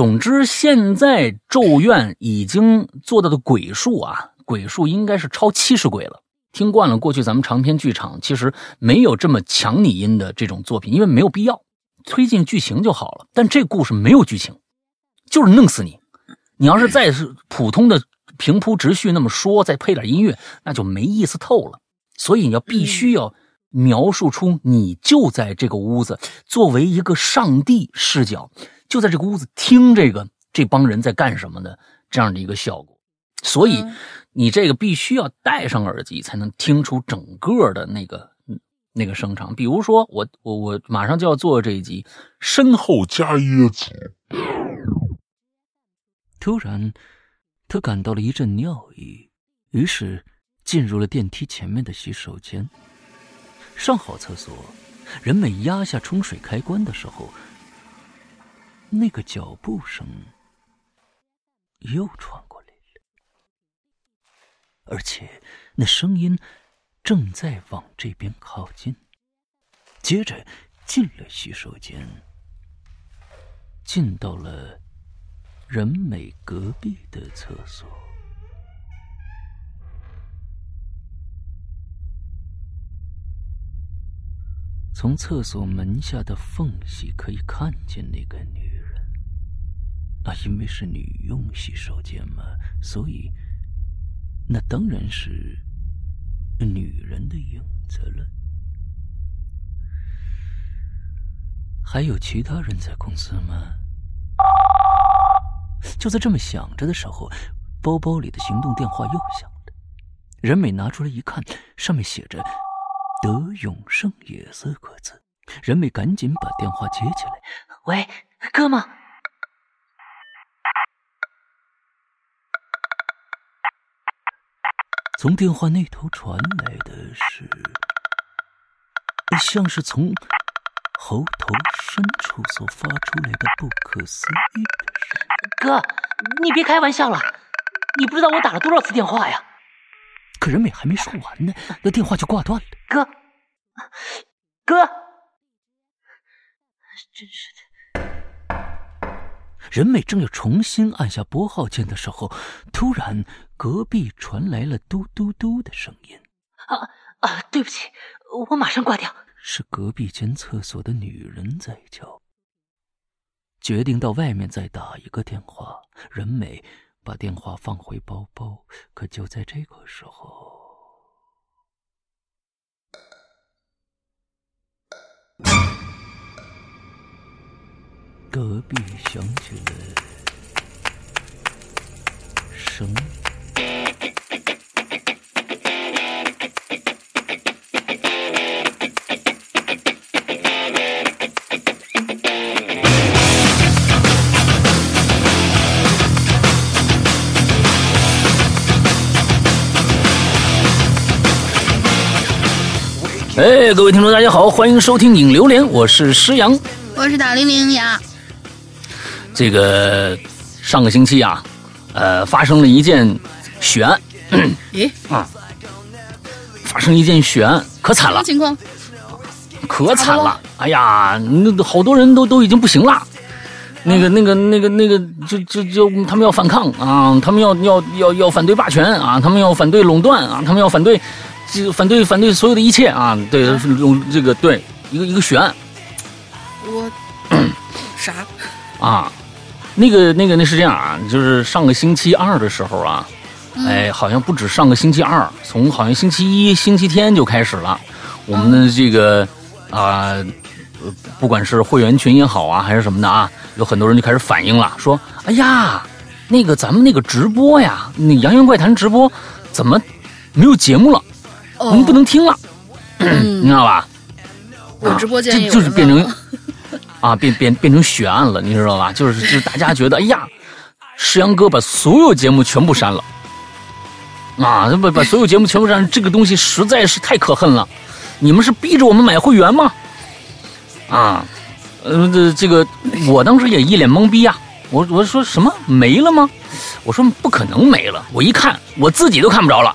总之，现在咒怨已经做到的鬼数啊，鬼数应该是超七十鬼了。听惯了过去咱们长篇剧场，其实没有这么强拟音的这种作品，因为没有必要推进剧情就好了。但这故事没有剧情，就是弄死你。你要是再是普通的平铺直叙那么说，再配点音乐，那就没意思透了。所以你要必须要描述出你就在这个屋子，作为一个上帝视角，就在这个屋子听这个这帮人在干什么的这样的一个效果。所以你这个必须要戴上耳机才能听出整个的那个那个声场。比如说，我我我马上就要做这一集，身后加椰子。突然，他感到了一阵尿意，于是进入了电梯前面的洗手间。上好厕所，人们压下冲水开关的时候，那个脚步声又传过来了，而且那声音正在往这边靠近。接着进了洗手间，进到了。任美隔壁的厕所，从厕所门下的缝隙可以看见那个女人。啊，因为是女用洗手间嘛，所以那当然是女人的影子了。还有其他人在公司吗？就在这么想着的时候，包包里的行动电话又响了。任美拿出来一看，上面写着“德永胜也”四个字。任美赶紧把电话接起来：“喂，哥吗？”从电话那头传来的是，像是从喉头深处所发出来的不可思议的声音。哥，你别开玩笑了，你不知道我打了多少次电话呀？可任美还没说完呢，那电话就挂断了。哥，哥，真是的！任美正要重新按下拨号键的时候，突然隔壁传来了嘟嘟嘟的声音。啊啊！对不起，我马上挂掉。是隔壁间厕所的女人在叫。决定到外面再打一个电话。任美把电话放回包包，可就在这个时候，隔壁响起了声音。哎，各位听众，大家好，欢迎收听《影榴莲》，我是施阳，我是大玲玲呀。这个上个星期啊，呃，发生了一件血案。咦？啊，发生一件血案，可惨了。什么情况？可惨了！哎呀，那好多人都都已经不行了。那个、那个、那个、那个，就就就他们要反抗啊，他们要要要要反对霸权啊，他们要反对垄断啊，他们要反对。这反对反对所有的一切啊！对，用这个对一个一个悬案。我 啥？啊，那个那个那是这样啊，就是上个星期二的时候啊，哎，好像不止上个星期二，从好像星期一、星期天就开始了。我们的这个啊，不管是会员群也好啊，还是什么的啊，有很多人就开始反映了，说：“哎呀，那个咱们那个直播呀，那《洋洋怪谈》直播怎么没有节目了？”我们不能听了，你知道吧？我直播间就就是变成啊，变变变成血案了，你知道吧？就是就是大家觉得，哎呀，石阳哥把所有节目全部删了啊！把把所有节目全部删，这个东西实在是太可恨了。你们是逼着我们买会员吗？啊，呃，这这个我当时也一脸懵逼啊！我我说什么没了吗？我说不可能没了。我一看，我自己都看不着了。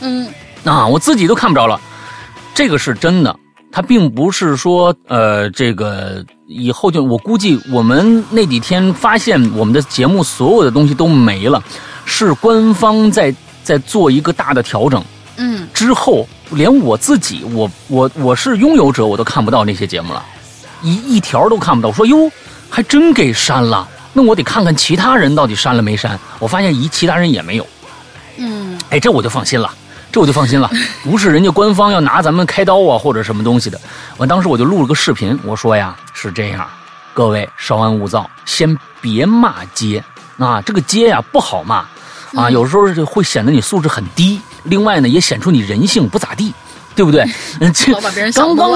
嗯。啊，我自己都看不着了，这个是真的。它并不是说呃这个以后就我估计我们那几天发现我们的节目所有的东西都没了，是官方在在做一个大的调整。嗯，之后，连我自己，我我我是拥有者，我都看不到那些节目了，一一条都看不到。我说哟，还真给删了，那我得看看其他人到底删了没删。我发现一其他人也没有，嗯，哎，这我就放心了，这我就放心了，不是人家官方要拿咱们开刀啊或者什么东西的。我当时我就录了个视频，我说呀是这样，各位稍安勿躁，先别骂街啊，这个街呀不好骂啊，有时候就会显得你素质很低。另外呢，也显出你人性不咋地，对不对？嗯，这刚刚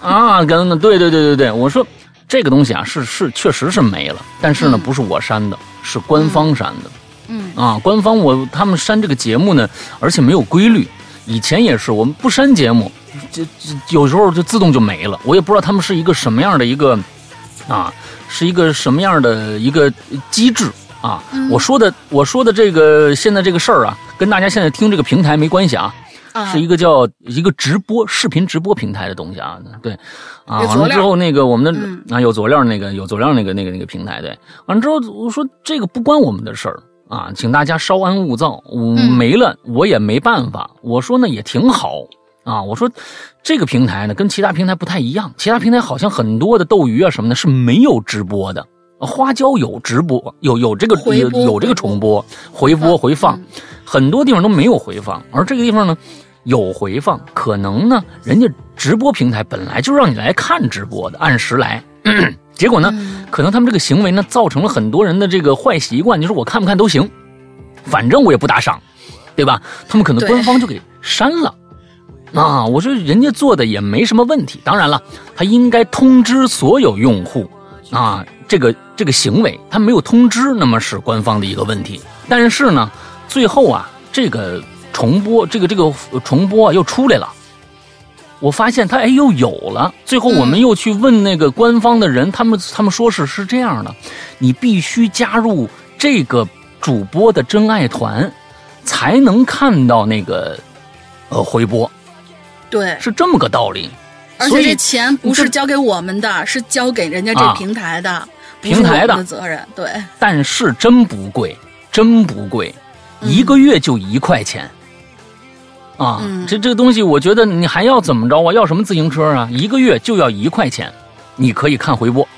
啊，刚刚对对对对对，我说这个东西啊，是是确实是没了，但是呢，嗯不是我删的，是官方删的。嗯啊，官方我他们删这个节目呢，而且没有规律。以前也是，我们不删节目，这这有时候就自动就没了。我也不知道他们是一个什么样的一个啊，是一个什么样的一个机制啊。嗯我说的我说的这个现在这个事儿啊，跟大家现在听这个平台没关系啊。啊，是一个叫一个直播视频直播平台的东西啊，对，啊，完了之后那个我们的、嗯啊有佐料那个有佐料那个那个那个平台，对，完了之后我说这个不关我们的事儿啊，请大家稍安勿躁，我嗯没了我也没办法，我说呢也挺好啊，我说这个平台呢跟其他平台不太一样，其他平台好像很多的斗鱼啊什么的是没有直播的。花椒有直播，有有这个有有这个重播、回播、回放，很多地方都没有回放，而这个地方呢有回放，可能呢人家直播平台本来就让你来看直播的，按时来，结果呢，嗯。可能他们这个行为呢造成了很多人的这个坏习惯，就是我看不看都行，反正我也不打赏，对吧？他们可能官方就给删了。啊，我说人家做的也没什么问题，当然了，他应该通知所有用户啊，这个这个行为他没有通知，那么是官方的一个问题。但是呢，最后啊，这个重播，这个这个呃重播啊又出来了。我发现他哎又有了，最后我们又去问那个官方的人，他们他们说是是这样的，你必须加入这个主播的真爱团，才能看到那个呃回播，对，是这么个道理。而且这钱不是交给我们的，是交给人家这啊平台的，平台的责任。对，但是真不贵，真不贵，一个月就一块钱。啊，嗯这这个东西，我觉得你还要怎么着啊？要什么自行车啊？一个月就要一块钱，你可以看回播，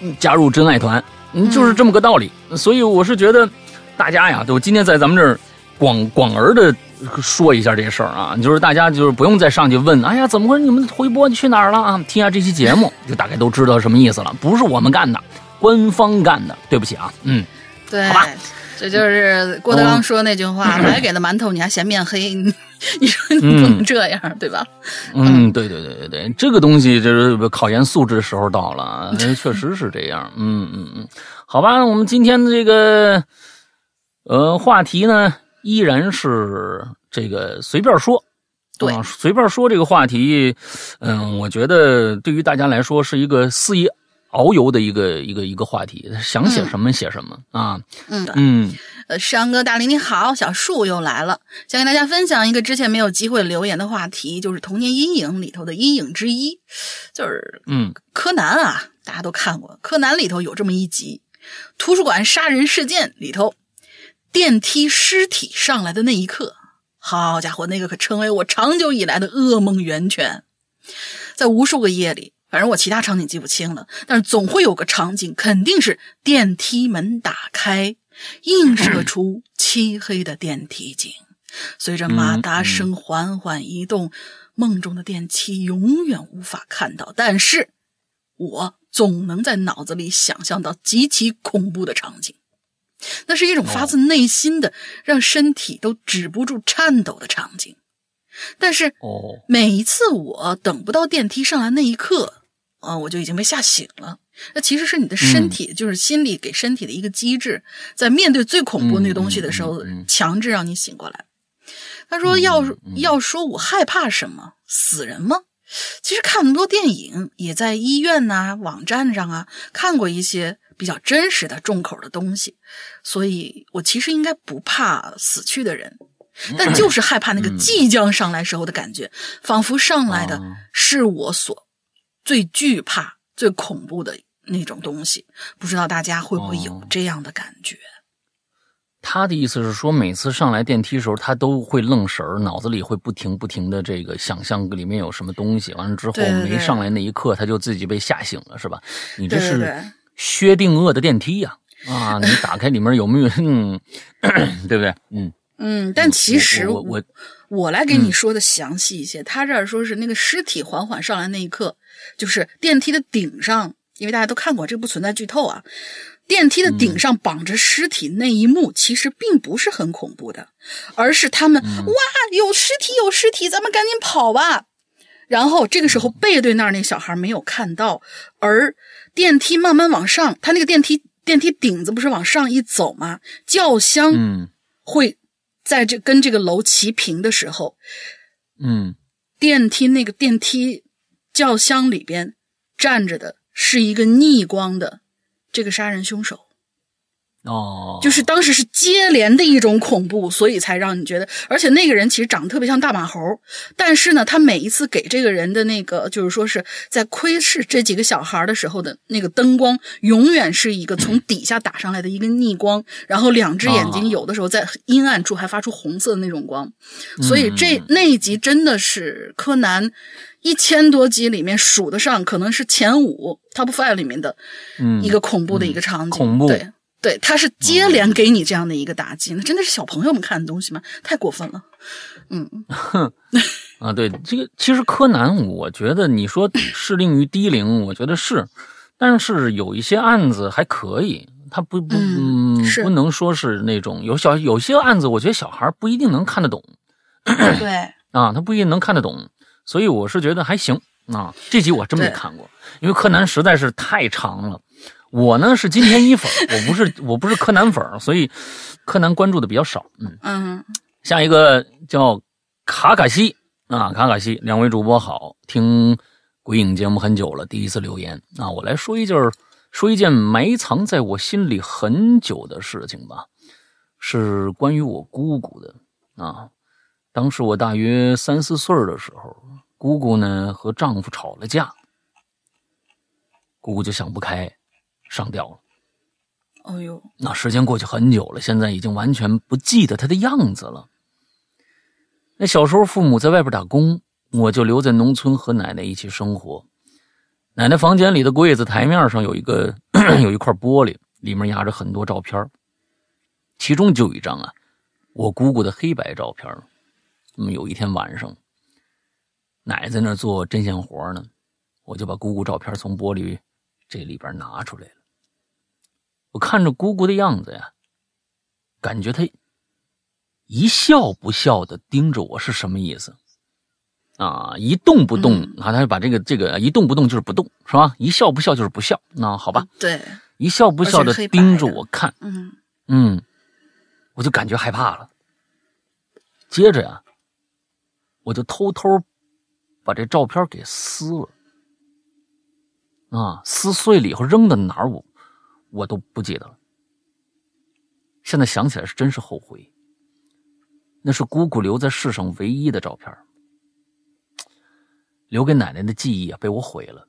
嗯加入真爱团，嗯，就是这么个道理。所以我是觉得，大家呀，都今天在咱们这儿广广而的说一下这事儿啊，就是大家就是不用再上去问，哎呀，怎么回事？你们回播去哪儿了啊？听下这期节目，就大概都知道什么意思了。不是我们干的，官方干的。对不起啊，嗯，对好吧，这就是郭德纲说那句话：“白给的馒头你还嫌面黑，你 你说你不能这样，对吧？”嗯，对对对对对，这个东西就是考验素质的时候到了，呃确实是这样。嗯嗯嗯，好吧，我们今天的这个呃话题呢，依然是这个随便说。对。啊随便说这个话题，嗯，我觉得对于大家来说是一个肆意遨游的一个一个一个话题，想写什么写什么、啊。嗯，嗯。呃，山哥大林你好，小树又来了，想给大家分享一个之前没有机会留言的话题，就是童年阴影里头的阴影之一，就是嗯。柯南啊，大家都看过，柯南里头有这么一集，图书馆杀人事件里头，电梯尸体上来的那一刻，好家伙，那个可成为我长久以来的噩梦源泉。在无数个夜里，反正我其他场景记不清了，但是总会有个场景，肯定是电梯门打开，映射出漆黑的电梯井，随着马达声缓缓移动，梦中的电梯永远无法看到，但是我总能在脑子里想象到极其恐怖的场景。那是一种发自内心的，让身体都止不住颤抖的场景。但是，哦每一次我等不到电梯上来那一刻，啊、我就已经被吓醒了。那其实是你的身体，就是心理给身体的一个机制，在面对最恐怖那个东西的时候，强制让你醒过来。他说要：“要说我害怕什么？死人吗？其实看那么多电影，也在医院呐、网站上啊看过一些比较真实的重口的东西，所以我其实应该不怕死去的人。但就是害怕那个即将上来时候的感觉，仿佛上来的哦是我所最惧怕、最恐怖的那种东西。不知道大家会不会有哦这样的感觉？他的意思是说，每次上来电梯的时候，他都会愣神儿，脑子里会不停不停的这个想象里面有什么东西。完了之后没上来那一刻，他就自己被吓醒了，是吧？你这是薛定谔的电梯呀、啊！你打开里面有没有？嗯，对不对？嗯，嗯，但其实我我来给你说的详细一些。他这儿说是那个尸体缓缓上来那一刻，就是电梯的顶上，因为大家都看过，这个不存在剧透啊。电梯的顶上绑着尸体那一幕，其实并不是很恐怖的，而是他们、哇，有尸体，有尸体，咱们赶紧跑吧。然后这个时候背对那儿那小孩没有看到，而电梯慢慢往上，它那个电梯电梯顶子不是往上一走吗？轿厢嗯。会在这跟这个楼齐平的时候，嗯。电梯那个电梯轿厢里边站着的是一个逆光的这个杀人凶手，哦，就是当时是接连的一种恐怖，所以才让你觉得，而且那个人其实长得特别像大马猴，但是呢，他每一次给这个人的那个，就是说是在窥视这几个小孩的时候的那个灯光，永远是一个从底下打上来的一个逆光，然后两只眼睛哦有的时候在阴暗处还发出红色的那种光，所以这嗯那一集真的是柯南。一千多集里面数得上，可能是前五 top five 里面的嗯。一个恐怖的一个场景，恐怖。对对，他是接连给你这样的一个打击，那真的是小朋友们看的东西吗？太过分了。嗯，啊，对这个，其实柯南，我觉得你说适令于低龄，我觉得是，但是有一些案子还可以，他不不嗯是不能说是那种有小有些案子，我觉得小孩不一定能看得懂 对，啊，他不一定能看得懂，所以我是觉得还行啊。这集我真没看过，因为柯南实在是太长了。我呢是金田一粉，我不是我不是柯南粉，所以柯南关注的比较少。嗯，嗯下一个叫卡卡西啊，卡卡西，两位主播好，听鬼影节目很久了，第一次留言啊，我来说一件说一件埋藏在我心里很久的事情吧，是关于我姑姑的啊。当时我大约三四岁的时候，姑姑呢和丈夫吵了架，姑姑就想不开，上吊了。哎呦，那时间过去很久了，现在已经完全不记得他的样子了。那小时候父母在外边打工，我就留在农村和奶奶一起生活。奶奶房间里的柜子台面上有一个 有一块玻璃，里面压着很多照片，其中就有一张啊，我姑姑的黑白照片。那么有一天晚上，奶奶在那儿做针线活呢，我就把姑姑照片从玻璃这里边拿出来了。我看着姑姑的样子呀，感觉她一笑不笑的盯着我是什么意思？啊，一动不动嗯啊，他就把这个这个一动不动就是不动，是吧？一笑不笑就是不笑。那好吧，对，一笑不笑的盯着我看，嗯嗯，我就感觉害怕了。接着呀，我就偷偷把这照片给撕了，啊，撕碎了以后扔到哪儿我我都不记得了。现在想起来是真是后悔，那是姑姑留在世上唯一的照片，留给奶奶的记忆啊被我毁了。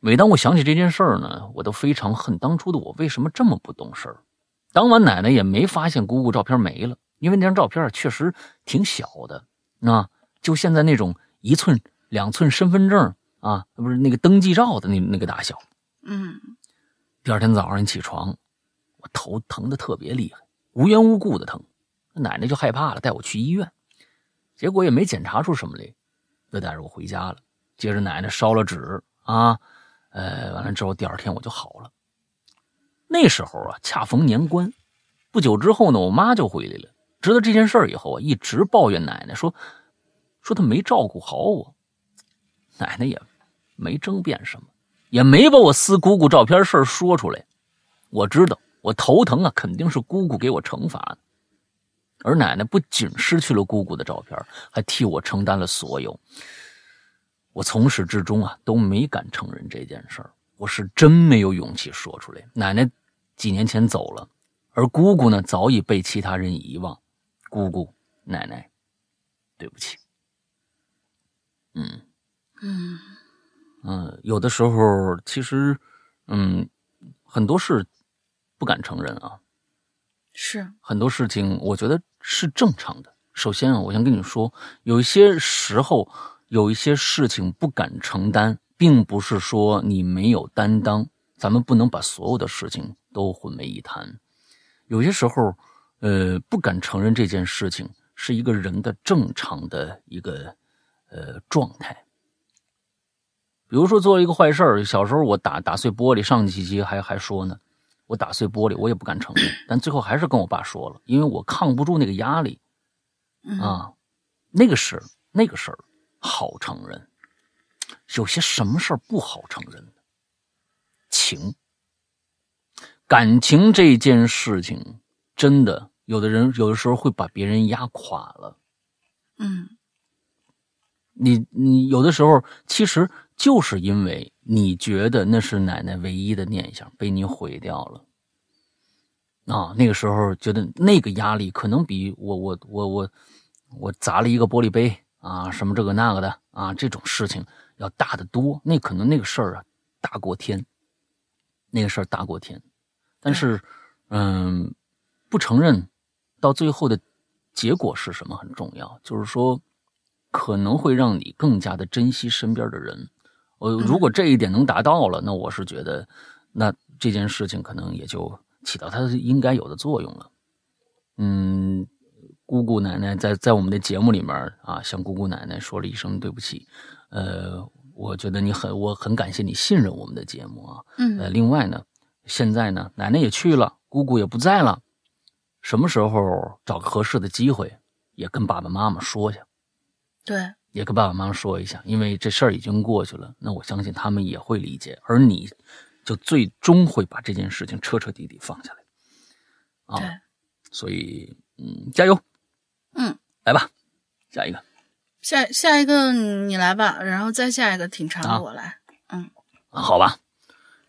每当我想起这件事儿呢，我都非常恨当初的我为什么这么不懂事儿。当晚奶奶也没发现姑姑照片没了，因为那张照片确实挺小的，啊，就现在那种一寸两寸身份证啊，不是那个登记照的那那个大小。嗯第二天早上一起床，我头疼的特别厉害，无缘无故的疼，奶奶就害怕了，带我去医院，结果也没检查出什么来，就带着我回家了。接着奶奶烧了纸啊，呃，完了之后第二天我就好了。那时候啊，恰逢年关，不久之后呢，我妈就回来了。知道这件事儿以后啊，一直抱怨奶奶说，说她没照顾好我。奶奶也没争辩什么，也没把我撕姑姑照片事儿说出来。我知道我头疼啊，肯定是姑姑给我惩罚的。而奶奶不仅失去了姑姑的照片，还替我承担了所有。我从始至终啊都没敢承认这件事儿，我是真没有勇气说出来。奶奶几年前走了，而姑姑呢早已被其他人遗忘。姑姑奶奶，对不起。嗯嗯嗯，有的时候其实，嗯，很多事不敢承认啊，是，很多事情我觉得是正常的。首先啊，我先跟你说，有一些时候有一些事情不敢承担，并不是说你没有担当。咱们不能把所有的事情都混为一谈。有些时候，呃，不敢承认这件事情是一个人的正常的一个呃状态。比如说做了一个坏事儿，小时候我打打碎玻璃，上几集还还说呢，我打碎玻璃，我也不敢承认，但最后还是跟我爸说了，因为我抗不住那个压力。啊，那个事那个事儿好承认，有些什么事儿不好承认的。情，感情这件事情，真的有的人有的时候会把别人压垮了。嗯，你你有的时候其实就是因为你觉得那是奶奶唯一的念想被你毁掉了。啊，那个时候觉得那个压力可能比我我我我我砸了一个玻璃杯啊，什么这个那个的啊，这种事情要大得多。那可能那个事儿啊大过天，那个事儿大过天。但是，嗯，不承认，到最后的结果是什么很重要，就是说可能会让你更加的珍惜身边的人。呃，如果这一点能达到了，那我是觉得，那这件事情可能也就。起到它应该有的作用了，嗯，姑姑奶奶在在我们的节目里面啊，向姑姑奶奶说了一声对不起，呃，我觉得你很我很感谢你信任我们的节目啊，嗯，呃，另外呢，现在呢，奶奶也去了，姑姑也不在了，什么时候找个合适的机会，也跟爸爸妈妈说一下，对，也跟爸爸妈妈说一下，因为这事儿已经过去了，那我相信他们也会理解，而你。就最终会把这件事情彻彻底底放下来，啊，所以嗯，加油，嗯，来吧，下一个，下下一个你来吧，然后再下一个挺长的我来，嗯，好吧，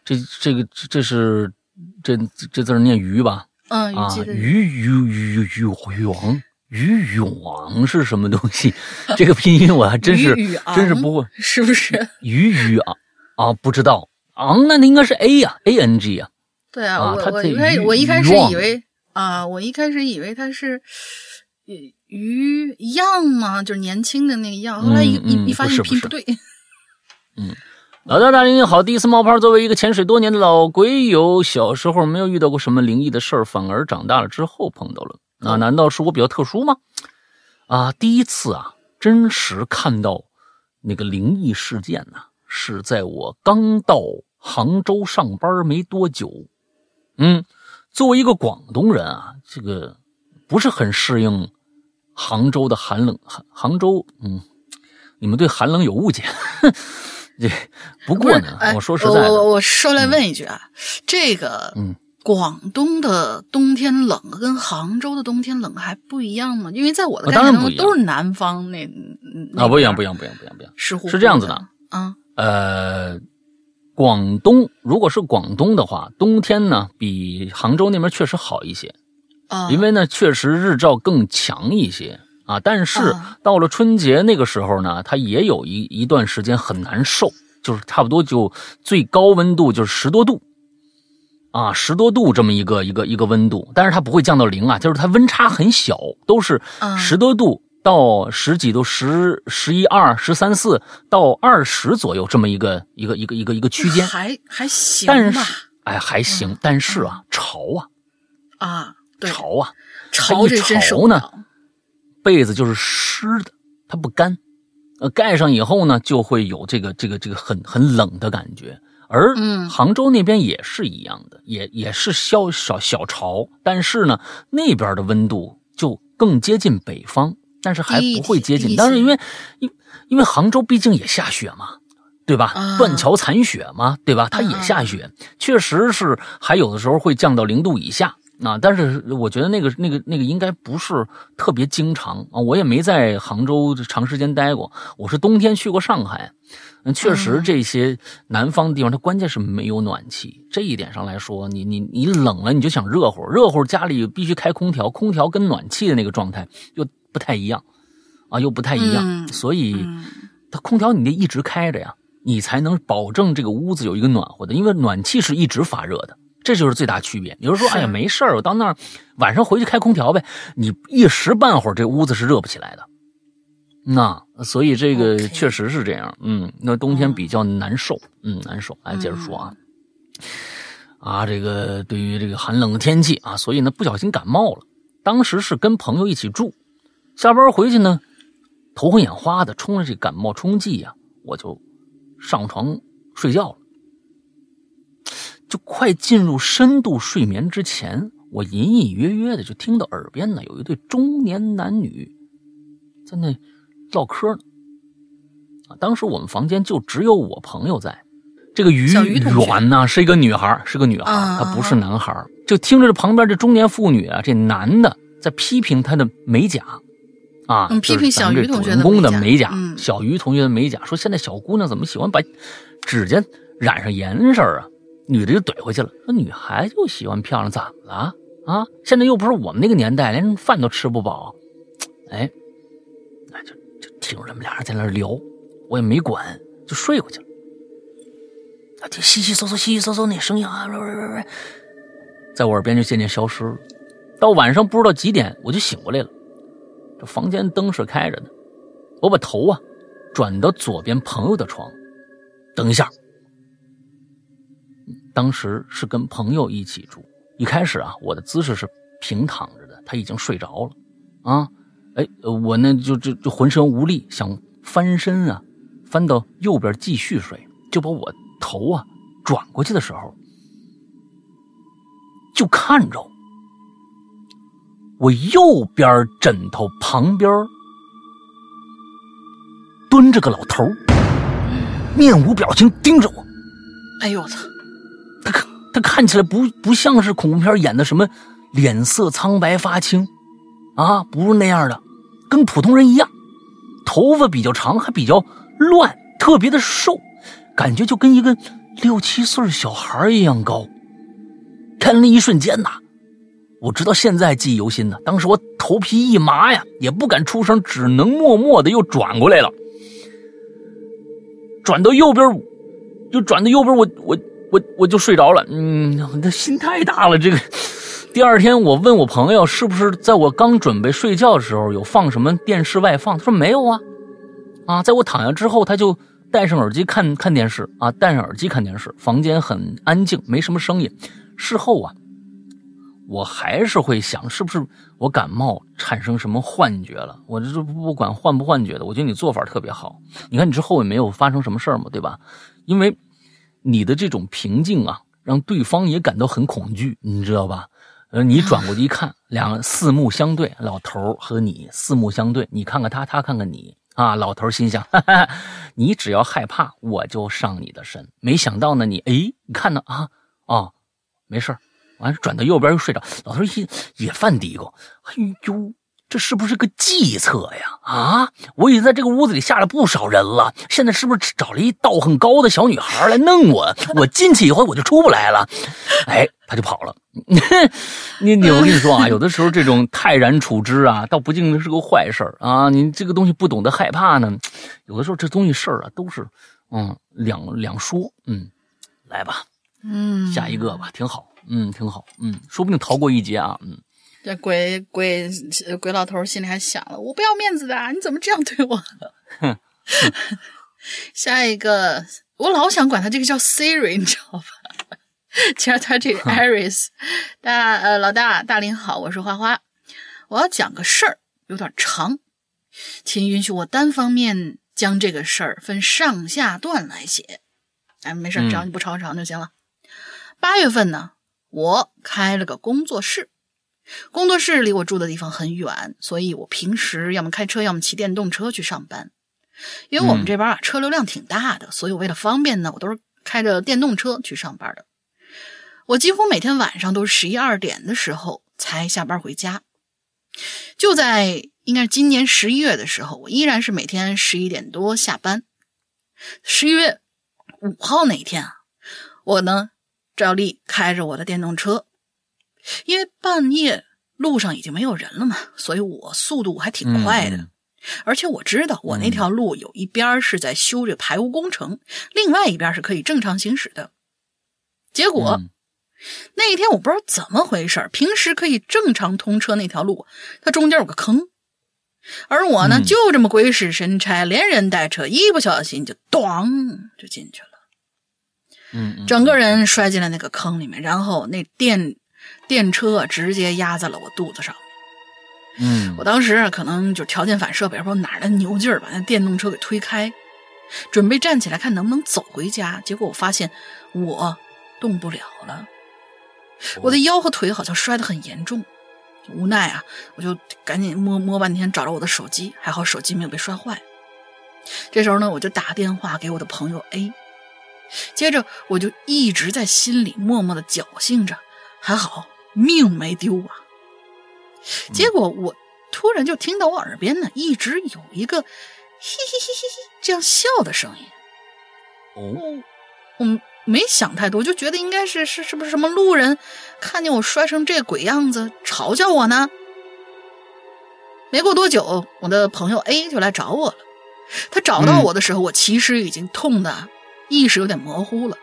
这这个这是这这字念鱼吧？嗯，啊，鱼鱼鱼鱼鱼王鱼勇是什么东西？这个拼音我还真是真是不会，是不是？鱼鱼啊啊，不知道。昂，那应该是 A 呀，A N G 呀。对啊，我我一开我一开始以为啊，我一开始以为他是鱼样嘛，就是年轻的那个样。后来一一一发现拼不对。嗯，老大大您好，第一次冒泡。作为一个潜水多年的老鬼友，小时候没有遇到过什么灵异的事儿，反而长大了之后碰到了。那难道是我比较特殊吗？啊，第一次啊，真实看到那个灵异事件呢，是在我刚到。杭州上班没多久，嗯，作为一个广东人啊，这个不是很适应杭州的寒冷。杭杭州，嗯，你们对寒冷有误解。对不过呢，我说实在的，我我说来问一句啊，这个，嗯，广东的冬天冷跟杭州的冬天冷还不一样吗？因为在我的概念中都是南方那啊，不一样，不一样，不一样，不一样，不一样，是是这样子的啊，呃。广东如果是广东的话，冬天呢比杭州那边确实好一些，啊，因为呢确实日照更强一些啊。但是到了春节那个时候呢，它也有一一段时间很难受，就是差不多就最高温度就是十多度，啊，十多度这么一个一个一个温度，但是它不会降到零啊，就是它温差很小，都是十多度。到十几度，十十一二十三四到二十左右，这么一个一个一个一个一个区间，还还行，但是哎还行，但是啊潮啊啊潮啊潮一潮呢，被子就是湿的，它不干，呃盖上以后呢就会有这个这个这个很很冷的感觉，而杭州那边也是一样的，也也是小小小潮，但是呢那边的温度就更接近北方。但是还不会接近，但是因为，因因为杭州毕竟也下雪嘛，对吧？断桥残雪嘛，对吧？它也下雪，确实是还有的时候会降到零度以下啊。但是我觉得那个那个那个应该不是特别经常啊。我也没在杭州长时间待过，我是冬天去过上海。嗯，确实这些南方的地方，它关键是没有暖气。这一点上来说，你你你冷了，你就想热乎，热乎家里必须开空调，空调跟暖气的那个状态又。不太一样，啊，又不太一样，嗯所以嗯它空调你得一直开着呀，你才能保证这个屋子有一个暖和的，因为暖气是一直发热的，这就是最大区别。有人说，是哎呀，没事儿，我到那儿晚上回去开空调呗，你一时半会儿这屋子是热不起来的。那所以这个确实是这样，嗯，那冬天比较难受，嗯，难受。来接着说啊，啊，这个对于这个寒冷的天气啊，所以呢不小心感冒了。当时是跟朋友一起住，下班回去呢，头昏眼花的，冲着这感冒冲剂呀、我就上床睡觉了。就快进入深度睡眠之前，我隐隐约约的就听到耳边呢有一对中年男女在那唠嗑呢。啊，当时我们房间就只有我朋友在，这个于软呢是一个女孩，是个女孩，啊她不是男孩。就听着这旁边这中年妇女啊，这男的在批评她的美甲，啊，嗯批评咱们这小于同学的主人公的美美甲，嗯小于同学的美甲，说现在小姑娘怎么喜欢把指甲染上颜色啊？女的就怼回去了，说女孩就喜欢漂亮，怎么了啊？现在又不是我们那个年代，连饭都吃不饱。哎，哎，就就听着他们俩人在那聊，我也没管，就睡过去了。啊，听稀稀嗦嗦、稀稀嗦嗦那声音啊，喂喂喂喂，在我耳边就渐渐消失了。到晚上不知道几点，我就醒过来了。这房间灯是开着的，我把头啊转到左边朋友的床。等一下，当时是跟朋友一起住。一开始啊，我的姿势是平躺着的，他已经睡着了。啊，哎，呃我呢就就就浑身无力，想翻身啊，翻到右边继续睡，就把我头啊转过去的时候，就看着我右边枕头旁边蹲着个老头，面无表情盯着我。哎呦我操！他看他看起来不不像是恐怖片演的什么脸色苍白发青，啊，不是那样的，跟普通人一样，头发比较长，还比较乱，特别的瘦，感觉就跟一个六七岁小孩一样高。看那一瞬间呐，我直到现在记忆犹新呢。当时我头皮一麻呀，也不敢出声，只能默默的又转过来了，转到右边，就转到右边，我我我我就睡着了。嗯，那心太大了。这个第二天我问我朋友，是不是在我刚准备睡觉的时候有放什么电视外放？他说没有啊。啊，在我躺下之后，他就戴上耳机看看电视啊，戴上耳机看电视，房间很安静，没什么声音。事后啊，我还是会想，是不是我感冒产生什么幻觉了？我这不管幻不幻觉的，我觉得你做法特别好。你看你之后也没有发生什么事儿嘛，对吧？因为你的这种平静啊，让对方也感到很恐惧，你知道吧？呃，你转过去一看，两个四目相对，老头和你四目相对，你看看他，他看看你啊。老头心想，哈哈，你只要害怕，我就上你的身。没想到呢，你哎，你看呢啊哦，没事完了转到右边又睡着。老头一也犯嘀咕，哎呦，这是不是个计策呀？啊，我已经在这个屋子里吓了不少人了，现在是不是找了一道很高的小女孩来弄我？我进去以后我就出不来了。哎，他就跑了。你你，我跟你说啊，有的时候这种泰然处之啊，倒不尽是个坏事儿啊。你这个东西不懂得害怕呢，有的时候这东西事儿啊都是嗯两两说。嗯，来吧，嗯，下一个吧，挺好，嗯，挺好，嗯，说不定逃过一劫啊，嗯。这鬼鬼呃鬼老头心里还想了：我不要面子的，你怎么这样对我？哼 下一个，我老想管他这个叫 Siri，你知道吧？其实他这个 Iris，大呃老大大林好，我是花花，我要讲个事儿，有点长，请允许我单方面将这个事儿分上下段来写。哎，没事儿，只要你不超长就行了。八、月份呢，我开了个工作室。工作室离我住的地方很远，所以我平时要么开车，要么骑电动车去上班。因为我们这边啊车流量挺大的，所以我为了方便呢，我都是开着电动车去上班的。我几乎每天晚上都是十一二点的时候才下班回家。就在应该是今年十一月的时候，我依然是每天十一点多下班。十一月五号那一天啊，我呢照例开着我的电动车。因为半夜路上已经没有人了嘛，所以我速度还挺快的。嗯而且我知道，我那条路有一边是在修这排污工程，另外一边是可以正常行驶的。结果、嗯那一天我不知道怎么回事儿，平时可以正常通车那条路，它中间有个坑，而我呢、嗯就这么鬼使神差，连人带车，一不小心就咣就进去了。嗯嗯，整个人摔进了那个坑里面，然后那电电车直接压在了我肚子上。嗯我当时可能就条件反射，也不知道哪儿的牛劲儿，把那电动车给推开，准备站起来看能不能走回家。结果我发现我动不了了，我的腰和腿好像摔得很严重。无奈啊，我就赶紧摸摸半天，找着我的手机，还好手机没有被摔坏。这时候呢，我就打电话给我的朋友 A，接着我就一直在心里默默的侥幸着，还好命没丢啊。结果我突然就听到我耳边呢，一直有一个嘿嘿嘿嘿嘿这样笑的声音。哦，我没想太多，就觉得应该是是是不是什么路人看见我摔成这鬼样子，嘲笑我呢？没过多久，我的朋友 A 就来找我了。他找到我的时候，我其实已经痛的意识有点模糊了。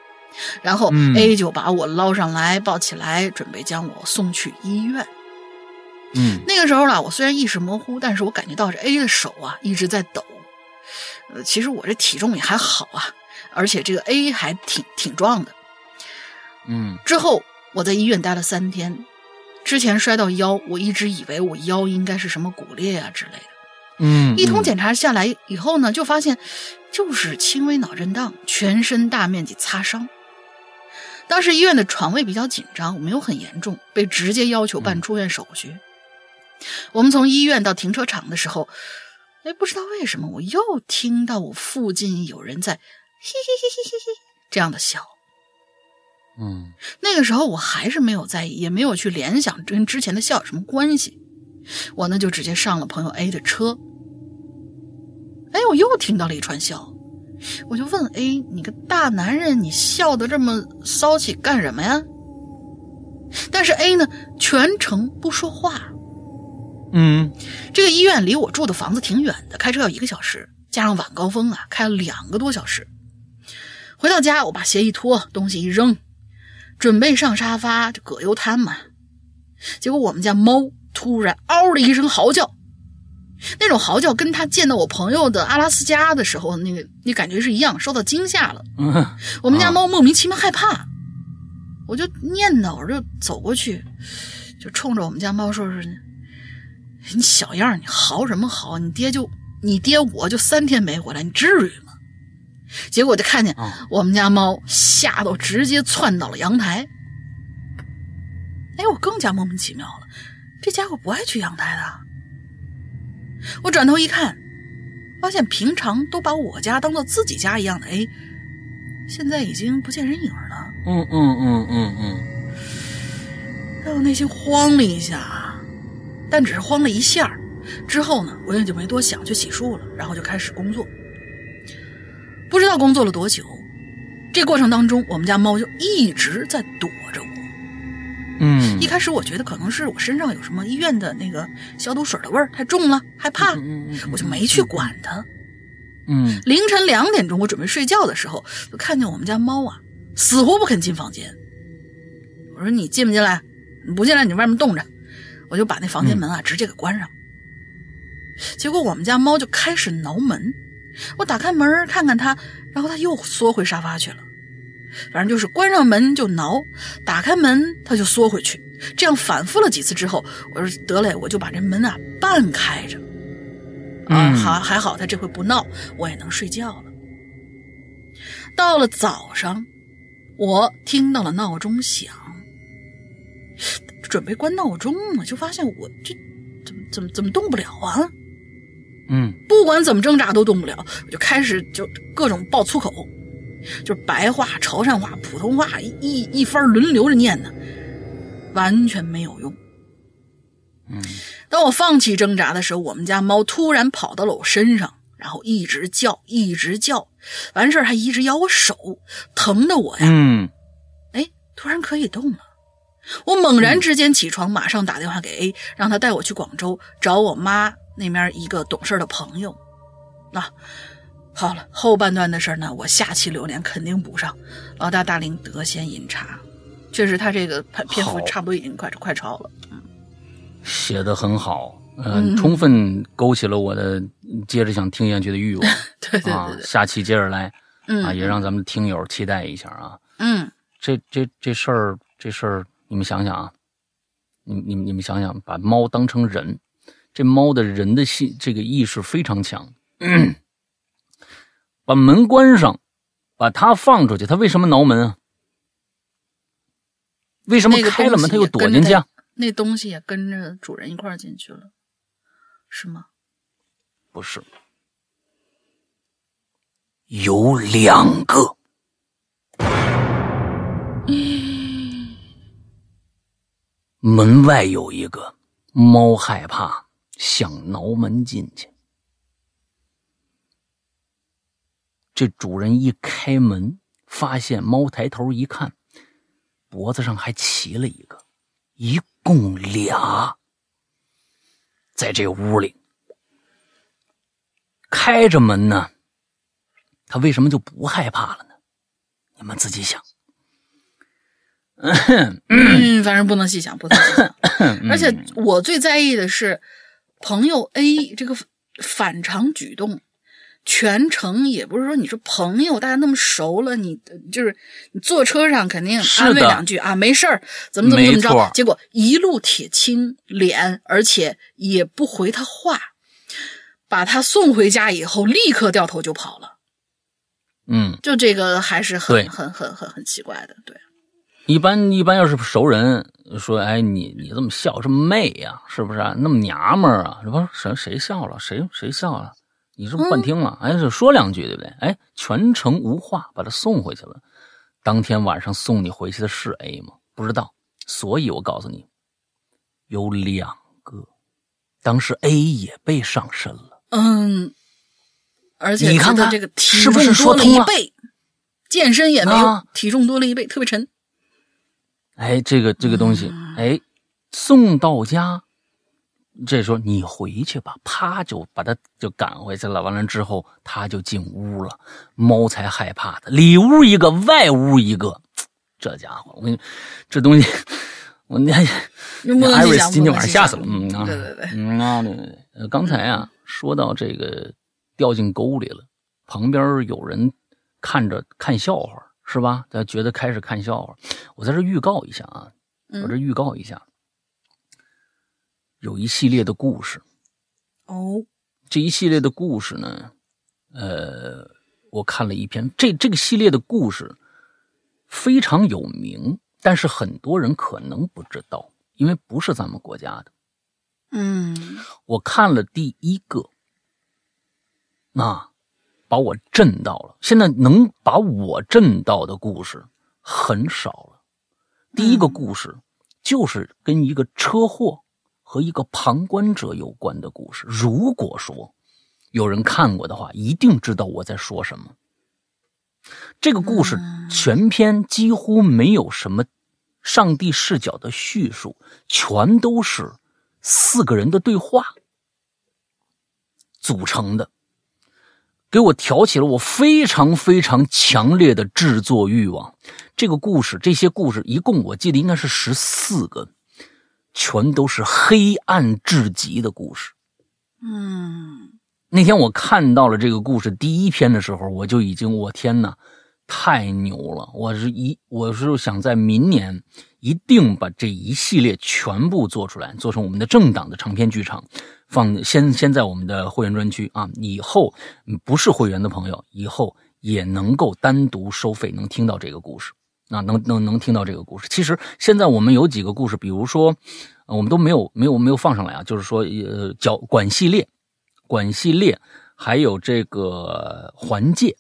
然后嗯 A 就把我捞上来，抱起来，准备将我送去医院。嗯那个时候呢，我虽然意识模糊，但是我感觉到这 A 的手啊一直在抖。呃，其实我这体重也还好啊，而且这个 A 还挺挺壮的。嗯之后我在医院待了三天，之前摔到腰，我一直以为我腰应该是什么骨裂啊之类的。嗯，一通检查下来以后呢，就发现就是轻微脑震荡，全身大面积擦伤。当时医院的床位比较紧张，我没有很严重，被直接要求办出院手续。我们从医院到停车场的时候，哎，不知道为什么我又听到我附近有人在嘿嘿嘿嘿嘿嘿这样的笑。嗯那个时候我还是没有在意，也没有去联想跟之前的笑有什么关系。我呢就直接上了朋友 A 的车。哎，我又听到了一串笑，我就问 A：“ 你个大男人，你笑得这么骚气干什么呀？”但是 A 呢全程不说话。嗯这个医院离我住的房子挺远的，开车要一个小时，加上晚高峰啊，开了两个多小时。回到家，我把鞋一脱，东西一扔，准备上沙发就葛优瘫嘛。结果我们家猫突然嗷的一声嚎叫，那种嚎叫跟它见到我朋友的阿拉斯加的时候那个那感觉是一样，受到惊吓了。嗯我们家猫莫名其妙害怕，我就念叨，我就走过去，就冲着我们家猫说：“是你小样儿，你嚎什么嚎？你爹就你爹我就三天没回来，你至于吗？”结果就看见啊我们家猫吓得直接窜到了阳台。哎，我更加莫名其妙了，这家伙不爱去阳台的。我转头一看，发现平常都把我家当做自己家一样的 A，现在已经不见人影了。嗯嗯嗯嗯嗯哎，我内心慌了一下，但只是慌了一下。之后呢，我也就没多想，去洗漱了，然后就开始工作。不知道工作了多久，这过程当中，我们家猫就一直在躲着我。嗯一开始我觉得可能是我身上有什么医院的那个消毒水的味儿太重了，害怕，嗯嗯我就没去管它。嗯凌晨两点钟，我准备睡觉的时候，就看见我们家猫啊，死活不肯进房间。我说：“你进不进来？你不进来，你外面冻着。”我就把那房间门啊、直接给关上。结果我们家猫就开始挠门，我打开门看看它，然后它又缩回沙发去了。反正就是关上门就挠，打开门它就缩回去，这样反复了几次之后，我说得嘞，我就把这门啊半开着。啊，好还还好，他这回不闹，我也能睡觉了。到了早上，我听到了闹钟响，准备关闹钟呢，就发现我这怎么怎么怎么动不了啊？嗯不管怎么挣扎都动不了，我就开始就各种爆粗口，就是白话、潮汕话、普通话一一一番轮流着念呢，完全没有用。嗯当我放弃挣扎的时候，我们家猫突然跑到了我身上，然后一直叫，一直叫，完事儿还一直咬我手，疼的我呀，嗯哎，突然可以动了。我猛然之间起床，马上打电话给 A，让他带我去广州找我妈那边一个懂事的朋友。那、好了，后半段的事儿呢，我下期榴莲肯定补上。老大大龄得先饮茶，确实他这个篇篇幅差不多已经快快超了。写的很好，嗯、充分勾起了我的接着想听下去的欲望对对啊对！对，下期接着来嗯啊，也让咱们听友期待一下啊。嗯这这这事儿，这事儿，你们想想啊，你你们你们想想，把猫当成人，这猫的人的性这个意识非常强，把门关上，把它放出去，它为什么挠门啊？为什么那个开了门它又躲进去啊？那东西也跟着主人一块儿进去了，是吗？不是，有两个。门外有一个猫，害怕，想挠门进去。这主人一开门，发现猫抬头一看，脖子上还骑了一个，一共俩，在这屋里。开着门呢，他为什么就不害怕了呢？你们自己想。嗯，反正不能细想，不能细想。嗯而且我最在意的是，朋友 A 这个反常举动，全程也不是说你是朋友大家那么熟了，你就是你坐车上肯定安慰两句啊，没事儿，怎么怎么怎么着，结果一路铁青脸，而且也不回他话，把他送回家以后，立刻掉头就跑了。嗯，就这个还是很很很很很奇怪的，对。一般一般要是熟人说，哎，你你这么笑这么媚呀、是不是、啊？那么娘们儿啊？这不是谁谁笑了？谁谁笑了？你是不幻听了？哎，就说两句，对不对？哎，全程无话，把他送回去了。当天晚上送你回去的是 A 吗？不知道。所以我告诉你，有两个。当时 A 也被上身了。嗯，而且你看他这个体重多了一倍，健身也没有，啊体重多了一倍，特别沉。哎，这个这个东西，哎，送到家，这时候你回去吧，啪就把他就赶回去了。完了之后，他就进屋了，猫才害怕的，里屋一个，外屋一个，这家伙，我跟你，这东西，我那艾瑞斯今天晚上吓死了，嗯啊，对对对，嗯啊，对对对，呃，刚才啊说到这个掉进沟里了，旁边有人看着看笑话是吧？他觉得开始看笑话，我在这预告一下啊，嗯我这预告一下，有一系列的故事，哦，这一系列的故事呢，呃，我看了一篇，这这个系列的故事非常有名，但是很多人可能不知道，因为不是咱们国家的。嗯我看了第一个，啊，把我震到了。现在能把我震到的故事很少了。第一个故事就是跟一个车祸和一个旁观者有关的故事。如果说有人看过的话，一定知道我在说什么。这个故事全篇几乎没有什么上帝视角的叙述，全都是四个人的对话组成的，给我挑起了我非常非常强烈的制作欲望。这个故事，这些故事一共我记得应该是十四个，全都是黑暗至极的故事。嗯那天我看到了这个故事第一篇的时候，我就已经，我天哪，太牛了！我是一，我是想在明年一定把这一系列全部做出来，做成我们的政党的长篇剧场，放先先在我们的会员专区啊，以后嗯不是会员的朋友，以后也能够单独收费，能听到这个故事。啊，能能能听到这个故事。其实现在我们有几个故事，比如说，呃我们都没有没有没有放上来啊，就是说，呃，角管系列，管系列，还有这个环界，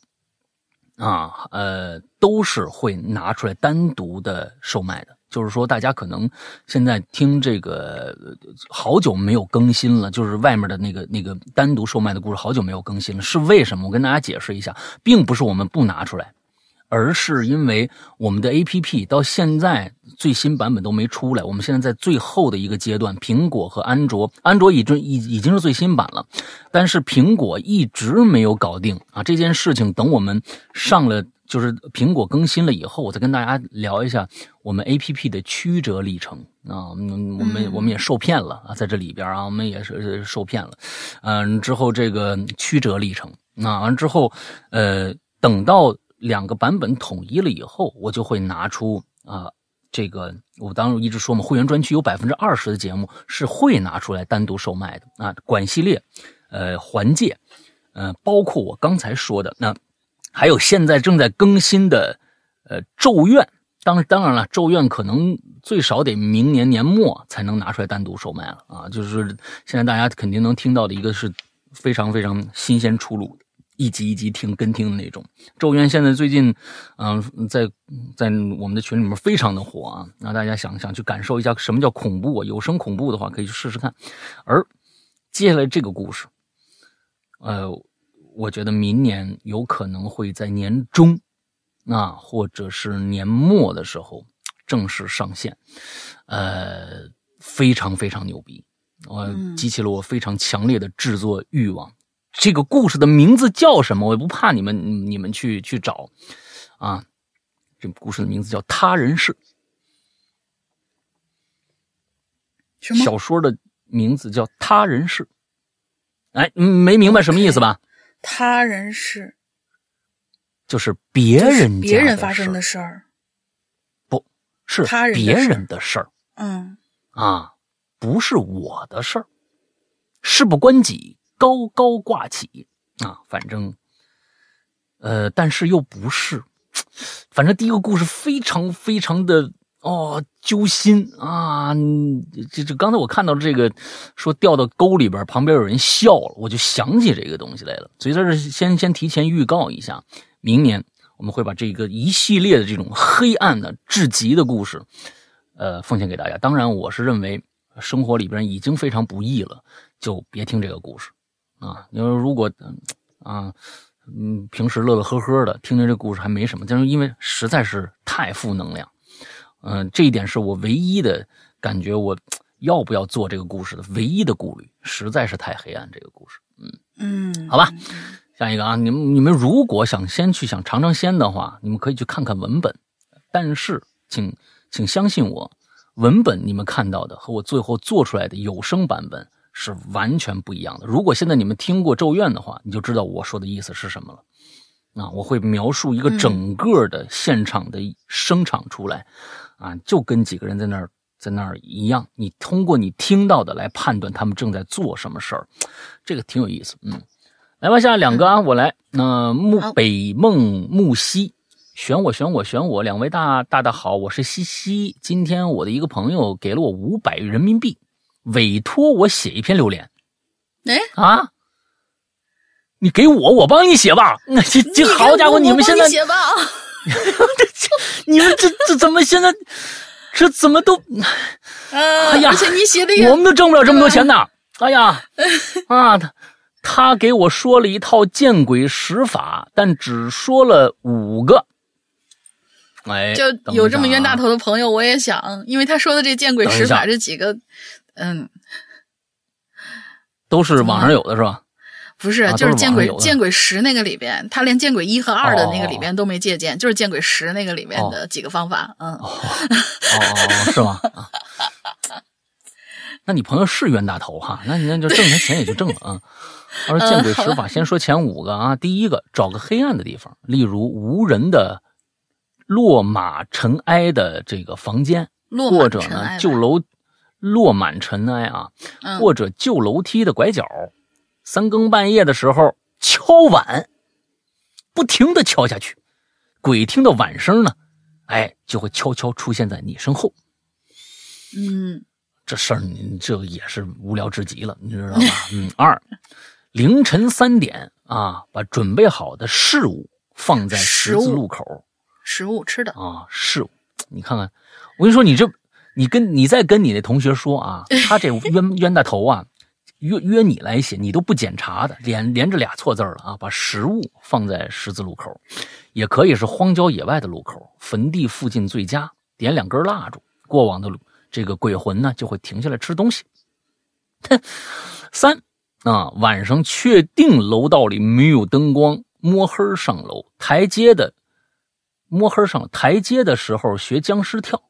啊，呃，都是会拿出来单独的售卖的。就是说，大家可能现在听这个好久没有更新了，就是外面的那个那个单独售卖的故事好久没有更新了，是为什么？我跟大家解释一下，并不是我们不拿出来，而是因为我们的 A P P 到现在最新版本都没出来，我们现在在最后的一个阶段，苹果和安卓，安卓已经已已经是最新版了，但是苹果一直没有搞定啊这件事情。等我们上了，就是苹果更新了以后，我再跟大家聊一下我们 A P P 的曲折历程啊。嗯，我们我们也受骗了啊，在这里边啊，我们也是受骗了。嗯，之后这个曲折历程，那完之后，呃，等到。两个版本统一了以后，我就会拿出啊，这个我当时一直说嘛，会员专区有百分之二十的节目是会拿出来单独售卖的啊，管系列，呃，环界，呃，包括我刚才说的那，还有现在正在更新的呃咒怨，当当然了，咒怨可能最少得明年年末才能拿出来单独售卖了啊，就是现在大家肯定能听到的一个是非常非常新鲜出炉的。一集一集听跟听的那种，《咒怨》现在最近，嗯，在在我们的群里面非常的火啊。那大家想想去感受一下什么叫恐怖啊，有声恐怖的话，可以去试试看。而接下来这个故事，呃，我觉得明年有可能会在年中啊，或者是年末的时候正式上线，呃，非常非常牛逼，我，激起了我非常强烈的制作欲望。这个故事的名字叫什么？我也不怕你们，你们去去找，啊，这故事的名字叫《他人事》。小说的名字叫《他人事》。哎，没明白什么意思吧？他人事就是别人别人发生的事儿，不是他人别人的事儿。嗯啊，不是我的事儿，事不关己。高高挂起啊，反正，呃，但是又不是，反正第一个故事非常非常的哦揪心啊！这这刚才我看到这个说掉到沟里边，旁边有人笑了，我就想起这个东西来了。所以在这先先提前预告一下，明年我们会把这个一系列的这种黑暗的至极的故事，呃，奉献给大家。当然，我是认为生活里边已经非常不易了，就别听这个故事。啊，你说如果，啊，嗯，平时乐乐呵呵的听听这故事还没什么，但是因为实在是太负能量，嗯，这一点是我唯一的感觉，我要不要做这个故事的唯一的顾虑，实在是太黑暗这个故事，嗯嗯，好吧，下一个啊，你们你们如果想先去想尝尝鲜的话，你们可以去看看文本，但是请请相信我，文本你们看到的和我最后做出来的有声版本。是完全不一样的。如果现在你们听过《咒怨》的话，你就知道我说的意思是什么了。啊，我会描述一个整个的现场的声场出来，啊，就跟几个人在那儿在那儿一样。你通过你听到的来判断他们正在做什么事儿，这个挺有意思。嗯，来吧，下两个啊，我来。那木北梦木西，选我选我选我，两位大大大好，我是西西。今天我的一个朋友给了我五百人民币。委托我写一篇榴莲，哎啊！你给我，我帮你写吧。那这这好家伙，你们现在写吧。你们这这怎么现在这怎么都？哎呀！而且你写的我们都挣不了这么多钱呢。哎呀啊！他他给我说了一套见鬼十法，但只说了五个。哎，就有这么冤大头的朋友，我也想，因为他说的这见鬼十法这几个。嗯，都是网上有的是吧？不是，就是见鬼见鬼十那个里边，他连见鬼一和二的那个里边都没借鉴，就是见鬼十那个里面的几个方法。嗯，哦，是吗？那你朋友是冤大头哈？那你那就挣他钱也就挣了啊。他说见鬼十法，先说前五个啊。第一个，找个黑暗的地方，例如无人的落马尘埃的这个房间，或者呢旧楼。落满尘埃啊，或者旧楼梯的拐角，三更半夜的时候敲碗，不停的敲下去，鬼听到碗声呢，哎，就会悄悄出现在你身后。嗯，这事儿你这也是无聊至极了，你知道吧？嗯。二，凌晨三点啊，把准备好的事物放在十字路口，食物吃的啊，事物，你看看，我跟你说，你这。你跟你再跟你那同学说啊，他这冤冤大头啊，约约你来写，你都不检查的，连连着俩错字了啊！把食物放在十字路口，也可以是荒郊野外的路口，坟地附近最佳。点两根蜡烛，过往的这个鬼魂呢就会停下来吃东西。三啊，晚上确定楼道里没有灯光，摸黑上楼，台阶的摸黑上台阶的时候学僵尸跳，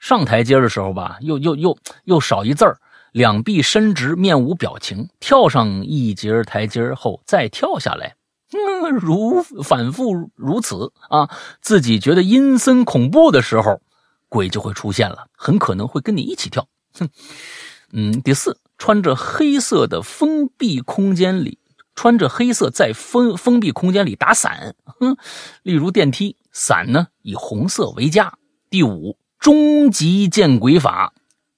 上台阶的时候吧，又又又又少一字儿。两臂伸直，面无表情，跳上一节台阶后再跳下来，嗯，如反复如此啊，自己觉得阴森恐怖的时候，鬼就会出现了，很可能会跟你一起跳。哼，嗯，第四，穿着黑色的封闭空间里，穿着黑色在封封闭空间里打伞，哼，例如电梯，伞呢以红色为佳。第五，终极见鬼法。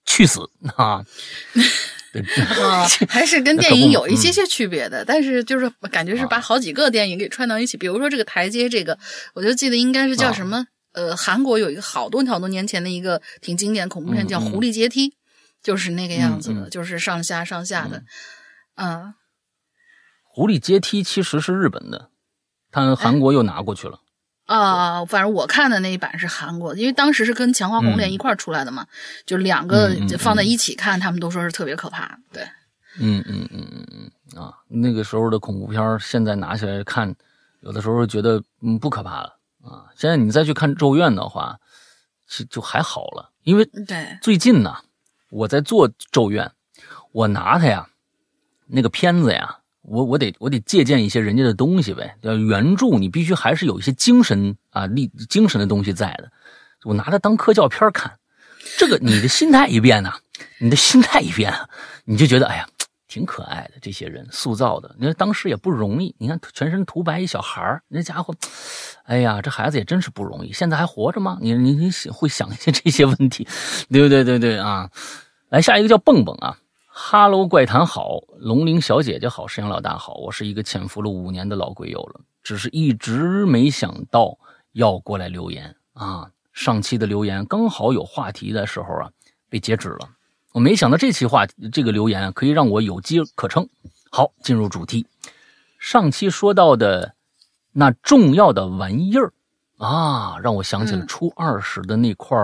去死啊！啊，还是跟电影有一些些区别的，但是就是感觉是把好几个电影给串到一起。比如说这个台阶，这个我就记得应该是叫什么？呃，韩国有一个好多好多年前的一个挺经典恐怖片，叫《狐狸阶梯》，就是那个样子的，就是上下上下的。嗯，狐狸阶梯其实是日本的，他韩国又拿过去了。啊，反正我看的那一版是韩国的，因为当时是跟《强化红莲》一块出来的嘛，就两个放在一起看，他们都说是特别可怕。对，嗯嗯嗯嗯嗯啊，那个时候的恐怖片，现在拿起来看，有的时候觉得嗯不可怕了啊。现在你再去看《咒怨》的话，其就还好了，因为对最近呢，我在做《咒怨》，我拿它呀，那个片子呀。我我得我得借鉴一些人家的东西呗，要原著你必须还是有一些精神啊力精神的东西在的。我拿它当科教片看，这个你的心态一变呐，你的心态一变，你就觉得哎呀挺可爱的这些人塑造的。你看当时也不容易，你看全身涂白一小孩那家伙，哎呀这孩子也真是不容易，现在还活着吗？你你你会想一些这些问题，对不对对对啊？来下一个叫蹦蹦啊。哈喽，怪谈好，龙鳞小姐姐好，山羊老大好，我是一个潜伏了五年的老鬼友了，只是一直没想到要过来留言啊。上期的留言刚好有话题的时候啊，被截止了。我没想到这期话这个留言可以让我有机可乘。好，进入主题，上期说到的那重要的玩意儿啊，让我想起了初二时的那块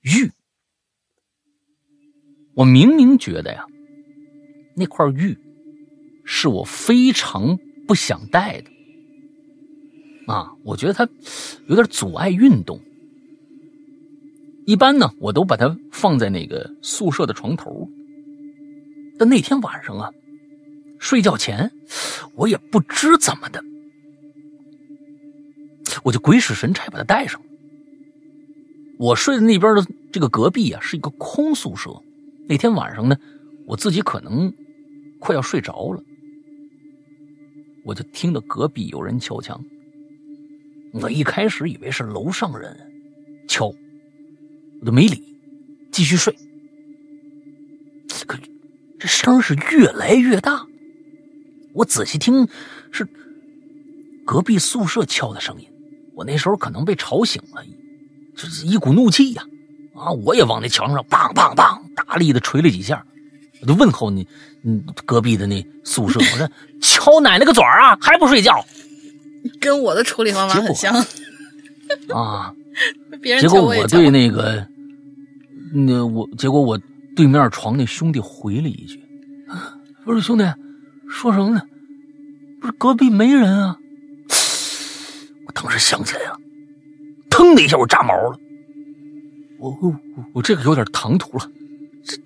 玉。我明明觉得呀，那块玉是我非常不想戴的啊，我觉得它有点阻碍运动。一般呢，我都把它放在那个宿舍的床头。但那天晚上啊，睡觉前我也不知怎么的，我就鬼使神差把它戴上了。我睡的那边的这个隔壁啊，是一个空宿舍。那天晚上呢，我自己可能快要睡着了，我就听到隔壁有人敲墙。我一开始以为是楼上人敲，我就没理，继续睡。可这声是越来越大，我仔细听是隔壁宿舍敲的声音。我那时候可能被吵醒了，就是一股怒气呀。我也往那墙上梆梆梆大力的捶了几下，我就问候你，嗯，隔壁的那宿舍，我说敲奶奶个嘴儿啊，还不睡觉？跟我的处理方法很像啊。别人结果我对那个，那我结果我对面床那兄弟回了一句：“不是兄弟，说什么呢？不是隔壁没人啊？” 我当时想起来了，腾的一下我炸毛了。我我我这个有点唐突了，这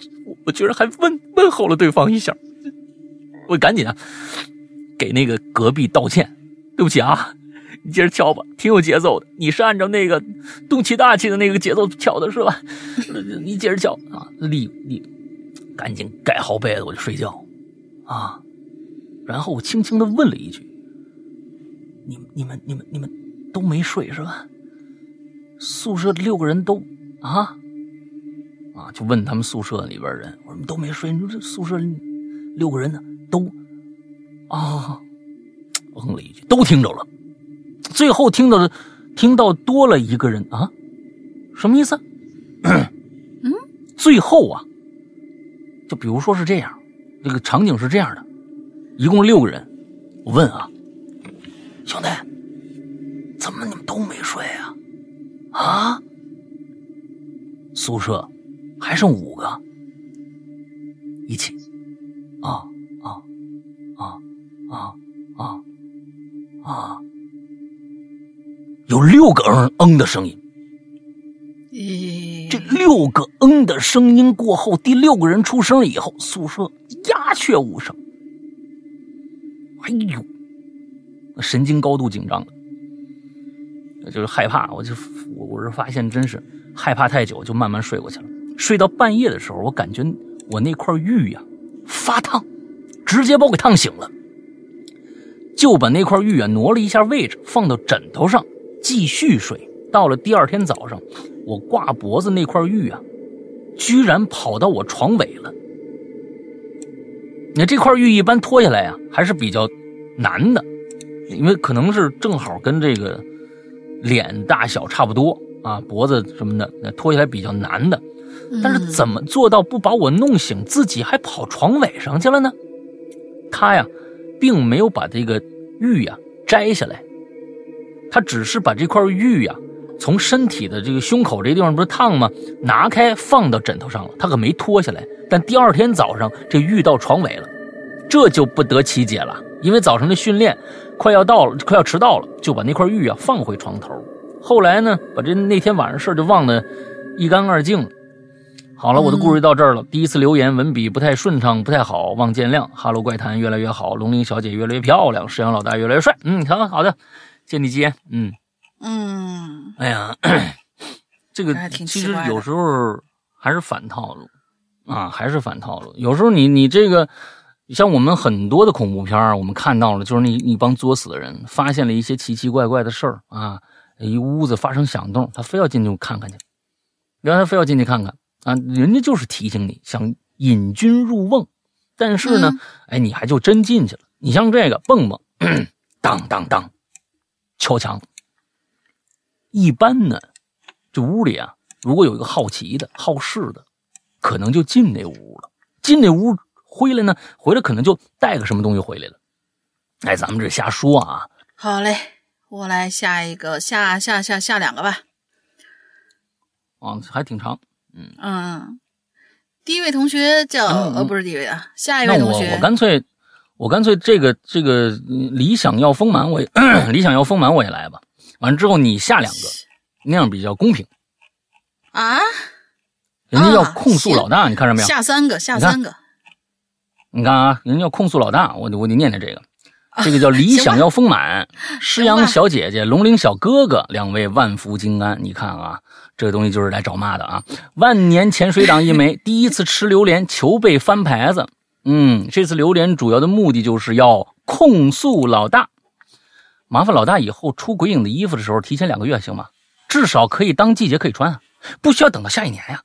我居然还问问候了对方一下，我赶紧啊给那个隔壁道歉，对不起啊，你接着敲吧，挺有节奏的，你是按照那个动气大气的那个节奏敲的是吧？你接着敲啊，立立，赶紧盖好被子我就睡觉啊，然后我轻轻的问了一句：“你你们你们你们都没睡是吧？宿舍六个人都。”啊，啊！就问他们宿舍里边人，我说都没睡。你说这宿舍六个人呢，都啊，嗯了一句，都听着了。最后听到的，听到多了一个人啊，什么意思？嗯，最后啊，就比如说是这样，这个场景是这样的，一共六个人。我问啊，兄弟，怎么你们都没睡啊？啊？宿舍还剩五个，一起。啊啊啊啊啊啊！有六个嗯嗯的声音。这六个嗯的声音过后，第六个人出声以后，宿舍鸦雀无声。哎呦，神经高度紧张了，就是害怕。我就我我是发现，真是害怕太久，就慢慢睡过去了。睡到半夜的时候，我感觉我那块玉呀发烫，直接把我给烫醒了。就把那块玉啊挪了一下位置，放到枕头上继续睡。到了第二天早上。我挂脖子那块玉啊，居然跑到我床尾了。那这块玉一般脱下来呀，还是比较难的，因为可能是正好跟这个脸大小差不多啊，脖子什么的，那脱下来比较难的。但是怎么做到不把我弄醒，自己还跑床尾上去了呢？他呀，并没有把这个玉呀摘下来，他只是把这块玉呀。从身体的这个胸口这地方不是烫吗？拿开放到枕头上了，他可没脱下来。但第二天早上这玉到床尾了，这就不得其解了。因为早上的训练快要到了，快要迟到了，就把那块玉啊放回床头。后来呢，把这那天晚上事就忘得一干二净了。好了，我的故事就到这儿了。第一次留言文笔不太顺畅，不太好，望见谅。哈喽怪谈越来越好，龙鳞小姐越来越漂亮，石阳老大越来越帅。嗯，好好的，借你吉言。嗯。嗯，哎呀，这个其实有时候还是反套路啊，还是反套路。有时候你你这个，像我们很多的恐怖片我们看到了，就是那一帮作死的人发现了一些奇奇怪怪的事儿啊，一屋子发生响动，他非要进去看看去，原来非要进去看看啊，人家就是提醒你，想引君入瓮，但是呢，哎，你还就真进去了。你像这个蹦蹦，当当当，敲墙。一般呢，这屋里啊，如果有一个好奇的好事的，可能就进那屋了。进那屋回来呢，回来可能就带个什么东西回来了。哎，咱们这瞎说啊。好嘞，我来下一个，下下下下两个吧。啊，还挺长。嗯嗯，第一位同学叫呃，不是第一位啊，下一位同学。我我干脆我干脆这个这个理想要丰满，我 也理想要丰满，我也来吧。完了之后，你下两个，那样比较公平啊！人家要控诉老大，你看着没有？下三个，下三个。你看啊，人家要控诉老大，我得我得念念这个，这个叫理想要丰满，诗阳小姐姐、龙鳞小哥哥两位万福金安。你看啊，这个东西就是来找骂的啊！万年潜水党一枚，第一次吃榴莲求被翻牌子。嗯，这次榴莲主要的目的就是要控诉老大。麻烦老大以后出鬼影的衣服的时候提前两个月行吗？至少可以当季节可以穿啊，不需要等到下一年呀。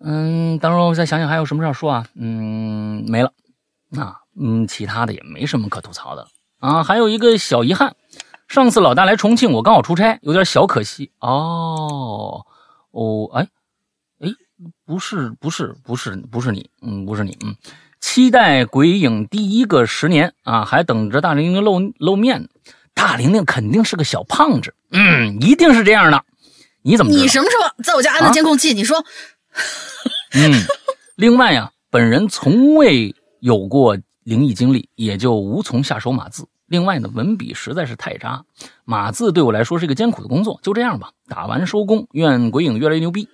嗯，等会儿我再想想还有什么事说啊。嗯，没了。那嗯，其他的也没什么可吐槽的啊。还有一个小遗憾，上次老大来重庆，我刚好出差，有点小可惜。哦哦，哎哎，不是不是不是不是你，嗯，不是你，嗯。期待鬼影第一个十年啊，还等着大玲玲露露面。大玲玲肯定是个小胖子，嗯，一定是这样的。你怎么？你什么时候在我家安的监控器？你说。嗯，另外呀，本人从未有过灵异经历，也就无从下手码字。另外呢，文笔实在是太渣，码字对我来说是一个艰苦的工作。就这样吧，打完收工。愿鬼影越来越牛逼。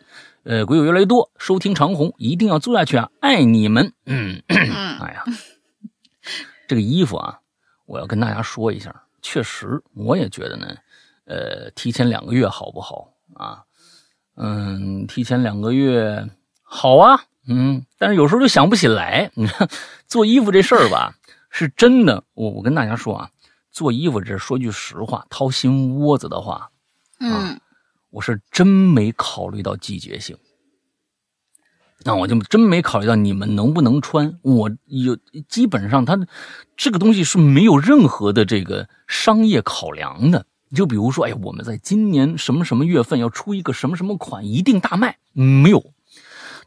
呃，鬼友越来越多，收听长虹一定要做下去啊！爱你们，嗯，哎呀，这个衣服啊，我要跟大家说一下，确实，我也觉得呢，呃，提前两个月好不好啊？嗯，提前两个月好啊，嗯，但是有时候就想不起来。你看，做衣服这事儿吧，是真的。我我跟大家说啊，做衣服这说句实话，掏心窝子的话，嗯。我是真没考虑到季节性，那我就真没考虑到你们能不能穿。我有基本上，它这个东西是没有任何的这个商业考量的。就比如说，哎，我们在今年什么什么月份要出一个什么什么款，一定大卖。没有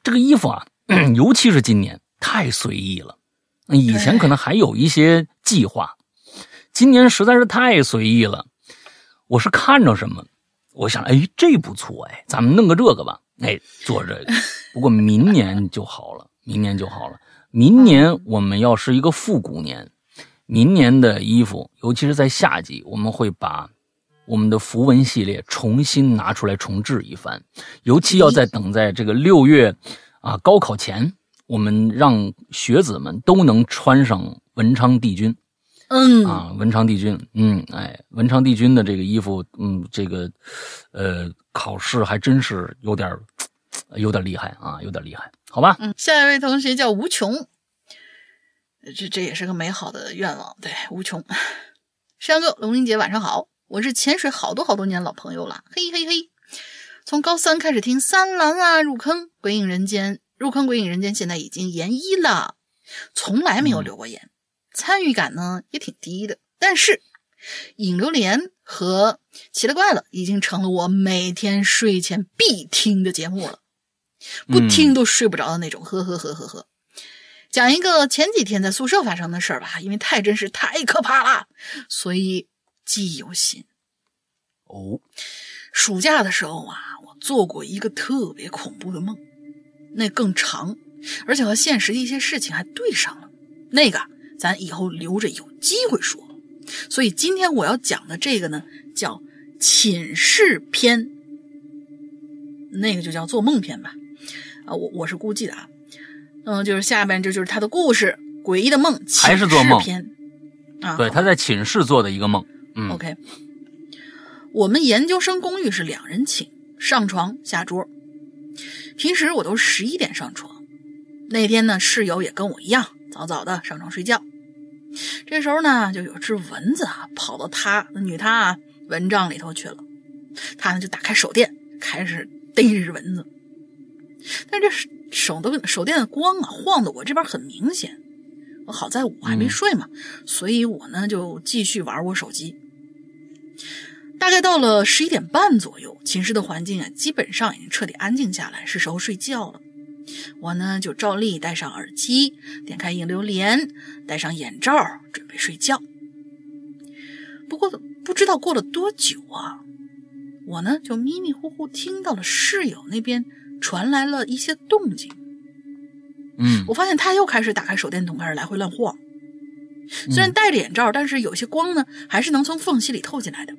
这个衣服啊，尤其是今年太随意了。以前可能还有一些计划，今年实在是太随意了。我是看着什么，我想，哎，这不错，哎，咱们弄个这个吧，哎，做这个。不过明年就好了，明年就好了。明年我们要是一个复古年，明年的衣服，尤其是在夏季，我们会把我们的符文系列重新拿出来重置一番，尤其要在等在这个六月啊高考前。我们让学子们都能穿上文昌帝君，嗯。啊，文昌帝君，嗯，哎，文昌帝君的这个衣服，嗯，这个，呃，考试还真是有点 有点厉害啊，有点厉害，好吧？嗯，下一位同学叫无穷，这这也是个美好的愿望，对，无穷，山哥，龙英姐晚上好，我是潜水好多好多年老朋友了，嘿嘿嘿，从高三开始听三郎啊，入坑鬼影人间。入坑鬼影人间现在已经研一了，从来没有留过言，参与感呢也挺低的。但是影榴莲和奇了怪了已经成了我每天睡前必听的节目了，不听都睡不着的那种。呵呵呵呵呵，讲一个前几天在宿舍发生的事儿吧，因为太真实太可怕了，所以记忆犹新。哦，暑假的时候啊，我做过一个特别恐怖的梦。那更长，而且和现实的一些事情还对上了。那个咱以后留着有机会说。所以今天我要讲的这个呢，叫寝室篇，那个就叫做梦篇吧。啊，我我是估计的啊。嗯，就是下边这就是他的故事，诡异的梦，还是做梦篇啊？对，他在寝室做的一个梦。嗯，OK。我们研究生公寓是两人寝，上床下桌。平时我都十一点上床，那天呢，室友也跟我一样早早的上床睡觉。这时候呢，就有只蚊子啊跑到他那女他啊蚊帐里头去了，他呢就打开手电开始逮蚊子。但这手的手电的光啊晃的我这边很明显，我好在我还没睡嘛，所以我呢就继续玩我手机。大概到了十一点半左右，寝室的环境啊，基本上已经彻底安静下来，是时候睡觉了。我呢，就照例戴上耳机，点开影流连，戴上眼罩，准备睡觉。不过，不知道过了多久啊，我呢，就迷迷糊糊听到了室友那边传来了一些动静。嗯，我发现他又开始打开手电筒，开始来回乱晃。虽然戴着眼罩，但是有些光呢，还是能从缝隙里透进来的。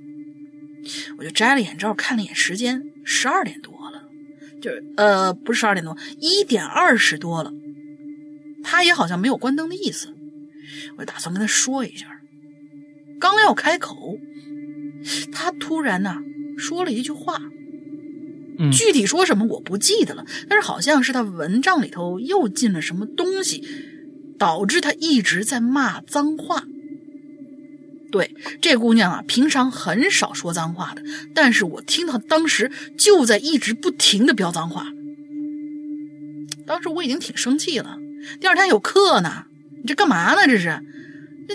我就摘了眼罩，看了一眼时间，十二点多了，就是呃，不是十二点多，一点二十多了。他也好像没有关灯的意思，我就打算跟他说一下。刚要开口，他突然呐说了一句话，具体说什么我不记得了，但是好像是他蚊帐里头又进了什么东西，导致她一直在骂脏话。对，这姑娘啊，平常很少说脏话的，但是我听到当时就在一直不停的飙脏话。当时我已经挺生气了，第二天有课呢，你这干嘛呢？这是，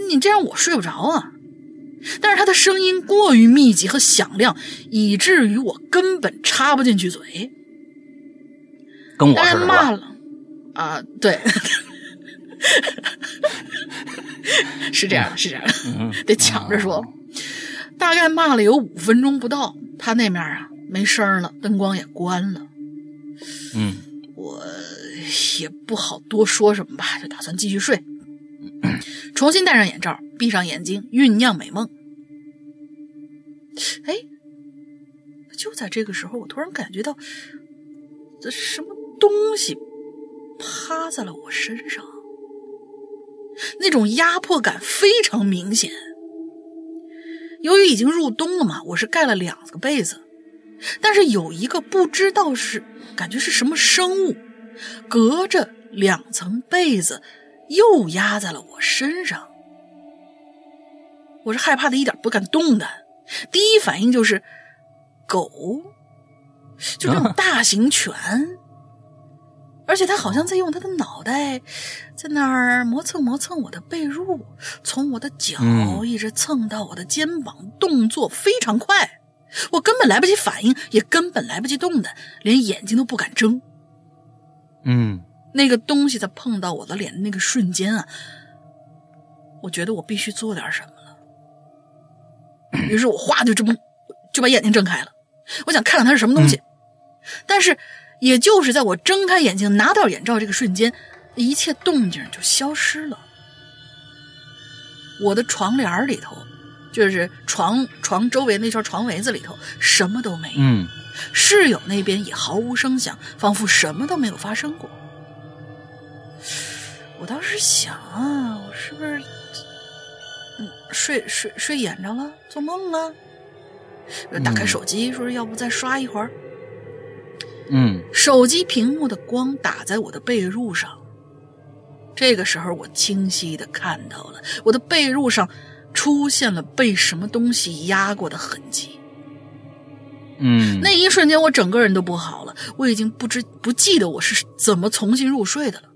你这样我睡不着啊。但是她的声音过于密集和响亮，以至于我根本插不进去嘴。跟我似的。骂了啊，对。是这样，是这样，得抢着说。大概骂了有五分钟不到，他那面啊没声了，灯光也关了。嗯，我也不好多说什么吧，就打算继续睡。重新戴上眼罩，闭上眼睛，酝酿美梦。哎，就在这个时候，我突然感觉到这什么东西趴在了我身上。那种压迫感非常明显。由于已经入冬了嘛，我是盖了两个被子，但是有一个不知道是感觉是什么生物，隔着两层被子又压在了我身上。我是害怕的一点不敢动弹，第一反应就是狗，就这种大型犬。而且他好像在用他的脑袋，在那儿磨蹭磨蹭我的被褥，从我的脚一直蹭到我的肩膀，动作非常快，我根本来不及反应，也根本来不及动弹，连眼睛都不敢睁。嗯，那个东西在碰到我的脸的那个瞬间啊，我觉得我必须做点什么了。于是我哗就这么就把眼睛睁开了，我想看看它是什么东西。但是，也就是在我睁开眼睛拿到眼罩这个瞬间，一切动静就消失了。我的床帘里头，就是床床周围那圈床围子里头，什么都没有。嗯室友那边也毫无声响，仿佛什么都没有发生过。我当时想啊，我是不是嗯睡睡睡眼着了，做梦了？呃打开嗯手机，说要不再刷一会儿。嗯手机屏幕的光打在我的被褥上，这个时候我清晰的看到了我的被褥上出现了被什么东西压过的痕迹。嗯，那一瞬间，我整个人都不好了，我已经不知不记得我是怎么重新入睡的了。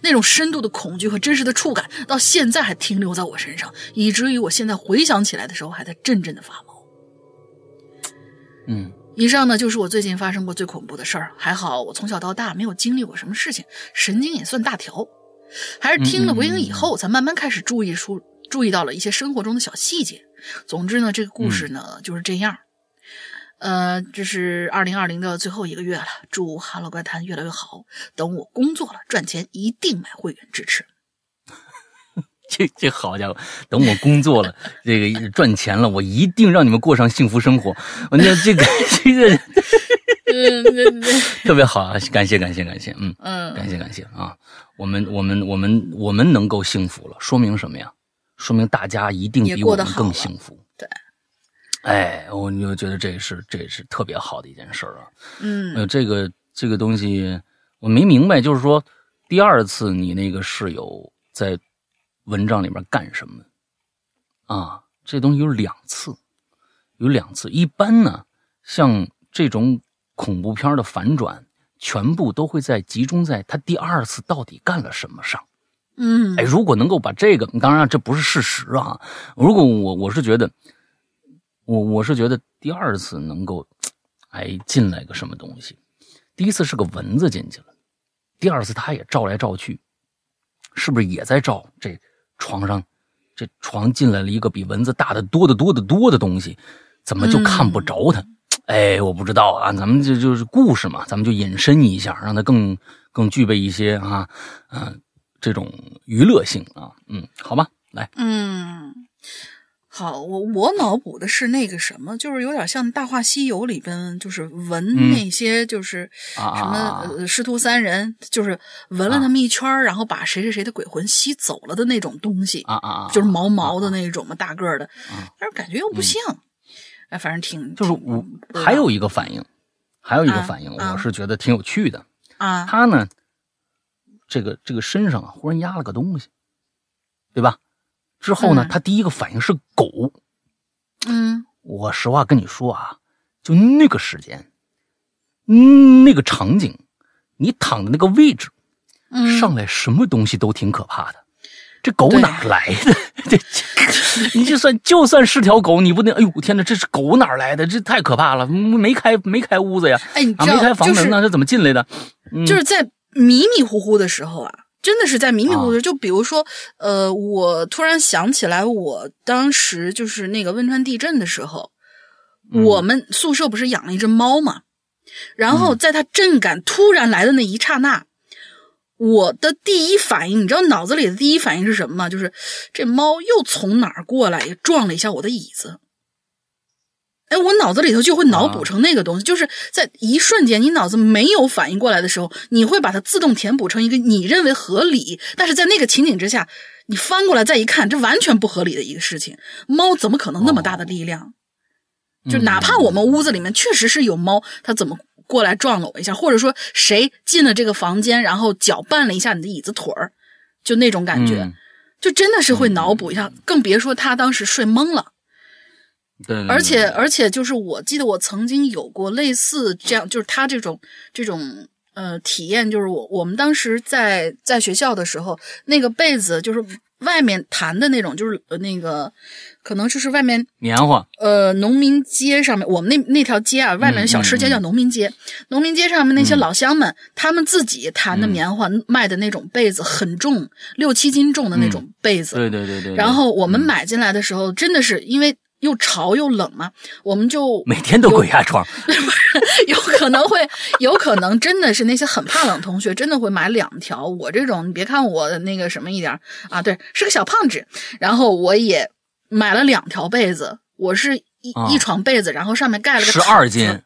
那种深度的恐惧和真实的触感，到现在还停留在我身上，以至于我现在回想起来的时候，还在阵阵的发毛。嗯以上呢，就是我最近发生过最恐怖的事儿。还好我从小到大没有经历过什么事情，神经也算大条。还是听了鬼影以后，才慢慢开始注意出注意到了一些生活中的小细节。总之呢，这个故事呢、就是这样。呃，这是二零二零的最后一个月了，祝《哈喽怪谈》越来越好。等我工作了，赚钱一定买会员支持。这这好家伙，等我工作了，这个赚钱了，我一定让你们过上幸福生活。我那这个这个特别好啊，感谢感谢感谢，嗯，嗯，感谢感谢啊，我们我们我们我们能够幸福了，说明什么呀？说明大家一定比我们更幸福。对，哎，我就觉得这是这是特别好的一件事儿啊。嗯呃，这个这个东西我没明白，就是说第二次你那个室友在文章里面干什么啊？这东西有两次，有两次。一般呢，像这种恐怖片的反转，全部都会在集中在他第二次到底干了什么上。嗯哎，如果能够把这个，当然这不是事实啊。如果我我是觉得，我我是觉得第二次能够，哎，进来个什么东西。第一次是个蚊子进去了，第二次他也照来照去，是不是也在照这床上？这床进来了一个比蚊子大的多得多得多的东西，怎么就看不着它？哎，我不知道啊，咱们这就是故事嘛，咱们就引申一下，让它更更具备一些啊，嗯、这种娱乐性啊，嗯，好吧，来，嗯，好，我我脑补的是那个什么，就是有点像《大话西游》里边，就是闻嗯。那些就是啊什么、师徒三人，就是闻了他们一圈儿然后把谁谁谁的鬼魂吸走了的那种东西，啊啊啊，就是毛毛的那种嘛，大个的，啊。但是感觉又不像，哎，反正挺就是我还有一个反应，还有一个啊反应，啊我是觉得挺有趣的。啊，他呢，这个这个身上啊，忽然压了个东西，对吧？之后呢，嗯他第一个反应是狗。嗯我实话跟你说啊，就那个时间，嗯，那个场景，你躺的那个位置，嗯，上来什么东西都挺可怕的。这狗哪来的？这 这，你就算就算是条狗，你不能，哎呦天哪，这是狗哪来的？这太可怕了！没开没开屋子呀，哎，你啊，知道，没开房门呢，这怎么进来的？嗯就是在迷迷糊糊的时候啊，真的是在迷迷糊糊就比如说，呃，我突然想起来，我当时就是那个汶川地震的时候，嗯我们宿舍不是养了一只猫嘛，然嗯后在它震感突然来的那一刹那。我的第一反应，你知道脑子里的第一反应是什么吗？就是这猫又从哪儿过来，撞了一下我的椅子。哎，我脑子里头就会脑补成那个东西，就是在一瞬间，你脑子没有反应过来的时候，你会把它自动填补成一个你认为合理，但是在那个情景之下，你翻过来再一看，这完全不合理的一个事情。猫怎么可能那么大的力量？就哪怕我们屋子里面确实是有猫，它怎么过来撞了我一下，或者说谁进了这个房间，然后搅拌了一下你的椅子腿儿，就那种感觉，嗯就真的是会脑补一下，更别说他当时睡懵了。对，而且而且就是我记得我曾经有过类似这样，就是他这种这种呃体验，就是我我们当时在在学校的时候，那个被子就是外面弹的那种，就是呃那个可能就是外面棉花，呃，农民街上面，我们那那条街啊，外面的小吃街叫农民街。农民街上面那些老乡们，他们自己弹的棉花卖的那种被子很重，六七斤重的那种被子。对对对对。然后我们买进来的时候，真的是因为又潮又冷嘛，我们就每天都鬼压床。有可能会，有可能真的是那些很怕冷同学，真的会买两条。我这种，你别看我那个什么一点啊，对，是个小胖子，然后我也。买了两条被子，我是一一床被子，然后上面盖了个十二斤，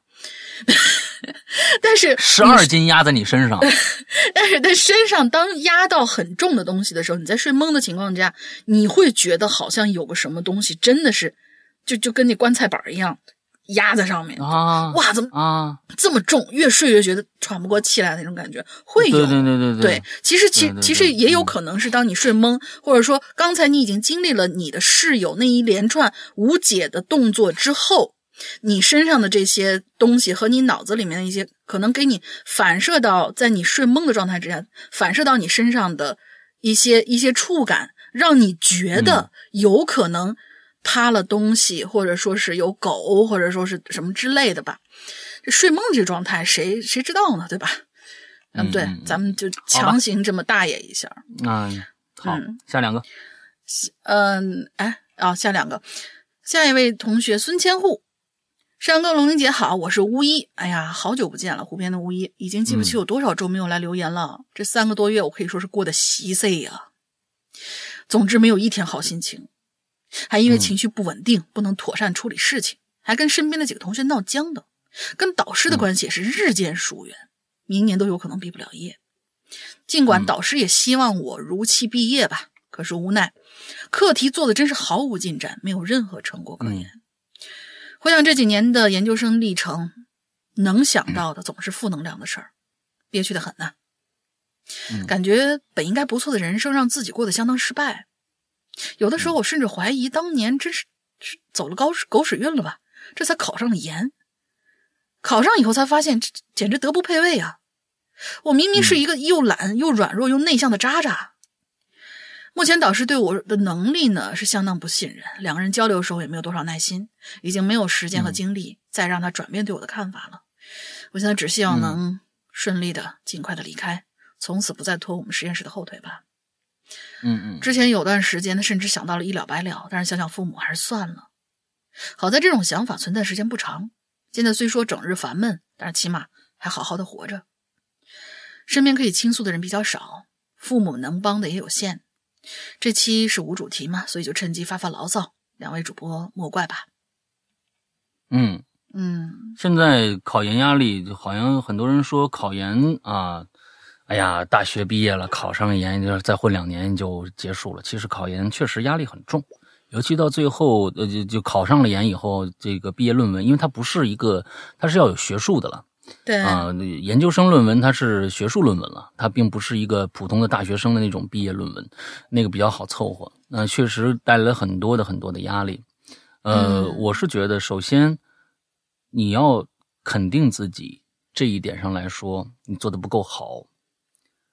但是十二斤压在你身上，但是在身上当压到很重的东西的时候，你在睡懵的情况下，你会觉得好像有个什么东西真的是，就就跟那棺材板一样。压在上面啊！哇，怎么啊这么重？越睡越觉得喘不过气来那种感觉，会有。对对对对对。其实其其实也有可能是当你睡懵，或者说刚才你已经经历了你的室友那一连串无解的动作之后，你身上的这些东西和你脑子里面的一些可能给你反射到在你睡懵的状态之下，反射到你身上的一些一些触感，让你觉得有可能。塌了东西，或者说是有狗，或者说是什么之类的吧。这睡梦这状态，谁谁知道呢？对吧？嗯，对，咱们就强行这么大爷一下。嗯，好，下两个。嗯，哎，啊，下两个。下一位同学孙千户，山哥龙玲姐好，我是巫医。哎呀，好久不见了，湖边的巫医，已经记不起有多少周没有来留言了。这三个多月，我可以说是过得稀碎呀。总之，没有一天好心情。还因为情绪不稳定，不能妥善处理事情，还跟身边的几个同学闹僵的，跟导师的关系也是日渐疏远，明年都有可能毕不了业。尽管导师也希望我如期毕业吧，可是无奈课题做的真是毫无进展，没有任何成果可言。回想这几年的研究生历程，能想到的总是负能量的事儿，憋屈的很呐。感觉本应该不错的人生，让自己过得相当失败。有的时候，我甚至怀疑当年真是是走了高狗屎运了吧？这才考上了研，考上以后才发现，这简直德不配位啊！我明明是一个又懒又软弱又内向的渣渣。目前导师对我的能力呢是相当不信任，两个人交流的时候也没有多少耐心，已经没有时间和精力再让他转变对我的看法了。我现在只希望能顺利的、尽快的离开，从此不再拖我们实验室的后腿吧。嗯嗯，之前有段时间，他甚至想到了一了百了，但是想想父母，还是算了。好在这种想法存在时间不长。现在虽说整日烦闷，但是起码还好好的活着。身边可以倾诉的人比较少，父母能帮的也有限。这期是无主题嘛，所以就趁机发发牢骚。两位主播莫怪吧。嗯嗯，现在考研压力，好像很多人说考研啊。哎呀，大学毕业了，考上研，就是再混两年就结束了。其实考研确实压力很重，尤其到最后，呃，就就考上了研以后，这个毕业论文，因为它不是一个，它是要有学术的了。对啊，研究生论文它是学术论文了，它并不是一个普通的大学生的那种毕业论文，那个比较好凑合。那确实带来了很多的很多的压力。呃，我是觉得，首先你要肯定自己这一点上来说，你做的不够好。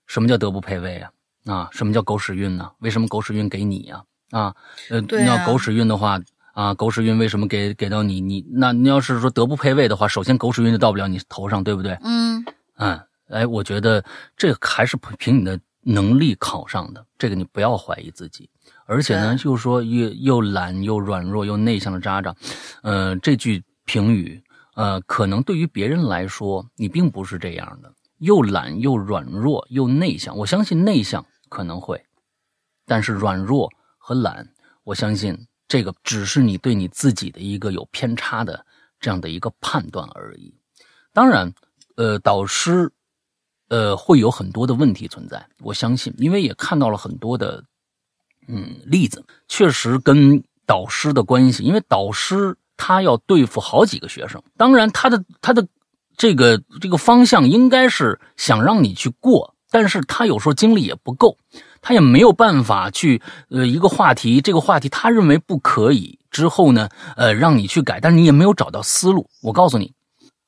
什么叫德不配位啊？啊，什么叫狗屎运呢？为什么狗屎运给你呀？啊，呃，你要狗屎运的话，啊，狗屎运为什么给给到你？你那你要是说德不配位的话，首先狗屎运就到不了你头上，对不对？嗯嗯，哎，我觉得这还是凭你的能力考上的，这个你不要怀疑自己。而且呢，就是说又又懒又软弱又内向的渣渣，呃，这句评语，呃，可能对于别人来说，你并不是这样的。又懒又软弱又内向，我相信内向可能会，但是软弱和懒，我相信这个只是你对你自己的一个有偏差的这样的一个判断而已。当然，呃，导师，呃，会有很多的问题存在，我相信，因为也看到了很多的，嗯，例子，确实跟导师的关系，因为导师他要对付好几个学生，当然他的他的。这个这个方向应该是想让你去过，但是他有时候精力也不够，他也没有办法去呃一个话题，这个话题他认为不可以之后呢，呃让你去改，但是你也没有找到思路。我告诉你，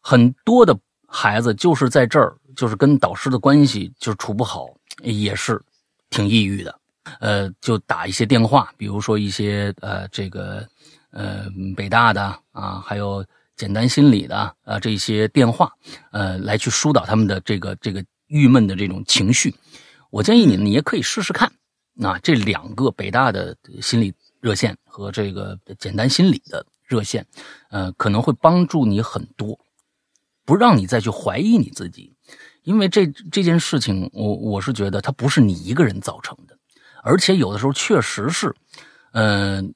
很多的孩子就是在这儿就是跟导师的关系就处不好，也是挺抑郁的。呃，就打一些电话，比如说一些呃这个呃北大的啊，还有简单心理的啊这些电话，呃来去疏导他们的这个这个郁闷的这种情绪。我建议你，你也可以试试看。那这两个北大的心理热线和这个简单心理的热线，呃，可能会帮助你很多，不让你再去怀疑你自己，因为这这件事情，我我是觉得它不是你一个人造成的，而且有的时候确实是，嗯、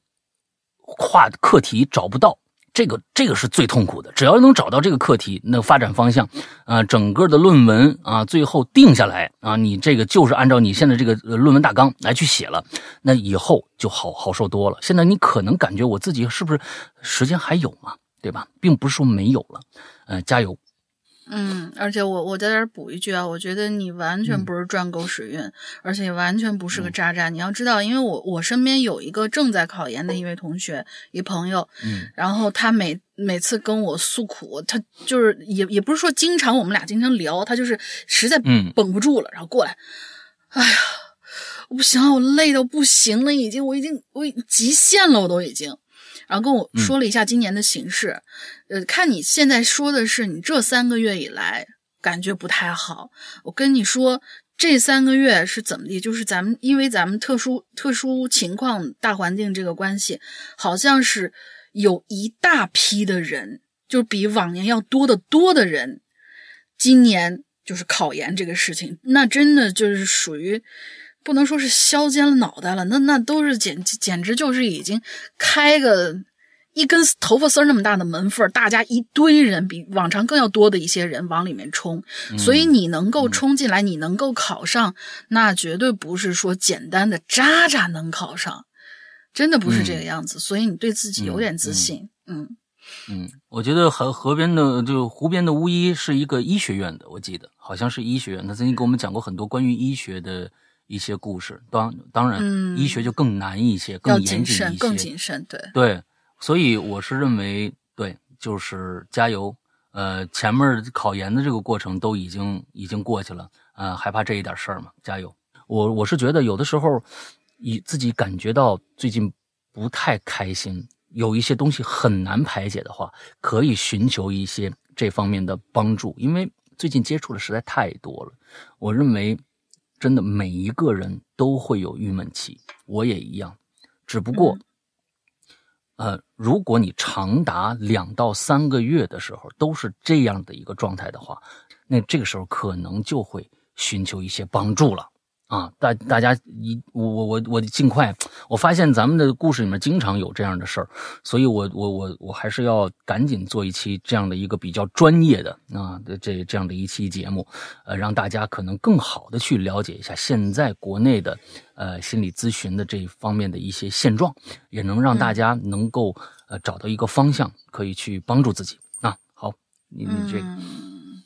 跨课题找不到。这个这个是最痛苦的，只要能找到这个课题，那发展方向，啊，整个的论文啊，最后定下来啊，你这个就是按照你现在这个论文大纲来去写了，那以后就好好受多了。现在你可能感觉我自己是不是时间还有嘛，对吧？并不是说没有了，呃，加油。嗯，而且我我在这儿补一句啊，我觉得你完全不是赚狗屎运，而且完全不是个渣渣。你要知道，因为我我身边有一个正在考研的一位同学，一朋友，嗯，然后他每每次跟我诉苦，他就是也也不是说经常我们俩经常聊，他就是实在嗯绷不住了，然后过来，哎呀，我不行了，我累到不行了，已经，我已经我已极限了，我都已经。然后跟我说了一下今年的形势，呃，看你现在说的是你这三个月以来感觉不太好，我跟你说这三个月是怎么地，就是咱们因为咱们特殊特殊情况大环境这个关系，好像是有一大批的人，就比往年要多得多的人，今年就是考研这个事情，那真的就是属于。不能说是削尖了脑袋了，那那都是简简直就是已经开个一根头发丝儿那么大的门缝儿，大家一堆人比往常更要多的一些人往里面冲，所以你能够冲进来，你能够考上，那绝对不是说简单的渣渣能考上，真的不是这个样子，所以你对自己有点自信，嗯。嗯，我觉得河河边的就湖边的巫医是一个医学院的，我记得好像是医学院，他曾经给我们讲过很多关于医学的。一些故事，当当然，嗯医学就更难一些，要更严谨一些，更谨慎，对，对，所以我是认为，对，就是加油。呃，前面考研的这个过程都已经已经过去了，呃，害怕这一点事儿嘛，加油。我我是觉得有的时候，以自己感觉到最近不太开心，有一些东西很难排解的话，可以寻求一些这方面的帮助，因为最近接触的实在太多了。我认为。真的每一个人都会有郁闷期，我也一样。只不过，嗯、呃，如果你长达两到三个月的时候都是这样的一个状态的话，那这个时候可能就会寻求一些帮助了啊！大大家一我我我我尽快，我发现咱们的故事里面经常有这样的事儿，所以我我我我还是要赶紧做一期这样的一个比较专业的啊这这样的一期节目，呃，让大家可能更好的去了解一下现在国内的呃心理咨询的这一方面的一些现状，也能让大家能够呃找到一个方向，可以去帮助自己啊。好，你你这，嗯，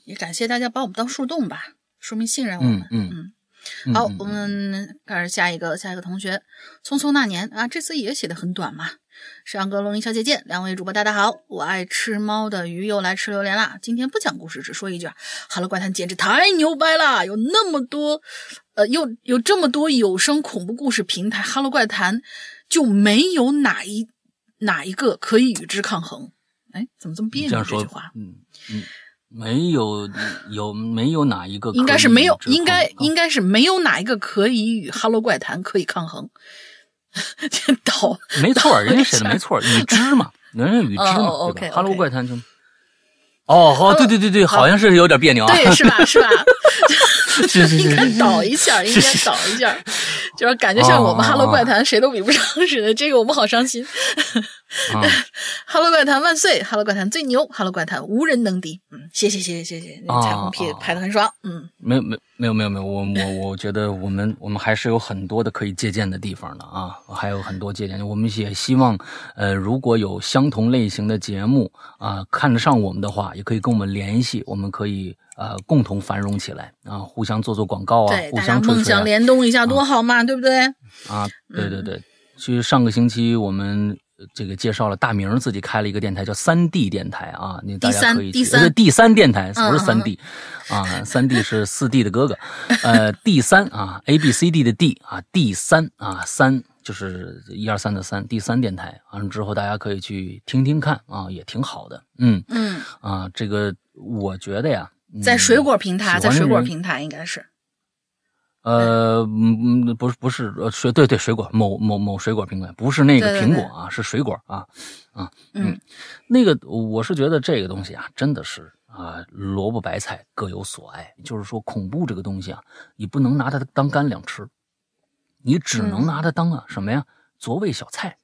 也感谢大家把我们当树洞吧，说明信任我们，嗯嗯嗯。嗯好，嗯我们开始下一个下一个同学，匆匆那年啊，这次也写的很短嘛。上个龙吟小姐姐，两位主播大家好，我爱吃猫的鱼又来吃榴莲啦。今天不讲故事，只说一句啊，哈喽怪谈简直太牛掰了，有那么多，呃，又有这么多有声恐怖故事平台，哈喽怪谈就没有哪一哪一个可以与之抗衡？哎，怎么这么别扭这这句话？，嗯嗯，没有有没有哪一个应该是没有，应该应该是没有哪一个可以与《哈喽怪谈》可以抗衡。倒没错，人家写的没错儿，已知嘛，人家与之嘛，哦对吧？OK，OK。哈喽怪谈就，哦，好，对对对对，好像是有点别扭啊，对，是吧？是吧？是是应该，倒一下，应该倒一下，就是感觉像我们《哈喽怪谈》谁都比不上似的。这个我们好伤心。嗯哈喽怪谈万岁！哈喽怪谈最牛！哈喽怪谈无人能敌。嗯，谢谢谢谢谢谢，那彩虹屁哦拍的很爽。嗯没有没没有没有没有，我我我觉得我们我们还是有很多的可以借鉴的地方的啊，还有很多借鉴。我们也希望，呃，如果有相同类型的节目啊、看得上我们的话，也可以跟我们联系，我们可以呃共同繁荣起来啊，互相做做广告啊，，互相梦想联动一下多好嘛，对不对？啊，对对对。其实上个星期我们呃这个介绍了大明自己开了一个电台叫三 D 电台啊，那大家可以去第三呃第三电台不是嗯三 D 啊，三 D 是四 D 的哥哥，呃第三啊 A B C D 的 D 啊第三啊三就是一二三的三第三电台，完了之后大家可以去听听看啊，也挺好的，嗯嗯，啊，这个我觉得呀，嗯在水果平台，在水果平台应该是呃，嗯，嗯不是不是，呃，水对对水果某某某水果平台，不是那个苹果啊，是水果啊啊，嗯那个我是觉得这个东西啊，真的是啊，萝卜白菜各有所爱。就是说，恐怖这个东西啊，你不能拿它当干粮吃，你只能嗯。拿它当啊、什么呀？佐味小菜，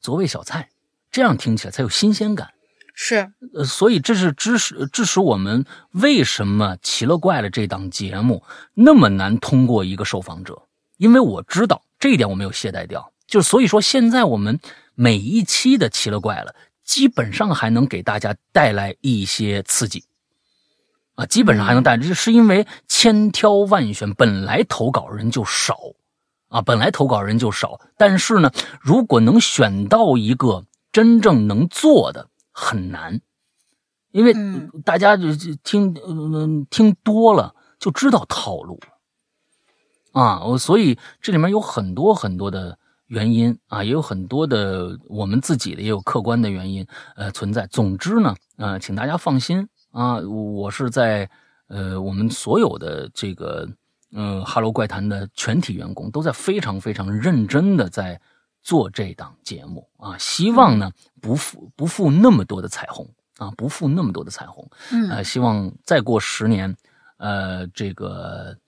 佐味小菜，这样听起来才有新鲜感。是，呃，所以这是致使致使我们为什么《奇了怪了》这档节目那么难通过一个受访者，因为我知道这一点我没有懈怠掉，就所以说现在我们每一期的《奇了怪了》基本上还能给大家带来一些刺激，啊，基本上还能带，这是因为千挑万选，本来投稿人就少，啊，本来投稿人就少，但是呢，如果能选到一个真正能做的。很难，因为嗯大家就就听嗯、听多了就知道套路了啊，我所以这里面有很多很多的原因啊，也有很多的我们自己的也有客观的原因呃存在。总之呢，呃，请大家放心啊，我是在呃我们所有的这个嗯、呃《哈喽怪谈》的全体员工都在非常非常认真的在。做这档节目啊，希望呢不负不负那么多的彩虹啊，不负那么多的彩虹。嗯呃，希望再过十年，呃，这个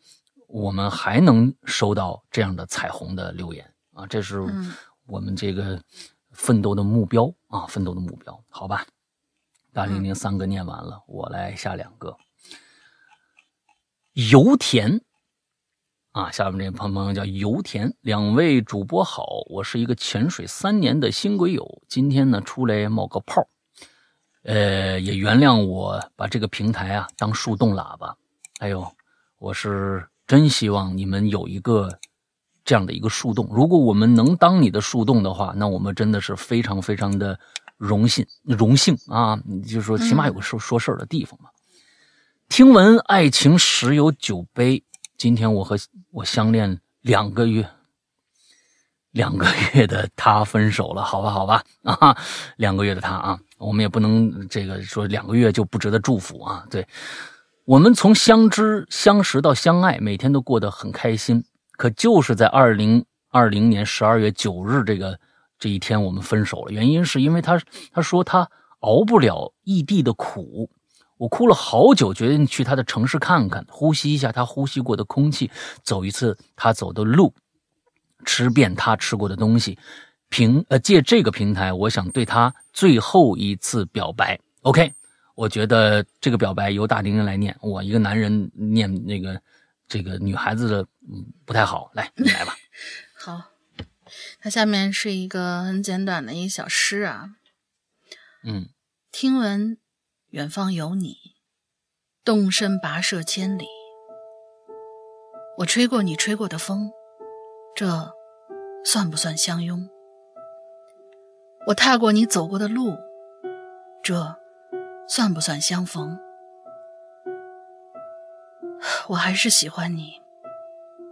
我们还能收到这样的彩虹的留言啊，这是嗯我们这个奋斗的目标啊，奋斗的目标，好吧？大玲玲三个念完了，我来下两个。油田啊，下面这朋朋友叫油田，两位主播好，我是一个潜水三年的新鬼友，今天呢出来冒个泡，呃，也原谅我把这个平台啊当树洞喇叭，哎呦，我是真希望你们有一个这样的一个树洞，如果我们能当你的树洞的话，那我们真的是非常非常的荣幸荣幸啊，你就说起码有个说说事儿的地方嘛。听闻爱情十有九悲。今天我和我相恋两个月，两个月的他分手了，好吧，好吧，啊，两个月的他啊，我们也不能这个说两个月就不值得祝福啊。对，我们从相知、相识到相爱，每天都过得很开心。可就是在二零二零年十二月九日这个这一天，我们分手了。原因是因为他他说他熬不了异地的苦。我哭了好久，决定去他的城市看看，呼吸一下他呼吸过的空气，走一次他走的路，吃遍他吃过的东西。平呃，借这个平台，我想对他最后一次表白。OK，我觉得这个表白由大玲玲来念，我一个男人念那个这个女孩子的，嗯，不太好。来，你来吧。好，它下面是一个很简短的一小诗啊。嗯，听闻。远方有你，动身跋涉千里。我吹过你吹过的风，这算不算相拥？我踏过你走过的路，这算不算相逢？我还是喜欢你，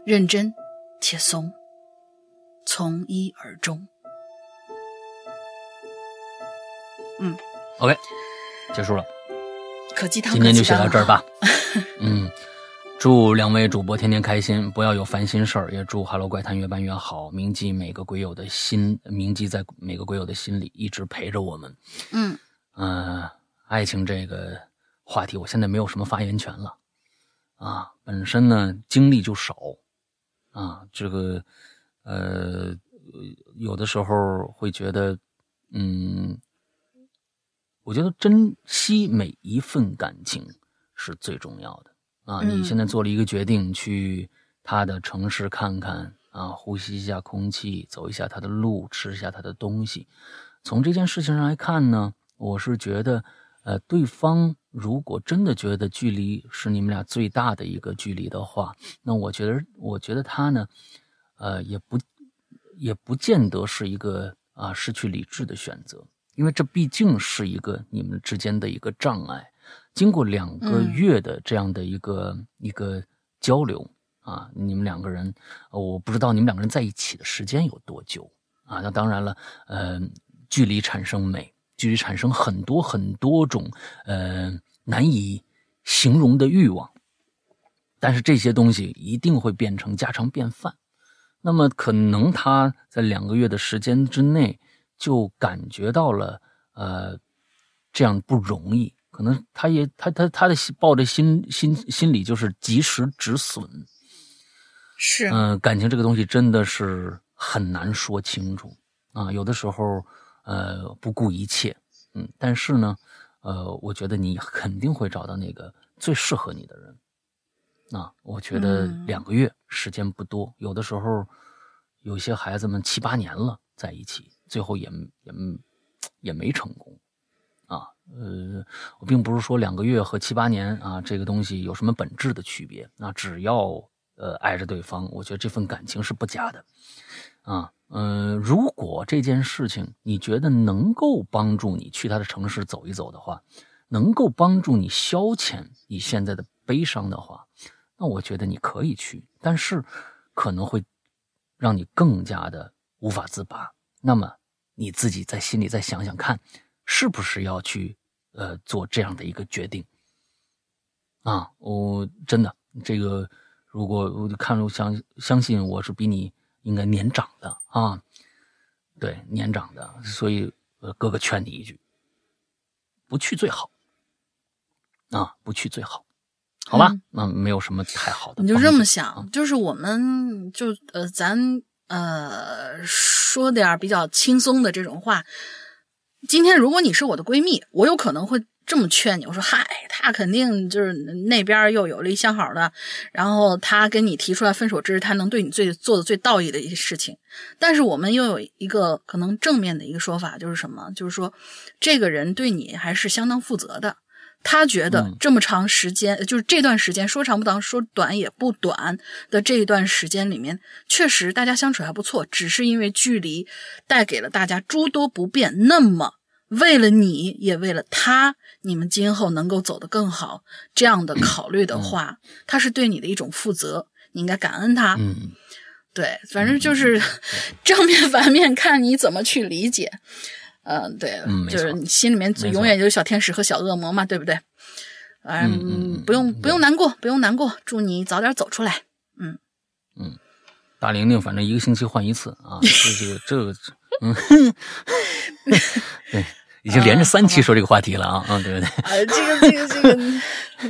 认真且怂，从一而终。嗯，OK。结束了，可鸡汤。今天就写到这儿吧。嗯，祝两位主播天天开心，不要有烦心事儿。也祝《哈喽怪谈》越办越好，铭记每个鬼友的心，铭记在每个鬼友的心里，一直陪着我们。嗯嗯、呃，爱情这个话题，我现在没有什么发言权了啊。本身呢，经历就少啊，这个呃，有的时候会觉得，嗯。我觉得珍惜每一份感情是最重要的啊！嗯你现在做了一个决定，去他的城市看看啊，呼吸一下空气，走一下他的路，吃一下他的东西。从这件事情上来看呢，我是觉得，呃，对方如果真的觉得距离是你们俩最大的一个距离的话，那我觉得，我觉得他呢，呃，也不，也不见得是一个。啊失去理智的选择，因为这毕竟是一个你们之间的一个障碍。经过两个月的这样的一个、一个交流啊，你们两个人，我不知道你们两个人在一起的时间有多久啊？那当然了，呃，距离产生美，距离产生很多很多种呃难以形容的欲望，但是这些东西一定会变成家常便饭。那么可能他在两个月的时间之内就感觉到了，呃，这样不容易。可能他也他他他的抱着心心心理就是及时止损，是嗯，感情这个东西真的是很难说清楚啊。有的时候呃不顾一切，嗯，但是呢，呃，我觉得你肯定会找到那个最适合你的人。啊，我觉得两个月时间不多，有的时候有些孩子们七八年了在一起，最后也也也没成功。啊，呃，我并不是说两个月和七八年啊这个东西有什么本质的区别。那只要呃爱着对方，我觉得这份感情是不假的。啊，呃，如果这件事情你觉得能够帮助你去他的城市走一走的话，能够帮助你消遣你现在的悲伤的话，那我觉得你可以去。但是可能会让你更加的无法自拔。那么你自己在心里再想想看。是不是要去呃做这样的一个决定啊？我真的这个，如果我看我相相信我是比你应该年长的啊，对年长的，所以呃哥哥劝你一句，不去最好啊，不去最好，好吧？那没有什么太好的，你就这么想，就是我们就呃咱呃说点比较轻松的这种话。今天如果你是我的闺蜜，我有可能会这么劝你。我说：“嗨，他肯定就是那边又有了一相好的，然后他跟你提出来分手，这是他能对你最做的最道义的一些事情。”但是我们又有一个可能正面的一个说法，就是什么？就是说，这个人对你还是相当负责的。他觉得这么长时间，就是这段时间说长不长，说短也不短的这一段时间里面，确实大家相处还不错。只是因为距离带给了大家诸多不便。那么，为了你也为了他，你们今后能够走得更好，这样的考虑的话，他是对你的一种负责，你应该感恩他。嗯，对，反正就是 正面 反面看你怎么去理解。嗯，对，就是你心里面永远就是小天使和小恶魔嘛，对不对？嗯，不用不用难过，不用难过，祝你早点走出来。嗯嗯，大玲玲，反正一个星期换一次啊，这个 这个，嗯，对，已经连着三期说这个话题了啊，啊，对不对？啊，这个这个这个，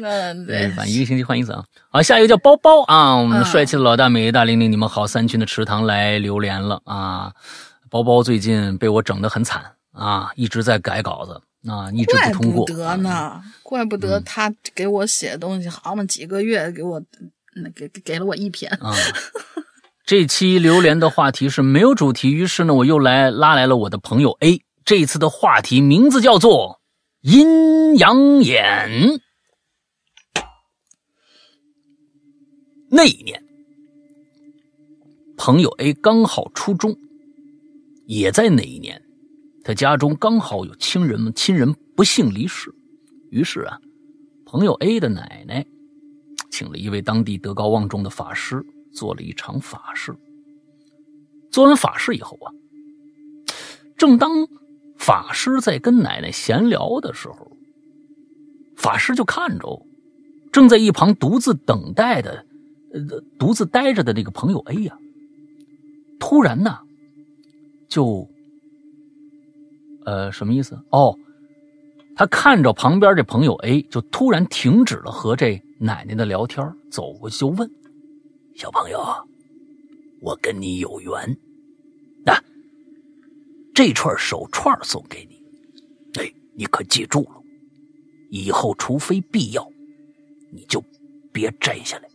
嗯，对，反正一个星期换一次啊。好，下一个叫包包啊，我们帅气的老大美大玲玲，你们好，三群的池塘来榴莲了啊。包包最近被我整得很惨。啊，一直在改稿子啊，一直不通过。怪不得呢，怪不得他给我写东西好嘛，几个月给我，那给给了我一篇。啊，这期榴莲的话题是没有主题，于是呢，我又来拉来了我的朋友 A。这一次的话题名字叫做阴阳眼。那一年，朋友 A 刚好初中，也在那一年。他家中刚好有亲人们亲人不幸离世，于是啊，朋友 A 的奶奶请了一位当地德高望重的法师做了一场法事。做完法事以后啊，正当法师在跟奶奶闲聊的时候，法师就看着正在一旁独自等待的、呃，独自待着的那个朋友 A 呀，突然呢，就。呃，什么意思？哦，他看着旁边这朋友 A，就突然停止了和这奶奶的聊天，走过去就问：“小朋友，我跟你有缘，那这串手串送给你，哎，你可记住了，以后除非必要，你就别摘下来。”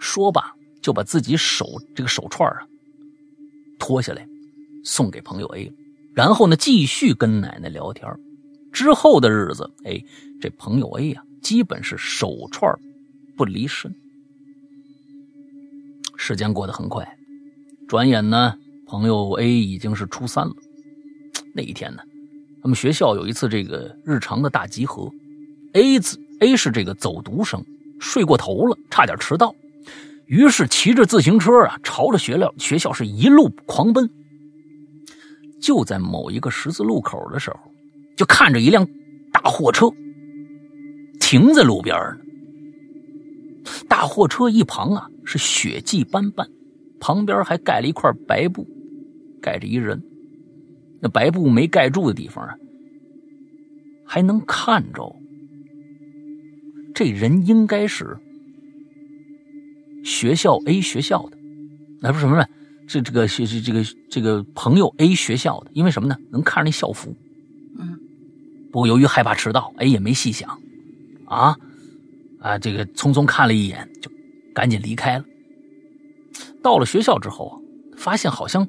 说罢，就把自己手这个手串啊脱下来，送给朋友 A 了。然后呢，继续跟奶奶聊天。之后的日子，哎，这朋友 A 呀，基本是手串不离身。时间过得很快，转眼呢，朋友 A 已经是初三了。那一天呢，他们学校有一次这个日常的大集合，A 子 A 是这个走读生，睡过头了，差点迟到，于是骑着自行车啊，朝着学校学校是一路狂奔。就在某一个十字路口的时候，就看着一辆大货车停在路边呢。大货车一旁啊是血迹斑斑，旁边还盖了一块白布，盖着一人。那白布没盖住的地方啊，还能看着这人应该是学校 A 学校的，那不是什么呢？这这个学这个这个朋友 A 学校的，因为什么呢？能看着那校服。嗯，不过由于害怕迟到，A 也没细想，啊啊，这个匆匆看了一眼，就赶紧离开了。到了学校之后啊，发现好像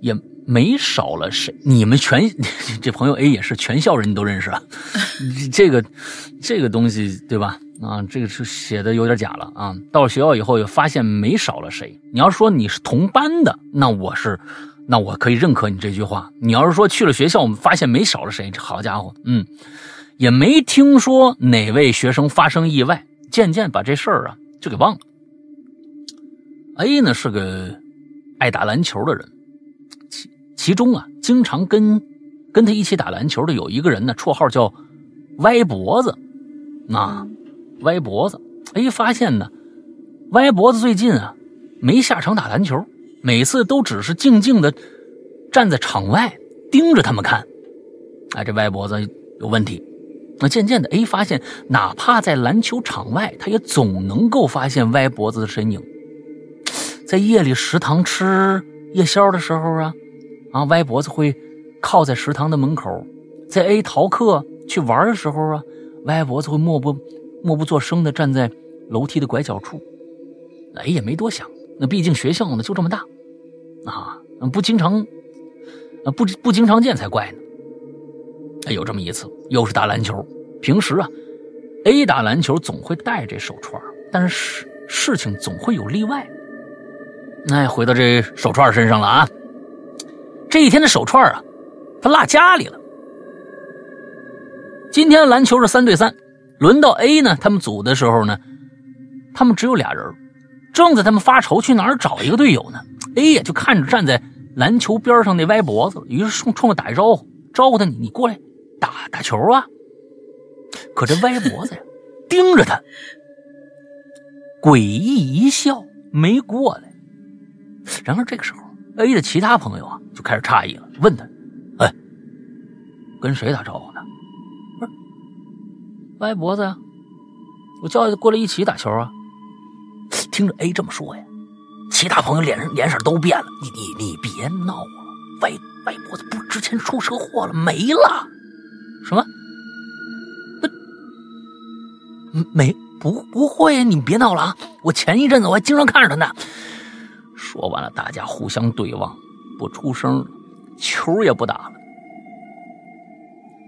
也没少了谁。你们全 这朋友 A 也是全校人，你都认识啊？这个这个东西对吧？啊，这个是写的有点假了啊！到了学校以后，也发现没少了谁。你要说你是同班的，那我是，那我可以认可你这句话。你要是说去了学校，我们发现没少了谁，这好家伙，嗯，也没听说哪位学生发生意外。渐渐把这事儿啊就给忘了。A 呢是个爱打篮球的人，其其中啊经常跟跟他一起打篮球的有一个人呢，绰号叫歪脖子，那。歪脖子，哎，发现呢，歪脖子最近啊没下场打篮球，每次都只是静静的站在场外盯着他们看。哎，这歪脖子有问题。那渐渐的，A 发现，哪怕在篮球场外，他也总能够发现歪脖子的身影。在夜里食堂吃夜宵的时候啊，啊，歪脖子会靠在食堂的门口。在 A 逃课去玩的时候啊，歪脖子会默不。默不作声的站在楼梯的拐角处，哎，也没多想，那毕竟学校呢就这么大，啊，不经常，不不经常见才怪呢。哎，有这么一次，又是打篮球。平时啊，A 打篮球总会带这手串，但是事事情总会有例外。那回到这手串身上了啊，这一天的手串啊，他落家里了。今天篮球是三对三。轮到 A 呢？他们组的时候呢，他们只有俩人，正在他们发愁去哪儿找一个队友呢。A 呀就看着站在篮球边上那歪脖子，于是冲冲他打一招呼，招呼他你你过来打打球啊。可这歪脖子呀盯着他，诡异一笑，没过来。然而这个时候，A 的其他朋友啊就开始诧异了，问他：“哎，跟谁打招呼？”歪脖子呀！我叫他过来一起打球啊！听着 A 这么说呀，其他朋友脸上脸色都变了。你你你别闹了！歪歪脖子不之前出车祸了没了？什么？那没不不会？你别闹了啊！我前一阵子我还经常看着他呢。说完了，大家互相对望，不出声，球也不打了。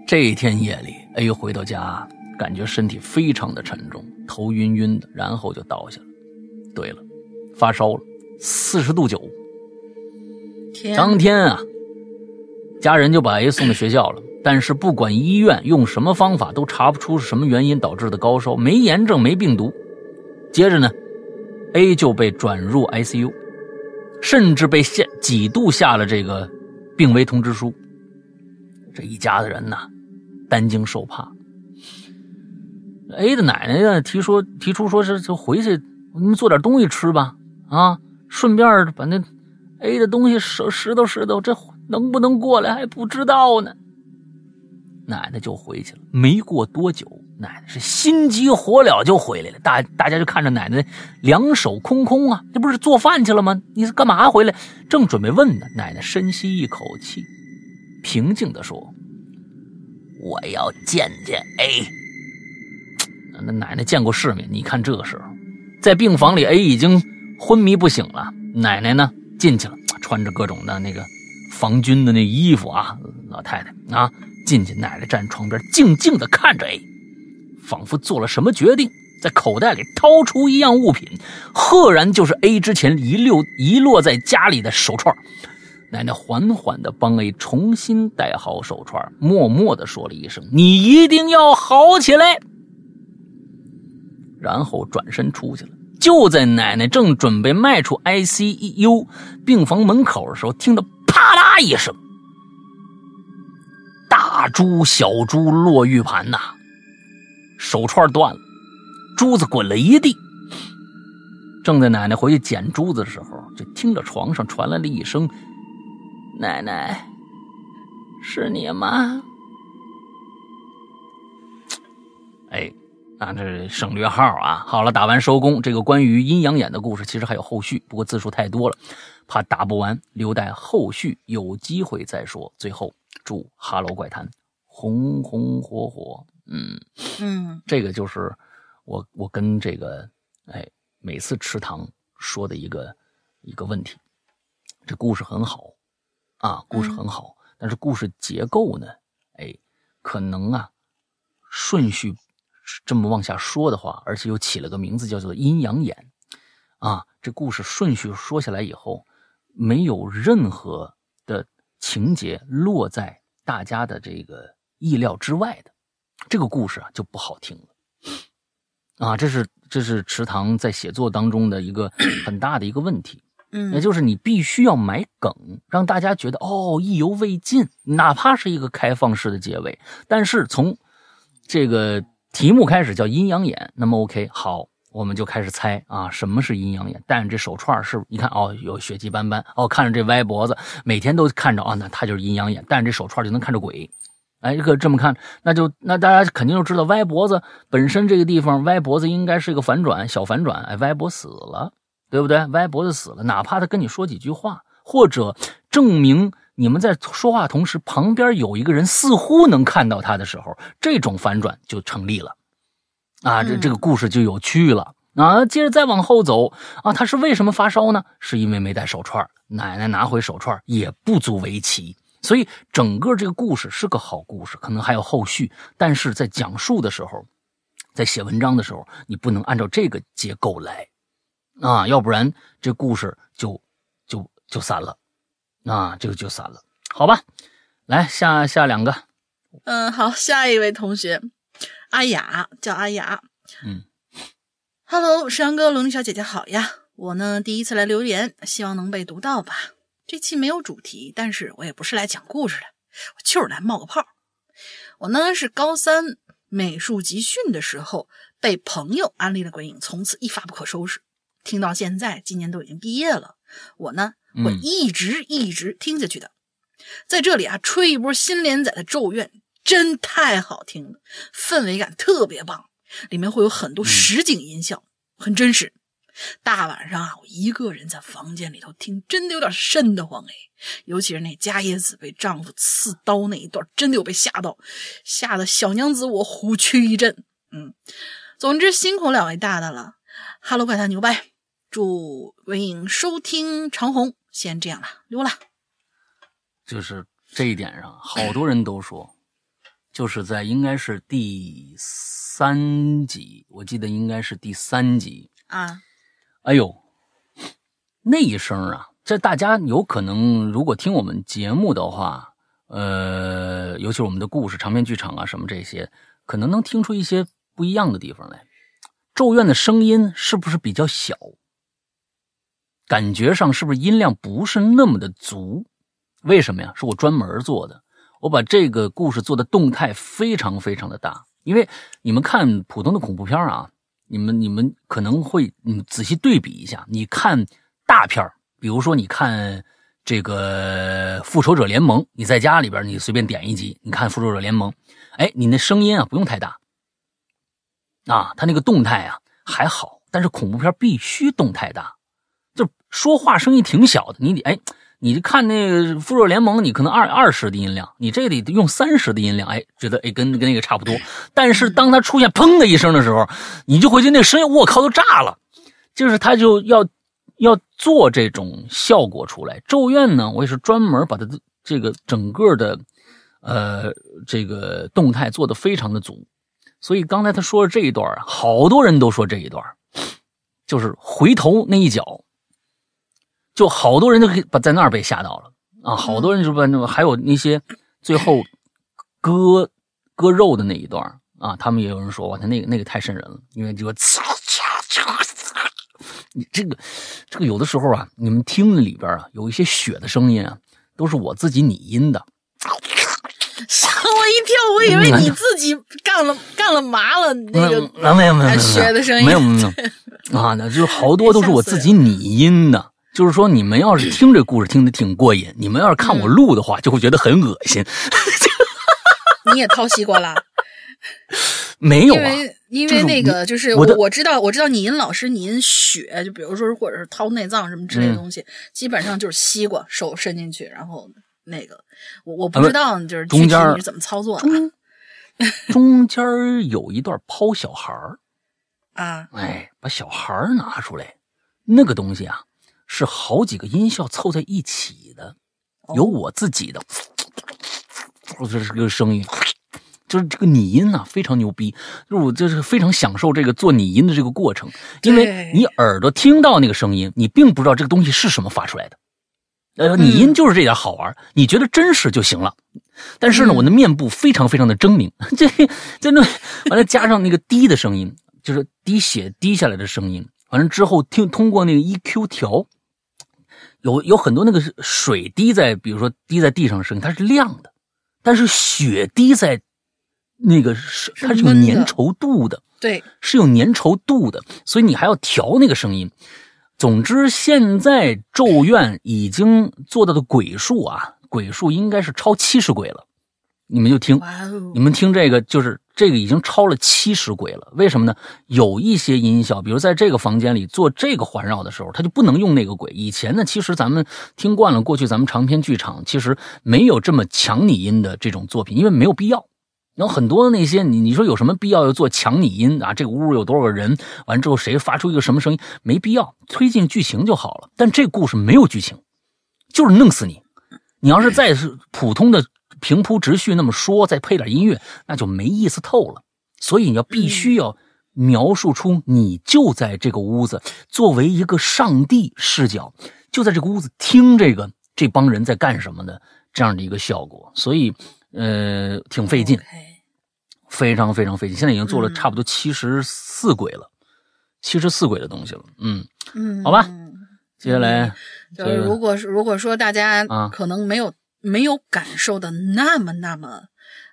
这一天夜里，A 回到家。感觉身体非常的沉重，头晕晕的，然后就倒下了。对了，发烧了，四十度九。当天啊，家人就把 A 送到学校了。但是不管医院用什么方法，都查不出是什么原因导致的高烧，没炎症，没病毒。接着呢，A 就被转入 ICU，甚至被下几度下了这个病危通知书。这一家子人呐，担惊受怕。A 的奶奶呢提说提出说是就回去你们做点东西吃吧啊，顺便把那 A 的东西拾拾掇拾掇，这能不能过来还不知道呢。奶奶就回去了，没过多久，奶奶是心急火燎就回来了。大大家就看着奶奶两手空空啊，这不是做饭去了吗？你是干嘛回来？正准备问呢，奶奶深吸一口气，平静的说：“我要见见 A。”那奶奶见过世面，你看这个时候，在病房里，A 已经昏迷不醒了。奶奶呢进去了，穿着各种的那个防军的那衣服啊，老太太啊进去，奶奶站床边静静的看着 A，仿佛做了什么决定，在口袋里掏出一样物品，赫然就是 A 之前遗留遗落在家里的手串。奶奶缓缓地帮 A 重新戴好手串，默默地说了一声：“你一定要好起来。”然后转身出去了。就在奶奶正准备迈出 ICU 病房门口的时候，听到啪啦一声，大珠小珠落玉盘呐，手串断了，珠子滚了一地。正在奶奶回去捡珠子的时候，就听着床上传来了一声。奶奶，是你吗？哎，那这省略号啊。好了，打完收工。这个关于阴阳眼的故事其实还有后续，不过字数太多了，怕打不完，留待后续有机会再说。最后，祝《哈喽怪谈》红红火火。嗯嗯，这个就是我我跟这个哎每次池塘说的一个一个问题。这故事很好。啊，故事很好，但是故事结构呢？哎，可能啊，顺序这么往下说的话，而且又起了个名字叫做阴阳眼，啊，这故事顺序说下来以后，没有任何的情节落在大家的这个意料之外的，这个故事啊就不好听了，啊，这是这是池塘在写作当中的一个很大的一个问题。嗯，也就是你必须要埋梗，让大家觉得哦意犹未尽，哪怕是一个开放式的结尾。但是从这个题目开始叫阴阳眼，那么 OK 好，我们就开始猜啊，什么是阴阳眼？戴着这手串是，你看哦有血迹斑斑，哦看着这歪脖子，每天都看着啊，那他就是阴阳眼，戴着这手串就能看着鬼。哎，可这么看，那就那大家肯定就知道歪脖子本身这个地方歪脖子应该是一个反转，小反转，哎歪脖死了。对不对？歪脖子死了，哪怕他跟你说几句话，或者证明你们在说话同时，旁边有一个人似乎能看到他的时候，这种反转就成立了，啊，这这个故事就有趣了啊。接着再往后走啊，他是为什么发烧呢？是因为没戴手串，奶奶拿回手串也不足为奇。所以整个这个故事是个好故事，可能还有后续，但是在讲述的时候，在写文章的时候，你不能按照这个结构来。啊，要不然这故事就就就散了，啊，这个就散了，好吧？来下下两个，嗯，好，下一位同学，阿雅叫阿雅，嗯，Hello，石阳哥，龙女小姐姐好呀，我呢第一次来留言，希望能被读到吧。这期没有主题，但是我也不是来讲故事的，我就是来冒个泡。我呢是高三美术集训的时候被朋友安利了鬼影，从此一发不可收拾。听到现在，今年都已经毕业了，我呢会一直一直听下去的。在这里啊，吹一波新连载的《咒怨》，真太好听了，氛围感特别棒，里面会有很多实景音效，很真实。大晚上啊，我一个人在房间里头听，真的有点瘆得慌哎。尤其是那伽椰子被丈夫刺刀那一段，真的有被吓到，吓得小娘子我虎躯一震。嗯，总之辛苦两位大大了。哈喽，怪谈牛掰！祝文颖收听长虹，先这样了，溜了。就是这一点上，好多人都说，就是在应该是第三集，我记得应该是第三集啊。哎呦，那一声啊，这大家有可能如果听我们节目的话，呃，尤其是我们的故事长篇剧场啊什么这些，可能能听出一些不一样的地方来。咒怨的声音是不是比较小？感觉上是不是音量不是那么的足？为什么呀？是我专门做的，我把这个故事做的动态非常非常的大。因为你们看普通的恐怖片啊，你们你们可能会你仔细对比一下，你看大片比如说你看这个《复仇者联盟》，你在家里边你随便点一集，你看《复仇者联盟》，哎，你那声音啊不用太大。啊，他那个动态啊还好，但是恐怖片必须动态大，就说话声音挺小的。你得哎，你看那个《复仇联盟》，你可能二二十的音量，你这得用三十的音量，哎，觉得哎跟跟那个差不多。但是当他出现砰的一声的时候，你就会觉得那声音我靠都炸了，就是他就要要做这种效果出来。咒怨呢，我也是专门把它的这个整个的呃这个动态做的非常的足。所以刚才他说的这一段，好多人都说这一段，就是回头那一脚，就好多人都把在那儿被吓到了啊！好多人就把那还有那些最后割割肉的那一段啊，他们也有人说哇，他那个那个太瘆人了，因为这个你这个这个有的时候啊，你们听里边啊有一些血的声音啊，都是我自己拟音的。吓我一跳，我以为你自己干了 干了麻了，那个没有没有没有血的声音没有没有啊，那就好多都是我自己拟音的。就是说，你们要是听这故事听得挺过瘾，你们要是看我录的话，就会觉得很恶心。你也掏西瓜啦？没有啊，因为因为那个就是我的我知道我知道你音老师你音血，就比如说或者是掏内脏什么之类的东西，基本上就是西瓜手伸进去，然后那个我我不知道就是具体中间你是怎么操作的中 中间有一段抛小孩儿，啊？哎，把小孩儿拿出来，那个东西啊，是好几个音效凑在一起的，有我自己的，这是个声音，就是这个拟音啊，非常牛逼，就是我就是非常享受这个做拟音的这个过程，因为你耳朵听到那个声音，你并不知道这个东西是什么发出来的。呃，拟音就是这点好玩，你觉得真实就行了。但是呢，嗯我的面部非常非常的狰狞，这真的完了加上那个滴的声音，就是滴血滴下来的声音。完了之后听通过那个 EQ 调，有有很多那个水滴在，比如说滴在地上的声音，它是亮的，但是血滴在那个是是它是有粘稠度的，对，是有粘稠度的，所以你还要调那个声音。总之，现在咒怨已经做到的鬼数啊，鬼数应该是超七十鬼了。你们就听，哦你，们听这个，就是这个已经超了七十轨了。为什么呢？有一些音效，比如在这个房间里做这个环绕的时候，它就不能用那个轨。以前呢，其实咱们听惯了，过去咱们长篇剧场其实没有这么强拟音的这种作品，因为没有必要。然后很多那些你你说有什么必要要做强拟音啊？这个屋有多少个人？完之后谁发出一个什么声音？没必要，推进剧情就好了。但这故事没有剧情，就是弄死你。你要是再是普通的平铺直叙那么说，再配点音乐，那就没意思透了。所以你要必须要描述出你就在这个屋子，作为一个上帝视角，就在这个屋子听这个这帮人在干什么的这样的一个效果。所以呃，挺费劲。非常非常费劲，现在已经做了嗯差不多七十四轨了，七十四轨的东西了。嗯，嗯，好吧接下来就是如果是如果说大家啊可能没有、没有感受的那么那么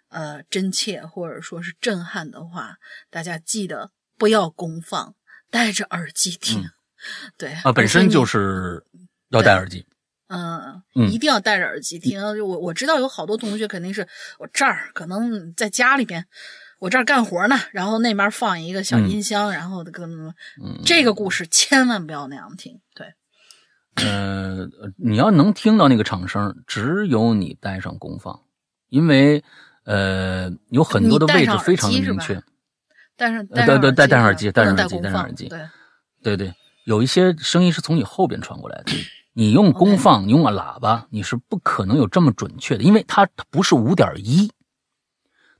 呃真切，或者说是震撼的话，大家记得不要公放，戴着耳机听。对啊，本身就是要戴耳机。你嗯嗯一定要戴着耳机听。我我知道有好多同学肯定是我这儿可能在家里边。我这儿干活呢，然后那边放一个小音箱，然后跟、嗯，这个故事千万不要那样听。对，呃，你要能听到那个场声，只有你带上功放，因为呃有很多的位置非常的明确。戴上呃对对戴戴上耳机戴上耳机戴上耳机对，对对，有一些声音是从你后边传过来的。你用功放，你用喇叭，你是不可能有这么准确的，因为它它不是五点一，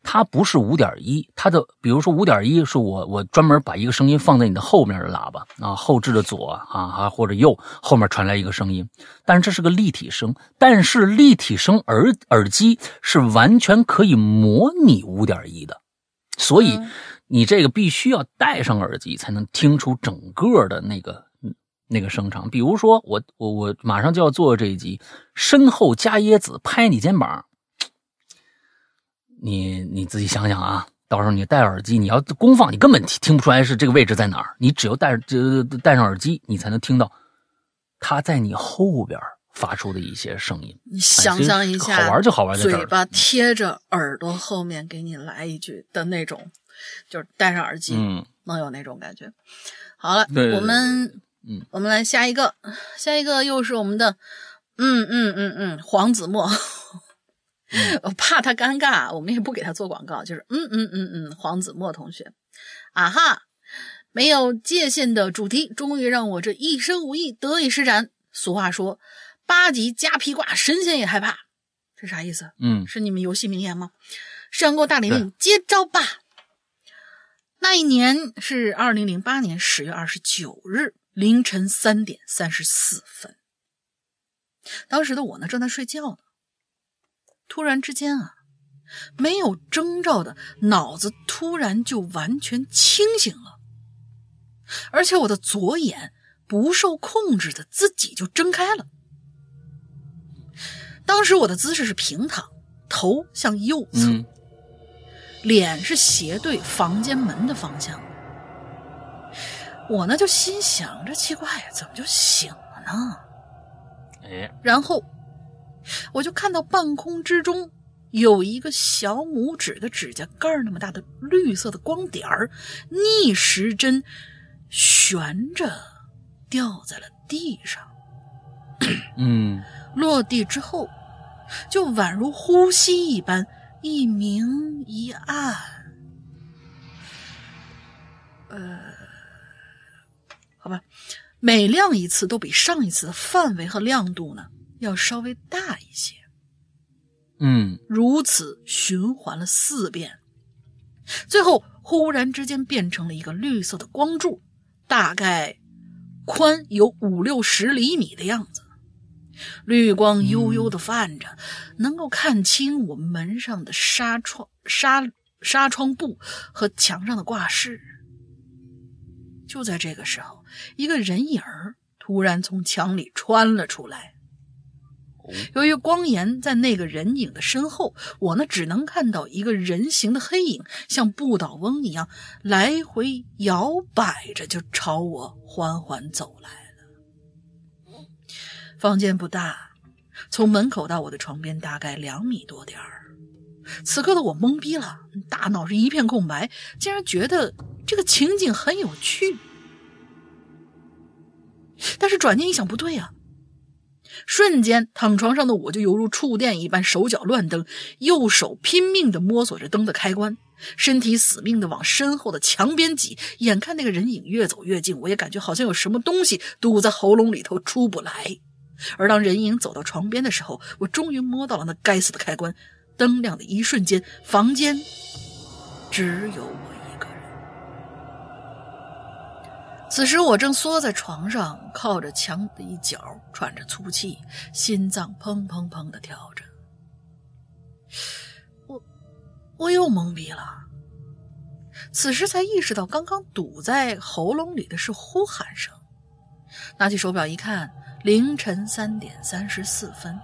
它不是五点一，它的比如说五点一是我我专门把一个声音放在你的后面的喇叭啊，后置的左啊啊或者右后面传来一个声音，但是这是个立体声，但是立体声耳耳机是完全可以模拟五点一的，所以嗯。你这个必须要戴上耳机才能听出整个的那个嗯那个声场。比如说我我我马上就要做这一集，身后加椰子拍你肩膀，你你自己想想啊，到时候你戴耳机，你要公放，你根本听听不出来是这个位置在哪儿。你只有戴这戴上耳机，你才能听到他在你后边发出的一些声音。你想象一下，好玩就好玩在这儿嘴巴贴着耳朵后面给你来一句的那种，就是戴上耳机、嗯，能有那种感觉。好了，对对对我们嗯，我们来下一个，下一个又是我们的，嗯嗯嗯嗯，黄子墨。嗯我怕他尴尬，我们也不给他做广告，就是嗯嗯嗯嗯，黄子墨同学，啊哈，没有界限的主题，终于让我这一生无意得以施展。俗话说，八级加披挂，神仙也害怕，这啥意思？嗯是你们游戏名言吗？上过大玲玲，接招吧！那一年是二零零八年十月二十九日凌晨三点三十四分。当时的我呢，正在睡觉呢。突然之间啊，没有征兆的，脑子突然就完全清醒了，而且我的左眼不受控制的自己就睁开了。当时我的姿势是平躺，头向右侧，嗯脸是斜对房间门的方向。我呢就心想，这奇怪呀，怎么就醒了呢？哎，然后我就看到半空之中有一个小拇指的指甲盖那么大的绿色的光点儿，逆时针悬着掉在了地上。嗯 落地之后，就宛如呼吸一般，一明一暗。呃，好吧，每亮一次都比上一次的范围和亮度呢要稍微大一些。嗯如此循环了四遍，最后忽然之间变成了一个绿色的光柱，大概宽有五六十厘米的样子。绿光悠悠的泛着，能够看清我们门上的纱窗、纱纱窗布和墙上的挂饰。就在这个时候，一个人影儿突然从墙里穿了出来。由于光源在那个人影的身后，我呢只能看到一个人形的黑影，像不倒翁一样来回摇摆着，就朝我缓缓走来了。房间不大，从门口到我的床边大概两米多点儿。此刻的我懵逼了，大脑是一片空白，竟然觉得这个情景很有趣。但是转念一想，不对呀、瞬间，躺床上的我就犹如触电一般，手脚乱蹬，右手拼命地摸索着灯的开关，身体死命地往身后的墙边挤。眼看那个人影越走越近，我也感觉好像有什么东西堵在喉咙里头出不来。而当人影走到床边的时候，我终于摸到了那该死的开关。灯亮的一瞬间，房间只有我此时我正缩在床上，靠着墙的一角，喘着粗气，心脏砰砰砰的跳着。我我又懵逼了。此时才意识到，刚刚堵在喉咙里的是呼喊声。拿起手表一看，凌晨三点三十四分。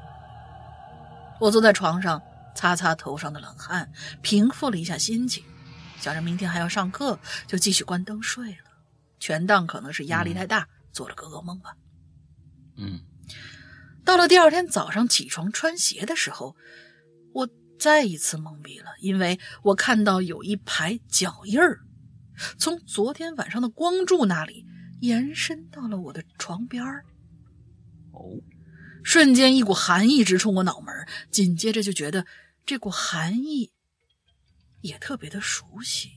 我坐在床上，擦擦头上的冷汗，平复了一下心情，想着明天还要上课，就继续关灯睡了。全当可能是压力太大，做了个噩梦吧。嗯到了第二天早上起床穿鞋的时候，我再一次懵逼了，因为我看到有一排脚印儿从昨天晚上的光柱那里延伸到了我的床边儿。哦，瞬间一股寒意直冲我脑门儿，紧接着就觉得这股寒意也特别的熟悉，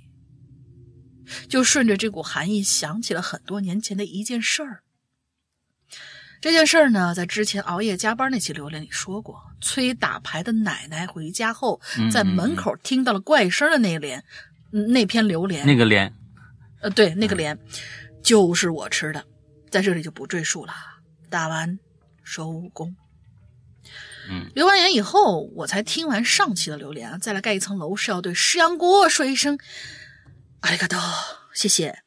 就顺着这股寒意想起了很多年前的一件事儿。这件事儿呢，在之前熬夜加班那期榴莲里说过。催打牌的奶奶回家后，嗯在门口听到了怪声的那连，嗯那篇榴莲，那个莲，呃，对，那个莲就是我吃的，在这里就不赘述了。打完收工。嗯，留完言以后，我才听完上期的榴莲啊，再来盖一层楼是要对石阳锅说一声阿里嘎多，谢谢，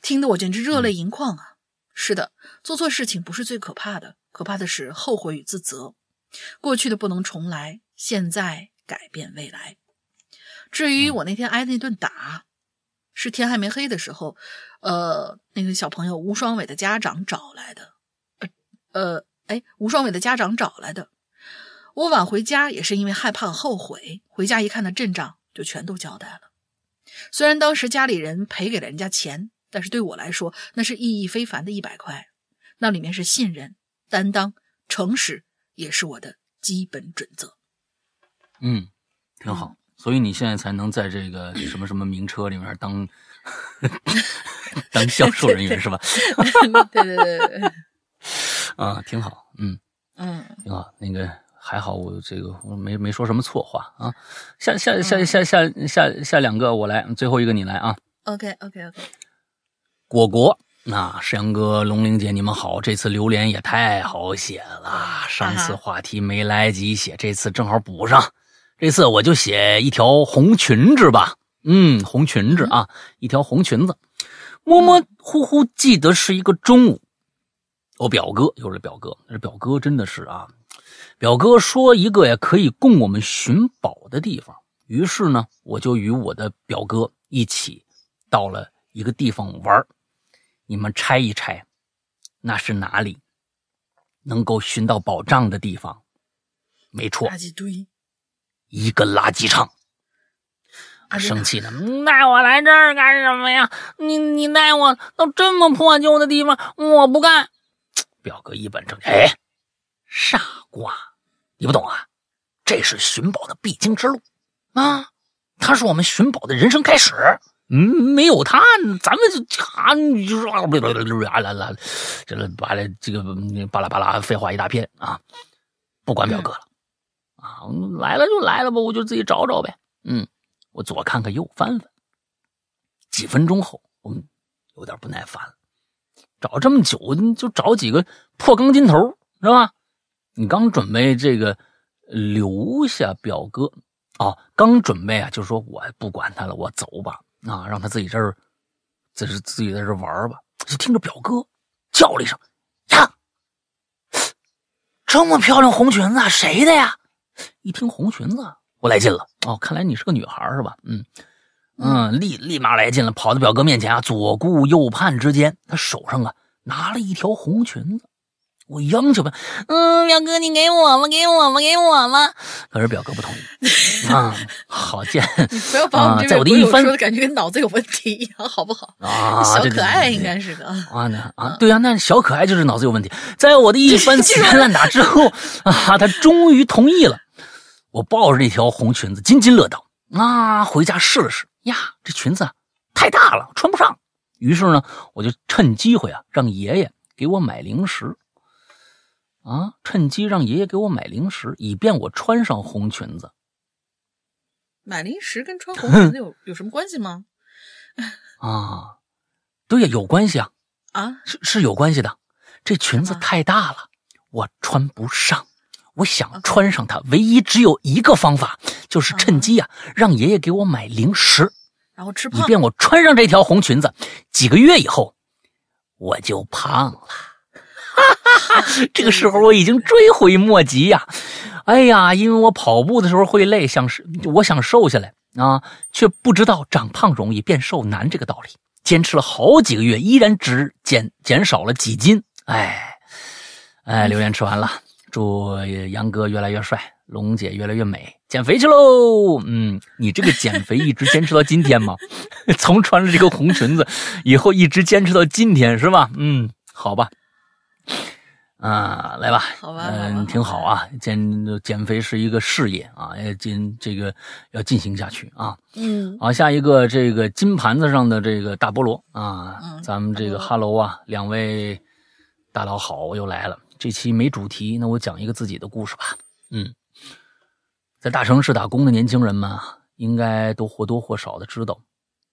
听得我简直热泪盈眶啊！是的，做错事情不是最可怕的，可怕的是后悔与自责。过去的不能重来，现在改变未来。至于我那天挨的那顿打，是天还没黑的时候，呃，那个小朋友吴双伟的家长找来的，呃呃，哎，吴双伟的家长找来的。我晚回家也是因为害怕后悔，回家一看那阵仗，就全都交代了。虽然当时家里人赔给了人家钱，但是对我来说，那是意义非凡的一百块。那里面是信任、担当、诚实，也是我的基本准则。嗯，挺好。所以你现在才能在这个什么什么名车里面当 当销售人员是吧？对对对对对，啊，挺好。嗯，嗯，挺好。那个还好，我这个我没没说什么错话啊。下下下下下下下两个我来，最后一个你来啊。OK OK OK，果果，那石阳哥、龙玲姐，你们好！这次榴莲也太好写了，上次话题没来及写，这次正好补上。这次我就写一条红裙子吧，嗯，红裙子啊，一条红裙子。模模糊糊记得是一个中午，我表哥又是表哥，这表哥真的是啊，表哥说一个呀可以供我们寻宝的地方，于是呢，我就与我的表哥一起到了一个地方玩你们猜一猜，那是哪里？能够寻到宝藏的地方？没错，垃圾堆，一个垃圾场。啊生气呢，带我来这儿干什么呀？你你带我到这么破旧的地方，我不干。表哥一本正经，哎，傻瓜，你不懂啊，这是寻宝的必经之路啊，它是我们寻宝的人生开始。嗯，没有它，咱们就啊，你就说啊啦啦，这个巴拉这个巴拉巴拉废话一大片啊，不管表哥了啊，来了就来了吧，我就自己找找呗。嗯，我左看看右翻翻，几分钟后，我们有点不耐烦了。找这么久，就找几个破钢筋头，是吧？你刚准备这个留下表哥哦，刚准备啊，就说我不管他了，我走吧，啊，让他自己这儿，这是自己在这玩吧。就听着表哥叫了一声：“呀，这么漂亮红裙子，谁的呀？”一听红裙子，我来劲了。哦，看来你是个女孩是吧？嗯。嗯，立立马来劲了，跑到表哥面前啊，左顾右盼之间，他手上啊拿了一条红裙子。我央求吧，嗯，表哥，你给我吧，给我吧，给我吧。可是表哥不同意 啊。好贱，你不要把我们这位朋友说的感觉跟脑子有问题一样，好不好？啊，小可爱应该是个啊，那啊，对啊，那小可爱就是脑子有问题。在我的一番死缠烂打之后啊，他终于同意了。我抱着那条红裙子津津乐道啊，回家试了试。呀，这裙子太大了，穿不上。于是呢，我就趁机会啊，让爷爷给我买零食。啊，趁机让爷爷给我买零食，以便我穿上红裙子。买零食跟穿红裙子有 有什么关系吗？啊，对呀，有关系啊。啊，是是有关系的。这裙子太大了，我穿不上。我想穿上它，唯一只有一个方法，就是趁机啊，让爷爷给我买零食，然后吃胖，以便我穿上这条红裙子。几个月以后，我就胖了。哈哈，这个时候我已经追悔莫及呀！哎呀，因为我跑步的时候会累，想我想瘦下来啊，却不知道长胖容易变瘦难这个道理。坚持了好几个月，依然只减减少了几斤。哎，哎，榴莲吃完了。祝杨哥越来越帅，龙姐越来越美，减肥去喽！嗯，你这个减肥一直坚持到今天吗？从穿了这个红裙子以后，一直坚持到今天是吧？嗯，好吧，啊，来吧，好吧，嗯，挺好啊。减减肥是一个事业啊，要进这个要进行下去啊。嗯，好，下一个这个金盘子上的这个大菠萝啊，嗯咱们这个哈喽啊，两位大佬好，我又来了。这期没主题，那我讲一个自己的故事吧。嗯，在大城市打工的年轻人们啊，应该都或多或少的知道，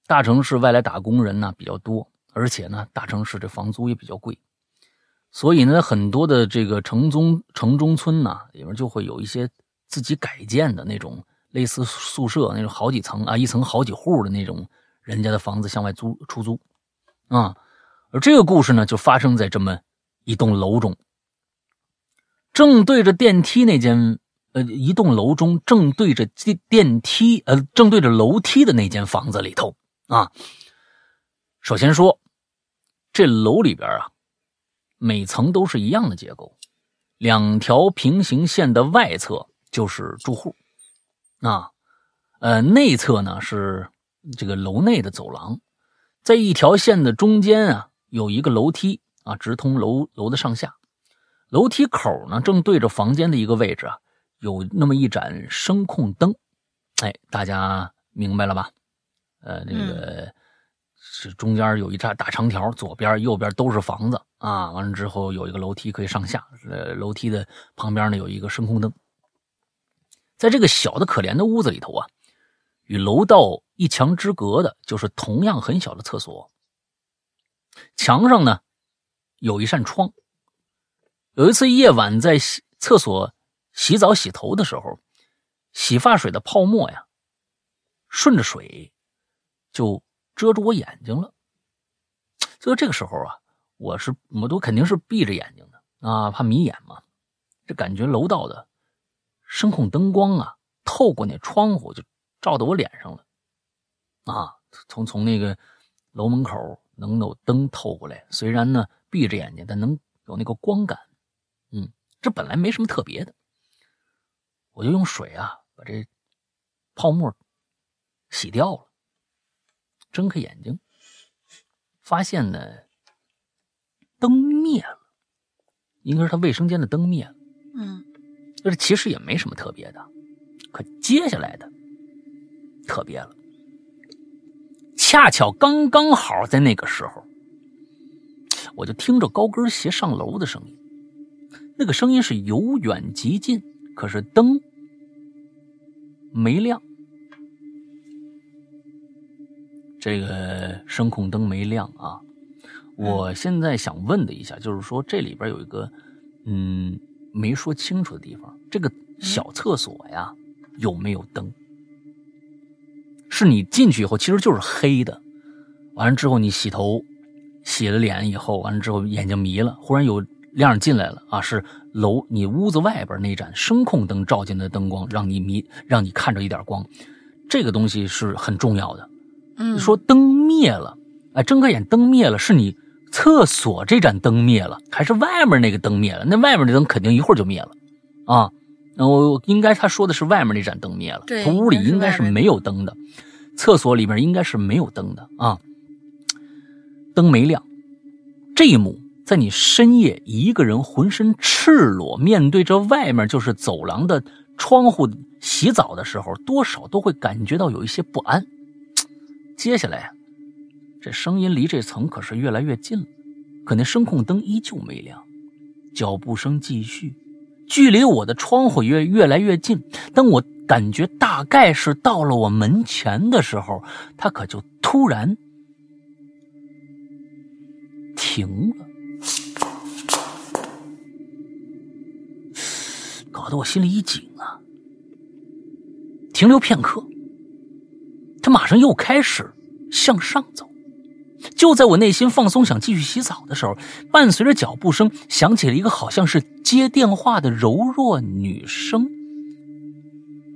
大城市外来打工人呢比较多，而且呢，大城市这房租也比较贵，所以呢，很多的这个城中城中村呢，里面就会有一些自己改建的那种类似宿舍那种好几层啊，一层好几户的那种人家的房子向外租出租啊。而这个故事呢，就发生在这么一栋楼中。正对着电梯那间，呃，一栋楼中正对着电电梯，呃，正对着楼梯的那间房子里头啊。首先说，这楼里边啊，每层都是一样的结构，两条平行线的外侧就是住户，啊，呃，内侧呢是这个楼内的走廊，在一条线的中间啊，有一个楼梯啊，直通楼楼的上下。楼梯口呢，正对着房间的一个位置啊，有那么一盏声控灯，哎，大家明白了吧？呃，这个是中间有一大大长条，左边右边都是房子啊。完了之后有一个楼梯可以上下，呃，楼梯的旁边呢有一个声控灯。在这个小的可怜的屋子里头啊，与楼道一墙之隔的就是同样很小的厕所。墙上呢有一扇窗。有一次夜晚在洗厕所洗澡洗头的时候，洗发水的泡沫呀，顺着水就遮住我眼睛了。所以这个时候啊，我是我都肯定是闭着眼睛的啊，怕迷眼嘛。这感觉楼道的声控灯光啊，透过那窗户就照到我脸上了啊。从从那个楼门口能有灯透过来，虽然呢闭着眼睛，但能有那个光感。嗯，这本来没什么特别的，我就用水啊把这泡沫洗掉了。睁开眼睛，发现呢灯灭了，应该是他卫生间的灯灭了。嗯，这其实也没什么特别的，可接下来的特别了，恰巧刚刚好在那个时候，我就听着高跟鞋上楼的声音。那个声音是由远及近，可是灯没亮。这个声控灯没亮啊！我现在想问的一下，就是说这里边有一个嗯没说清楚的地方，这个小厕所呀有没有灯？是你进去以后其实就是黑的，完了之后你洗头洗了脸以后，完了之后眼睛迷了，忽然有。亮进来了啊！是楼你屋子外边那盏声控灯照进的灯光，让你迷，让你看着一点光。这个东西是很重要的。嗯，说灯灭了，哎，睁开眼灯灭了，是你厕所这盏灯灭了，还是外面那个灯灭了？那外面的灯肯定一会儿就灭了啊！我应该他说的是外面那盏灯灭了，对，屋里应该是没有灯的，厕所里面应该是没有灯的啊。灯没亮，这一幕。在你深夜一个人浑身赤裸面对着外面就是走廊的窗户洗澡的时候，多少都会感觉到有一些不安。接下来，这声音离这层可是越来越近了，可那声控灯依旧没亮，脚步声继续，距离我的窗户越越来越近。当我感觉大概是到了我门前的时候，他可就突然停了。搞得我心里一紧啊！停留片刻，他马上又开始向上走。就在我内心放松，想继续洗澡的时候，伴随着脚步声，响起了一个好像是接电话的柔弱女声：“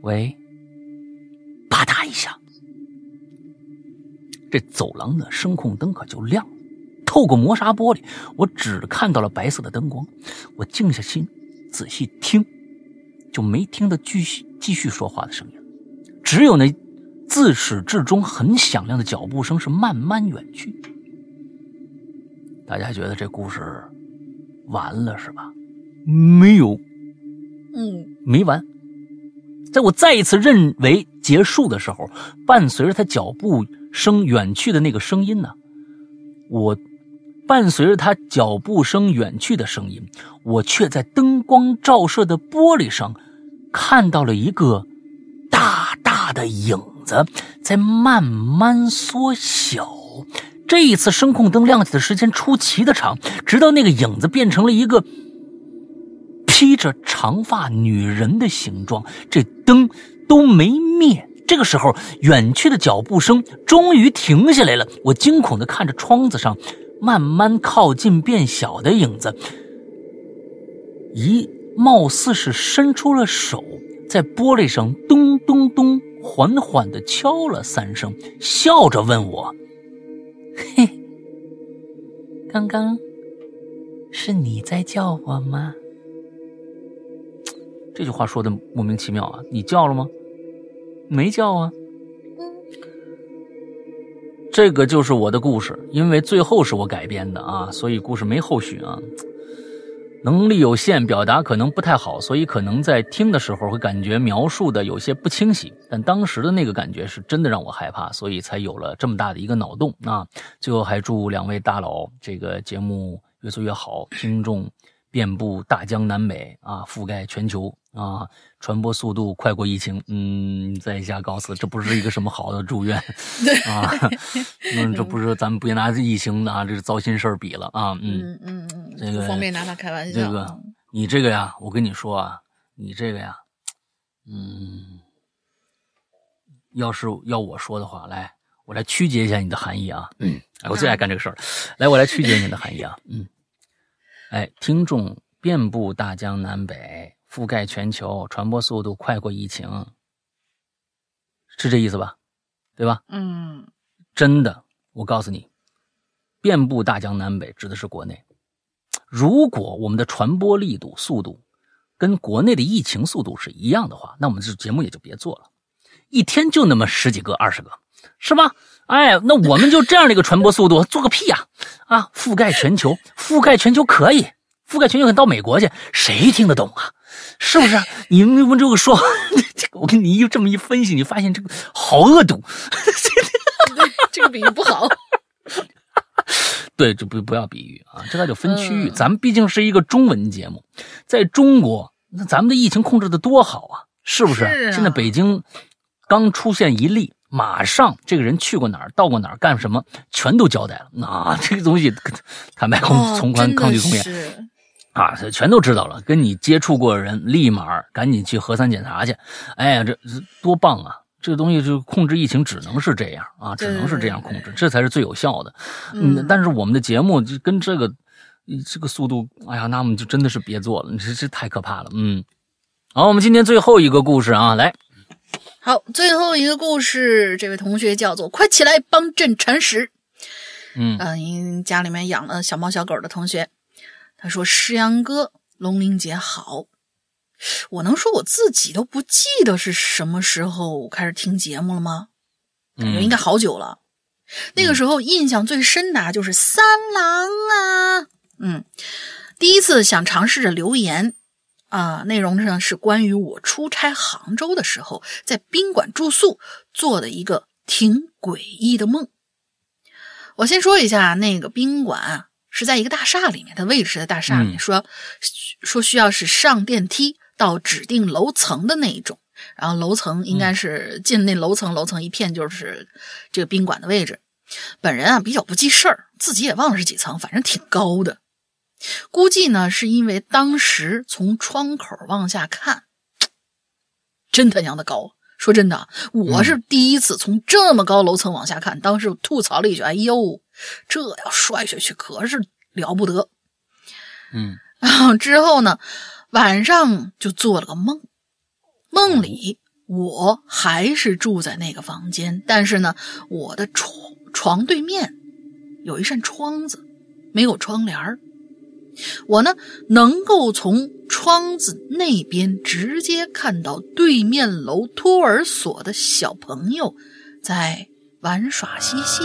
喂。”吧嗒一下，这走廊的声控灯可就亮了。透过磨砂玻璃，我只看到了白色的灯光。我静下心，仔细听。就没听到继续继续说话的声音，只有那自始至终很响亮的脚步声是慢慢远去。大家觉得这故事完了是吧？没有，嗯，没完。在我再一次认为结束的时候，伴随着他脚步声远去的那个声音呢，我伴随着他脚步声远去的声音，我却在灯光照射的玻璃上。看到了一个大大的影子在慢慢缩小。这一次声控灯亮起的时间出奇的长，直到那个影子变成了一个披着长发女人的形状，这灯都没灭。这个时候，远去的脚步声终于停下来了。我惊恐的看着窗子上慢慢靠近变小的影子，咦。貌似是伸出了手，在玻璃上咚咚咚缓缓的敲了三声，笑着问我：“嘿，刚刚是你在叫我吗？”这句话说的莫名其妙啊！你叫了吗？没叫啊。这个就是我的故事，因为最后是我改编的啊，所以故事没后续啊。能力有限，表达可能不太好，所以可能在听的时候会感觉描述的有些不清晰。但当时的那个感觉是真的让我害怕，所以才有了这么大的一个脑洞啊！最后还祝两位大佬这个节目越做越好，听众遍布大江南北啊，覆盖全球啊，传播速度快过疫情。嗯，在下告辞，这不是一个什么好的祝愿 啊。嗯，这不是咱们别拿疫情啊，这糟心事儿比了啊。嗯嗯嗯，这个不方便拿它开玩笑。这个你这个呀，我跟你说啊，你这个呀，嗯，要是要我说的话，来，我来曲解一下你的含义啊。嗯，哎，我最爱干这个事儿了。来，我来曲解你的含义啊。嗯，哎，听众遍布大江南北，覆盖全球，传播速度快过疫情，是这意思吧？对吧？嗯真的，我告诉你，遍布大江南北指的是国内。如果我们的传播力度、速度跟国内的疫情速度是一样的话，那我们这节目也就别做了，一天就那么十几个、二十个，是吧？哎，那我们就这样的一个传播速度，做个屁呀！啊，覆盖全球，覆盖全球可以，覆盖全球到美国去，谁听得懂啊？是不是？你们这个说，这个我跟你一这么一分析，你发现这个好恶毒。这个比喻不好。对，就不不要比喻啊，这个就分区域。嗯咱们毕竟是一个中文节目，在中国，那咱们的疫情控制的多好啊，是不是？是啊现在北京刚出现一例，马上这个人去过哪儿，到过哪儿，干什么，全都交代了。啊，这个东西，坦白从宽抗拒从严是啊，全都知道了。跟你接触过的人，立马赶紧去核酸检查去。哎呀，这这多棒啊！这个东西就控制疫情，只能是这样啊，只能是这样控制，这才是最有效的。嗯，但是我们的节目就跟这个这个速度，哎呀，那我们就真的是别做了，这这太可怕了。嗯，好，我们今天最后一个故事啊，来，好，最后一个故事，这位同学叫做“快起来帮朕铲屎”。嗯家里面养了小猫小狗的同学，他说：“诗阳哥，龙玲姐好。”我能说我自己都不记得是什么时候开始听节目了吗？感觉应该好久了。那个时候印象最深的啊就是三郎啊，嗯，第一次想尝试着留言啊、内容上是关于我出差杭州的时候，在宾馆住宿做的一个挺诡异的梦。我先说一下，那个宾馆啊是在一个大厦里面，它位置是在大厦里面，嗯说说需要是上电梯到指定楼层的那一种，然后楼层应该是进那楼层，楼层一片就是这个宾馆的位置。本人啊比较不记事儿，自己也忘了是几层，反正挺高的。估计呢是因为当时从窗口往下看，真他娘的高。说真的，我是第一次从这么高楼层往下看，当时吐槽了一句：“哎呦，这要摔下去可是了不得。”嗯然后之后呢，晚上就做了个梦，梦里我还是住在那个房间，但是呢，我的床床对面有一扇窗子，没有窗帘儿。我呢，能够从窗子那边直接看到对面楼托儿所的小朋友在玩耍嬉戏。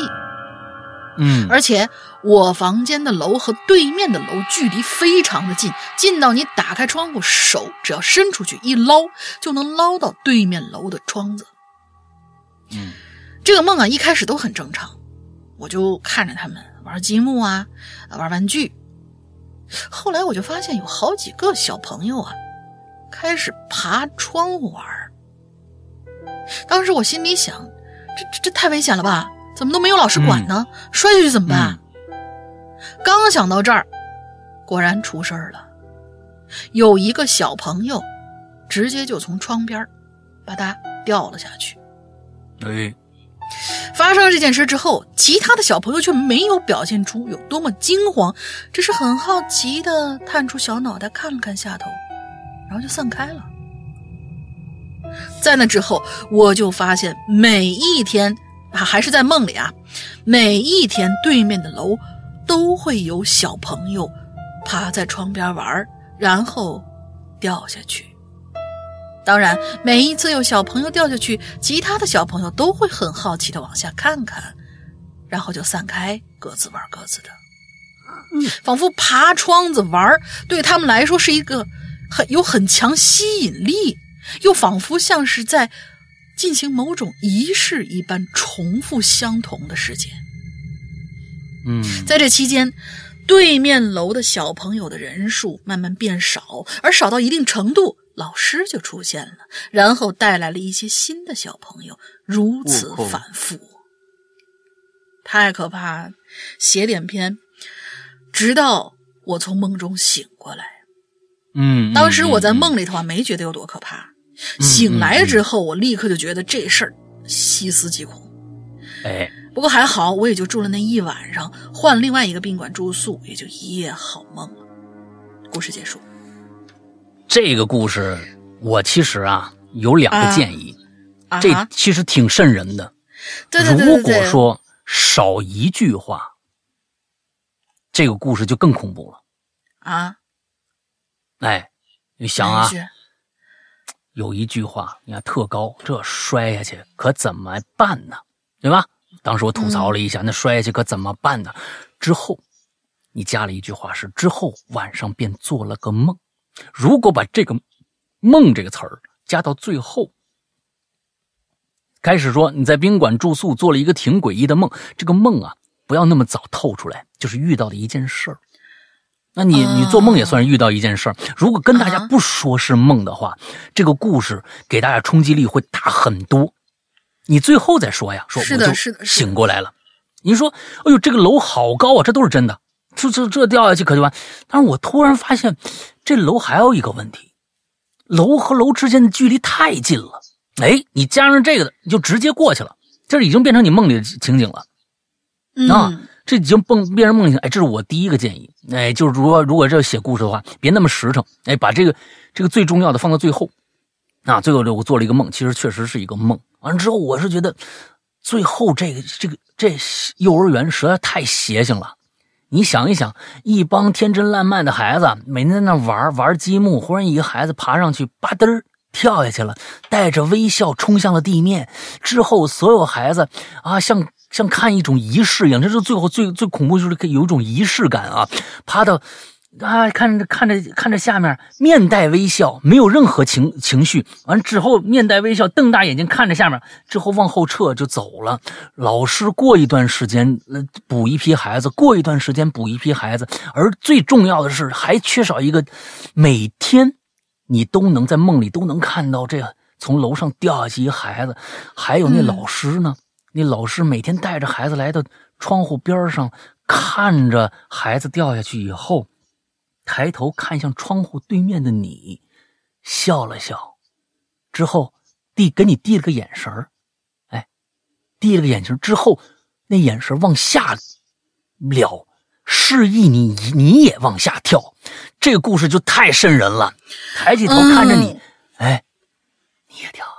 嗯而且我房间的楼和对面的楼距离非常的近，近到你打开窗户，手只要伸出去一捞，就能捞到对面楼的窗子。嗯这个梦啊，一开始都很正常，我就看着他们玩积木啊，玩玩具。后来我就发现有好几个小朋友啊，开始爬窗户玩。当时我心里想，这这这太危险了吧？怎么都没有老师管呢？摔下去怎么办？刚想到这儿，果然出事儿了。有一个小朋友直接就从窗边儿吧嗒掉了下去。哎发生了这件事之后，其他的小朋友却没有表现出有多么惊慌，只是很好奇的探出小脑袋看了看下头，然后就散开了。在那之后，我就发现每一天啊，还是在梦里啊，每一天对面的楼都会有小朋友趴在窗边玩，然后掉下去。当然，每一次有小朋友掉下去，其他的小朋友都会很好奇的往下看看，然后就散开，各自玩各自的，仿佛爬窗子玩对他们来说是一个很有很强吸引力，又仿佛像是在进行某种仪式一般重复相同的事件。嗯在这期间，对面楼的小朋友的人数慢慢变少，而少到一定程度，老师就出现了，然后带来了一些新的小朋友，如此反复，太可怕！写点篇，直到我从梦中醒过来。嗯，当时我在嗯，梦里头啊，没觉得有多可怕。醒来之后，我立刻就觉得这事儿细思极恐。嗯哎，不过还好，我也就住了那一晚上，换另外一个宾馆住宿，也就一夜好梦了。故事结束。这个故事我其实啊有两个建议，这啊这，其实挺瘆人的。对对对如果说少一句话，这个故事就更恐怖了。啊，哎，你想啊有一句话，你看特高，这摔下去可怎么办呢？对吧？当时我吐槽了一下，那摔下去可怎么办呢？之后，你加了一句话是之后晚上便做了个梦。如果把这个“梦”这个词儿加到最后，开始说你在宾馆住宿做了一个挺诡异的梦，这个梦啊不要那么早透出来，就是遇到的一件事。那你你做梦也算是遇到一件事儿。如果跟大家啊不说是梦的话，这个故事给大家冲击力会大很多。你最后再说呀，说我就醒过来了。你说，哎呦，这个楼好高啊，这都是真的。这这这掉下去可就完。但是我突然发现，这楼还有一个问题，楼和楼之间的距离太近了。哎，你加上这个的，你就直接过去了，这已经变成你梦里的情景了。啊嗯，这已经蹦变成梦境，哎，这是我第一个建议，哎，就是如果如果这写故事的话，别那么实诚，哎，把这个这个最重要的放到最后，啊，最后我做了一个梦，其实确实是一个梦，完了之后我是觉得最后这个这个这幼儿园实在太邪性了，你想一想，一帮天真烂漫的孩子每天在那玩玩积木，忽然一个孩子爬上去，吧嘚跳下去了，带着微笑冲向了地面。之后，所有孩子啊，像像看一种仪式一样，这是最后最最恐怖，就是有一种仪式感啊，趴到。啊，看着看着看着下面，面带微笑，没有任何情情绪。完之后，面带微笑，瞪大眼睛看着下面，之后往后撤就走了。老师过一段时间呃补一批孩子，过一段时间补一批孩子，而最重要的是还缺少一个，每天你都能在梦里都能看到这从楼上掉下去一孩子，还有那老师呢，那老师每天带着孩子来到窗户边上，看着孩子掉下去以后，抬头看向窗户对面的你，笑了笑，之后递给你递了个眼神儿，哎，递了个眼神儿之后，那眼神往下了，示意你你也往下跳。这个故事就太瘆人了，抬起头看着你，嗯哎，你也跳啊。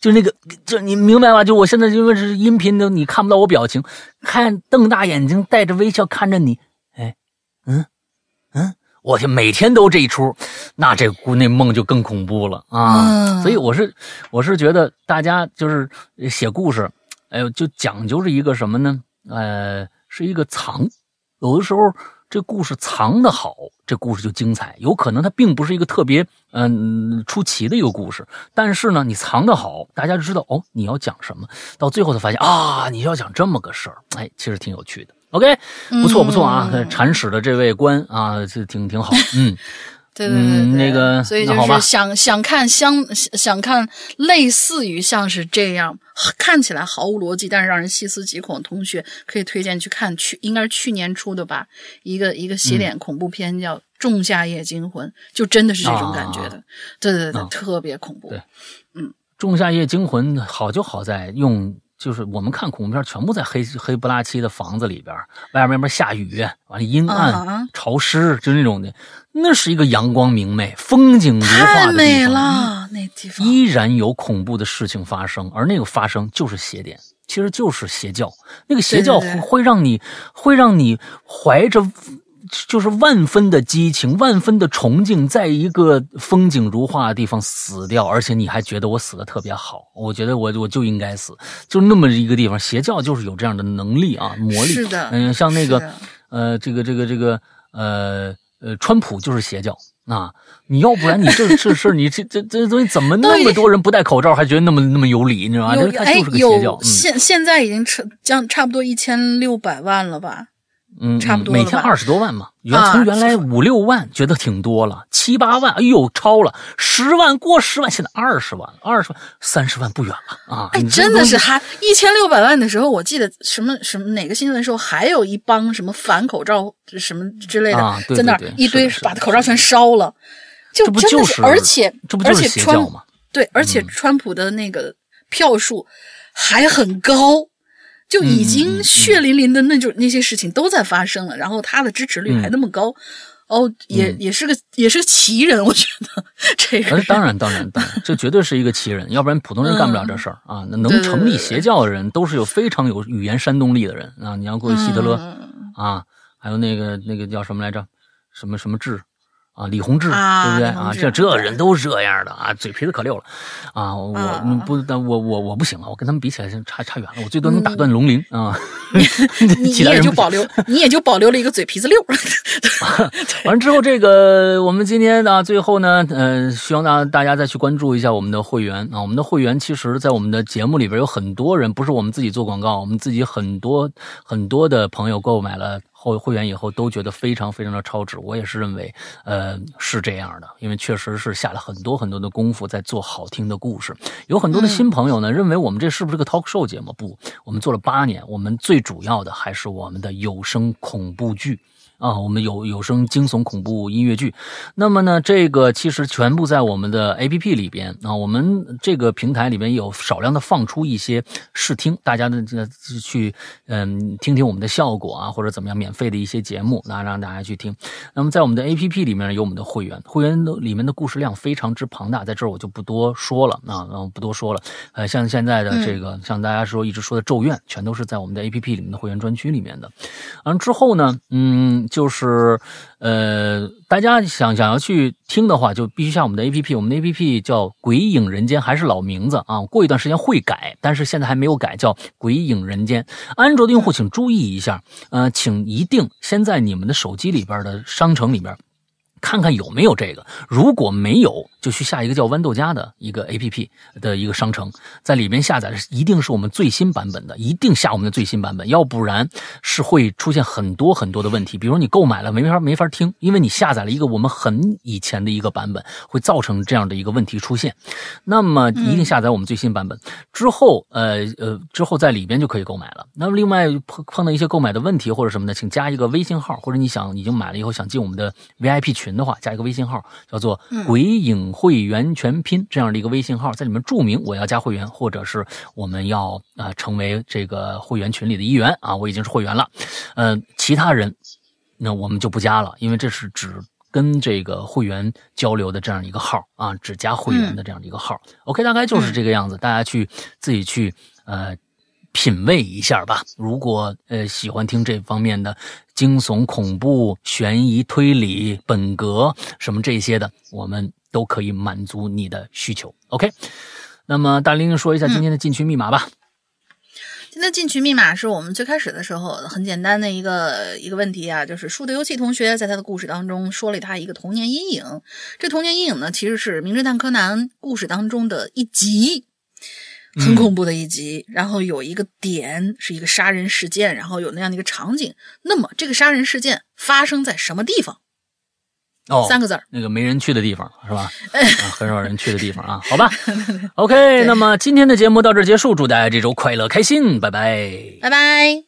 就那个，就你明白吗？就我现在因为是音频的，你看不到我表情，看瞪大眼睛，带着微笑看着你，哎，嗯，嗯，我天，每天都这一出，那这姑那梦就更恐怖了啊！嗯所以我是我是觉得大家就是写故事，哎呦，就讲究是一个什么呢？呃，是一个藏，有的时候这故事藏的好，这故事就精彩。有可能它并不是一个特别嗯、出奇的一个故事，但是呢，你藏得好，大家就知道哦，你要讲什么。到最后才发现啊，你要讲这么个事儿，哎，其实挺有趣的。OK，不错不错啊，嗯铲屎的这位官啊，这挺挺好，嗯。对对对对，嗯那个所以就是想想看相想想看类似于像是这样看起来毫无逻辑，但是让人细思极恐的同学，可以推荐去看去应该是去年出的吧，一个一个洗脸恐怖片叫《仲夏夜惊魂》，就真的是这种感觉的，对对对对，啊特别恐怖。对《仲夏夜惊魂》好就好在用，就是我们看恐怖片全部在黑黑不拉几的房子里边，外面边下雨，完了阴暗、啊潮湿，就那种的，那是一个阳光明媚、风景如画的地太美方，了，那地方。依然有恐怖的事情发生，而那个发生就是邪典，其实就是邪教。那个邪教会对对对会让你，会让你怀着就是万分的激情、万分的崇敬，在一个风景如画的地方死掉，而且你还觉得我死的特别好，我觉得我我就应该死，就那么一个地方，邪教就是有这样的能力啊，魔力。是的嗯，像那个呃，这个这个这个呃呃，川普就是邪教。啊，你要不然你这这事儿，你这这这东西怎么那么多人不戴口罩还觉得那么那么有理，你知道吗？这他哎就是个邪教现现在已经差将差不多一千六百万了吧？嗯，差不多每天二十多万嘛，原啊从原来五六万觉得挺多了，七八万，哎呦超了，十万过十万，现在二十万，二十万三十万不远了啊！哎，真的是还一千六百万的时候，我记得什么什么哪个新闻时候，还有一帮什么反口罩什么之类的，啊对在那一堆把口罩全烧了，就真的就是而且这不就是而且川邪教吗？嗯对，而且川普的那个票数还很高。就已经嗯血淋淋的那种那些事情都在发生了，然后他的支持率还那么高，哦，也嗯也是个也是个奇人，我觉得这个当然，当然，当然，这绝对是一个奇人，要不然普通人干不了这事儿啊。那能成立邪教的人，都是有非常有语言煽动力的人啊。你要过去希特勒嗯啊，还有那个那个叫什么来着？什么什么志啊，李洪志，啊对不对啊？这这人都是这样的啊，嘴皮子可溜了啊！我不，但我我我不行啊，我跟他们比起来差差远了，我最多能打断龙鳞啊。你你 也就保留，你也就保留了一个嘴皮子溜儿。完之后，这个我们今天呢，最后呢，呃，希望大大家再去关注一下我们的会员啊。我们的会员其实，在我们的节目里边有很多人，不是我们自己做广告，我们自己很多很多的朋友购买了后会员以后，都觉得非常非常的超值。我也是认为，呃，是这样的，因为确实是下了很多很多的功夫在做好听的故事。有很多的新朋友呢，认为我们这是不是个 talk show 节目？不，我们做了八年，我们最主要的还是我们的有声恐怖剧。啊，我们有有声惊悚恐怖音乐剧，那么呢，这个其实全部在我们的 A P P 里边啊，我们这个平台里边有少量的放出一些试听，大家呢这去嗯听听我们的效果啊，或者怎么样，免费的一些节目，那让大家去听。那么在我们的 A P P 里面有我们的会员，会员的里面的故事量非常之庞大，在这儿我就不多说了啊，然后不多说了。呃，像现在的这个，像大家说一直说的《咒怨》，全都是在我们的 A P P 里面的会员专区里面的。完之后呢，嗯，就是呃，大家想想要去听的话，就必须下我们的 A P P。我们的 A P P 叫《鬼影人间》，还是老名字啊。过一段时间会改，但是现在还没有改，叫《鬼影人间》。安卓的用户请注意一下，呃，请一定先在你们的手机里边的商城里边。看看有没有这个，如果没有，就去下一个叫豌豆荚的一个 A P P 的一个商城，在里面下载的一定是我们最新版本的，一定下我们的最新版本，要不然是会出现很多很多的问题。比如你购买了没法没法听，因为你下载了一个我们很以前的一个版本，会造成这样的一个问题出现。那么一定下载我们最新版本、之后，呃呃，之后在里边就可以购买了。那么另外碰碰到一些购买的问题或者什么的，请加一个微信号，或者你想已经买了以后想进我们的 VIP 群的话，加一个微信号，叫做“鬼影会员全拼”这样的一个微信号，在里面注明我要加会员，或者是我们要啊、呃成为这个会员群里的一员啊，我已经是会员了。呃，其他人那我们就不加了，因为这是只跟这个会员交流的这样一个号啊，只加会员的这样的一个号。OK，大概就是这个样子，大家去自己去呃品味一下吧。如果呃喜欢听这方面的惊悚、恐怖、悬疑、推理、本格什么这些的，我们都可以满足你的需求。OK，那么大玲玲说一下今天的禁区密码吧。今天进群密码是我们最开始的时候很简单的一个一个问题啊，就是树的游戏同学在他的故事当中说了他一个童年阴影。这童年阴影呢，其实是《名侦探柯南》故事当中的一集，很恐怖的一集。然后有一个点是一个杀人事件，然后有那样的一个场景。那么这个杀人事件发生在什么地方？哦，三个字儿。那个没人去的地方是吧？啊，很少人去的地方啊，好吧。OK，那么今天的节目到这儿结束，祝大家这周快乐开心，拜拜。拜拜。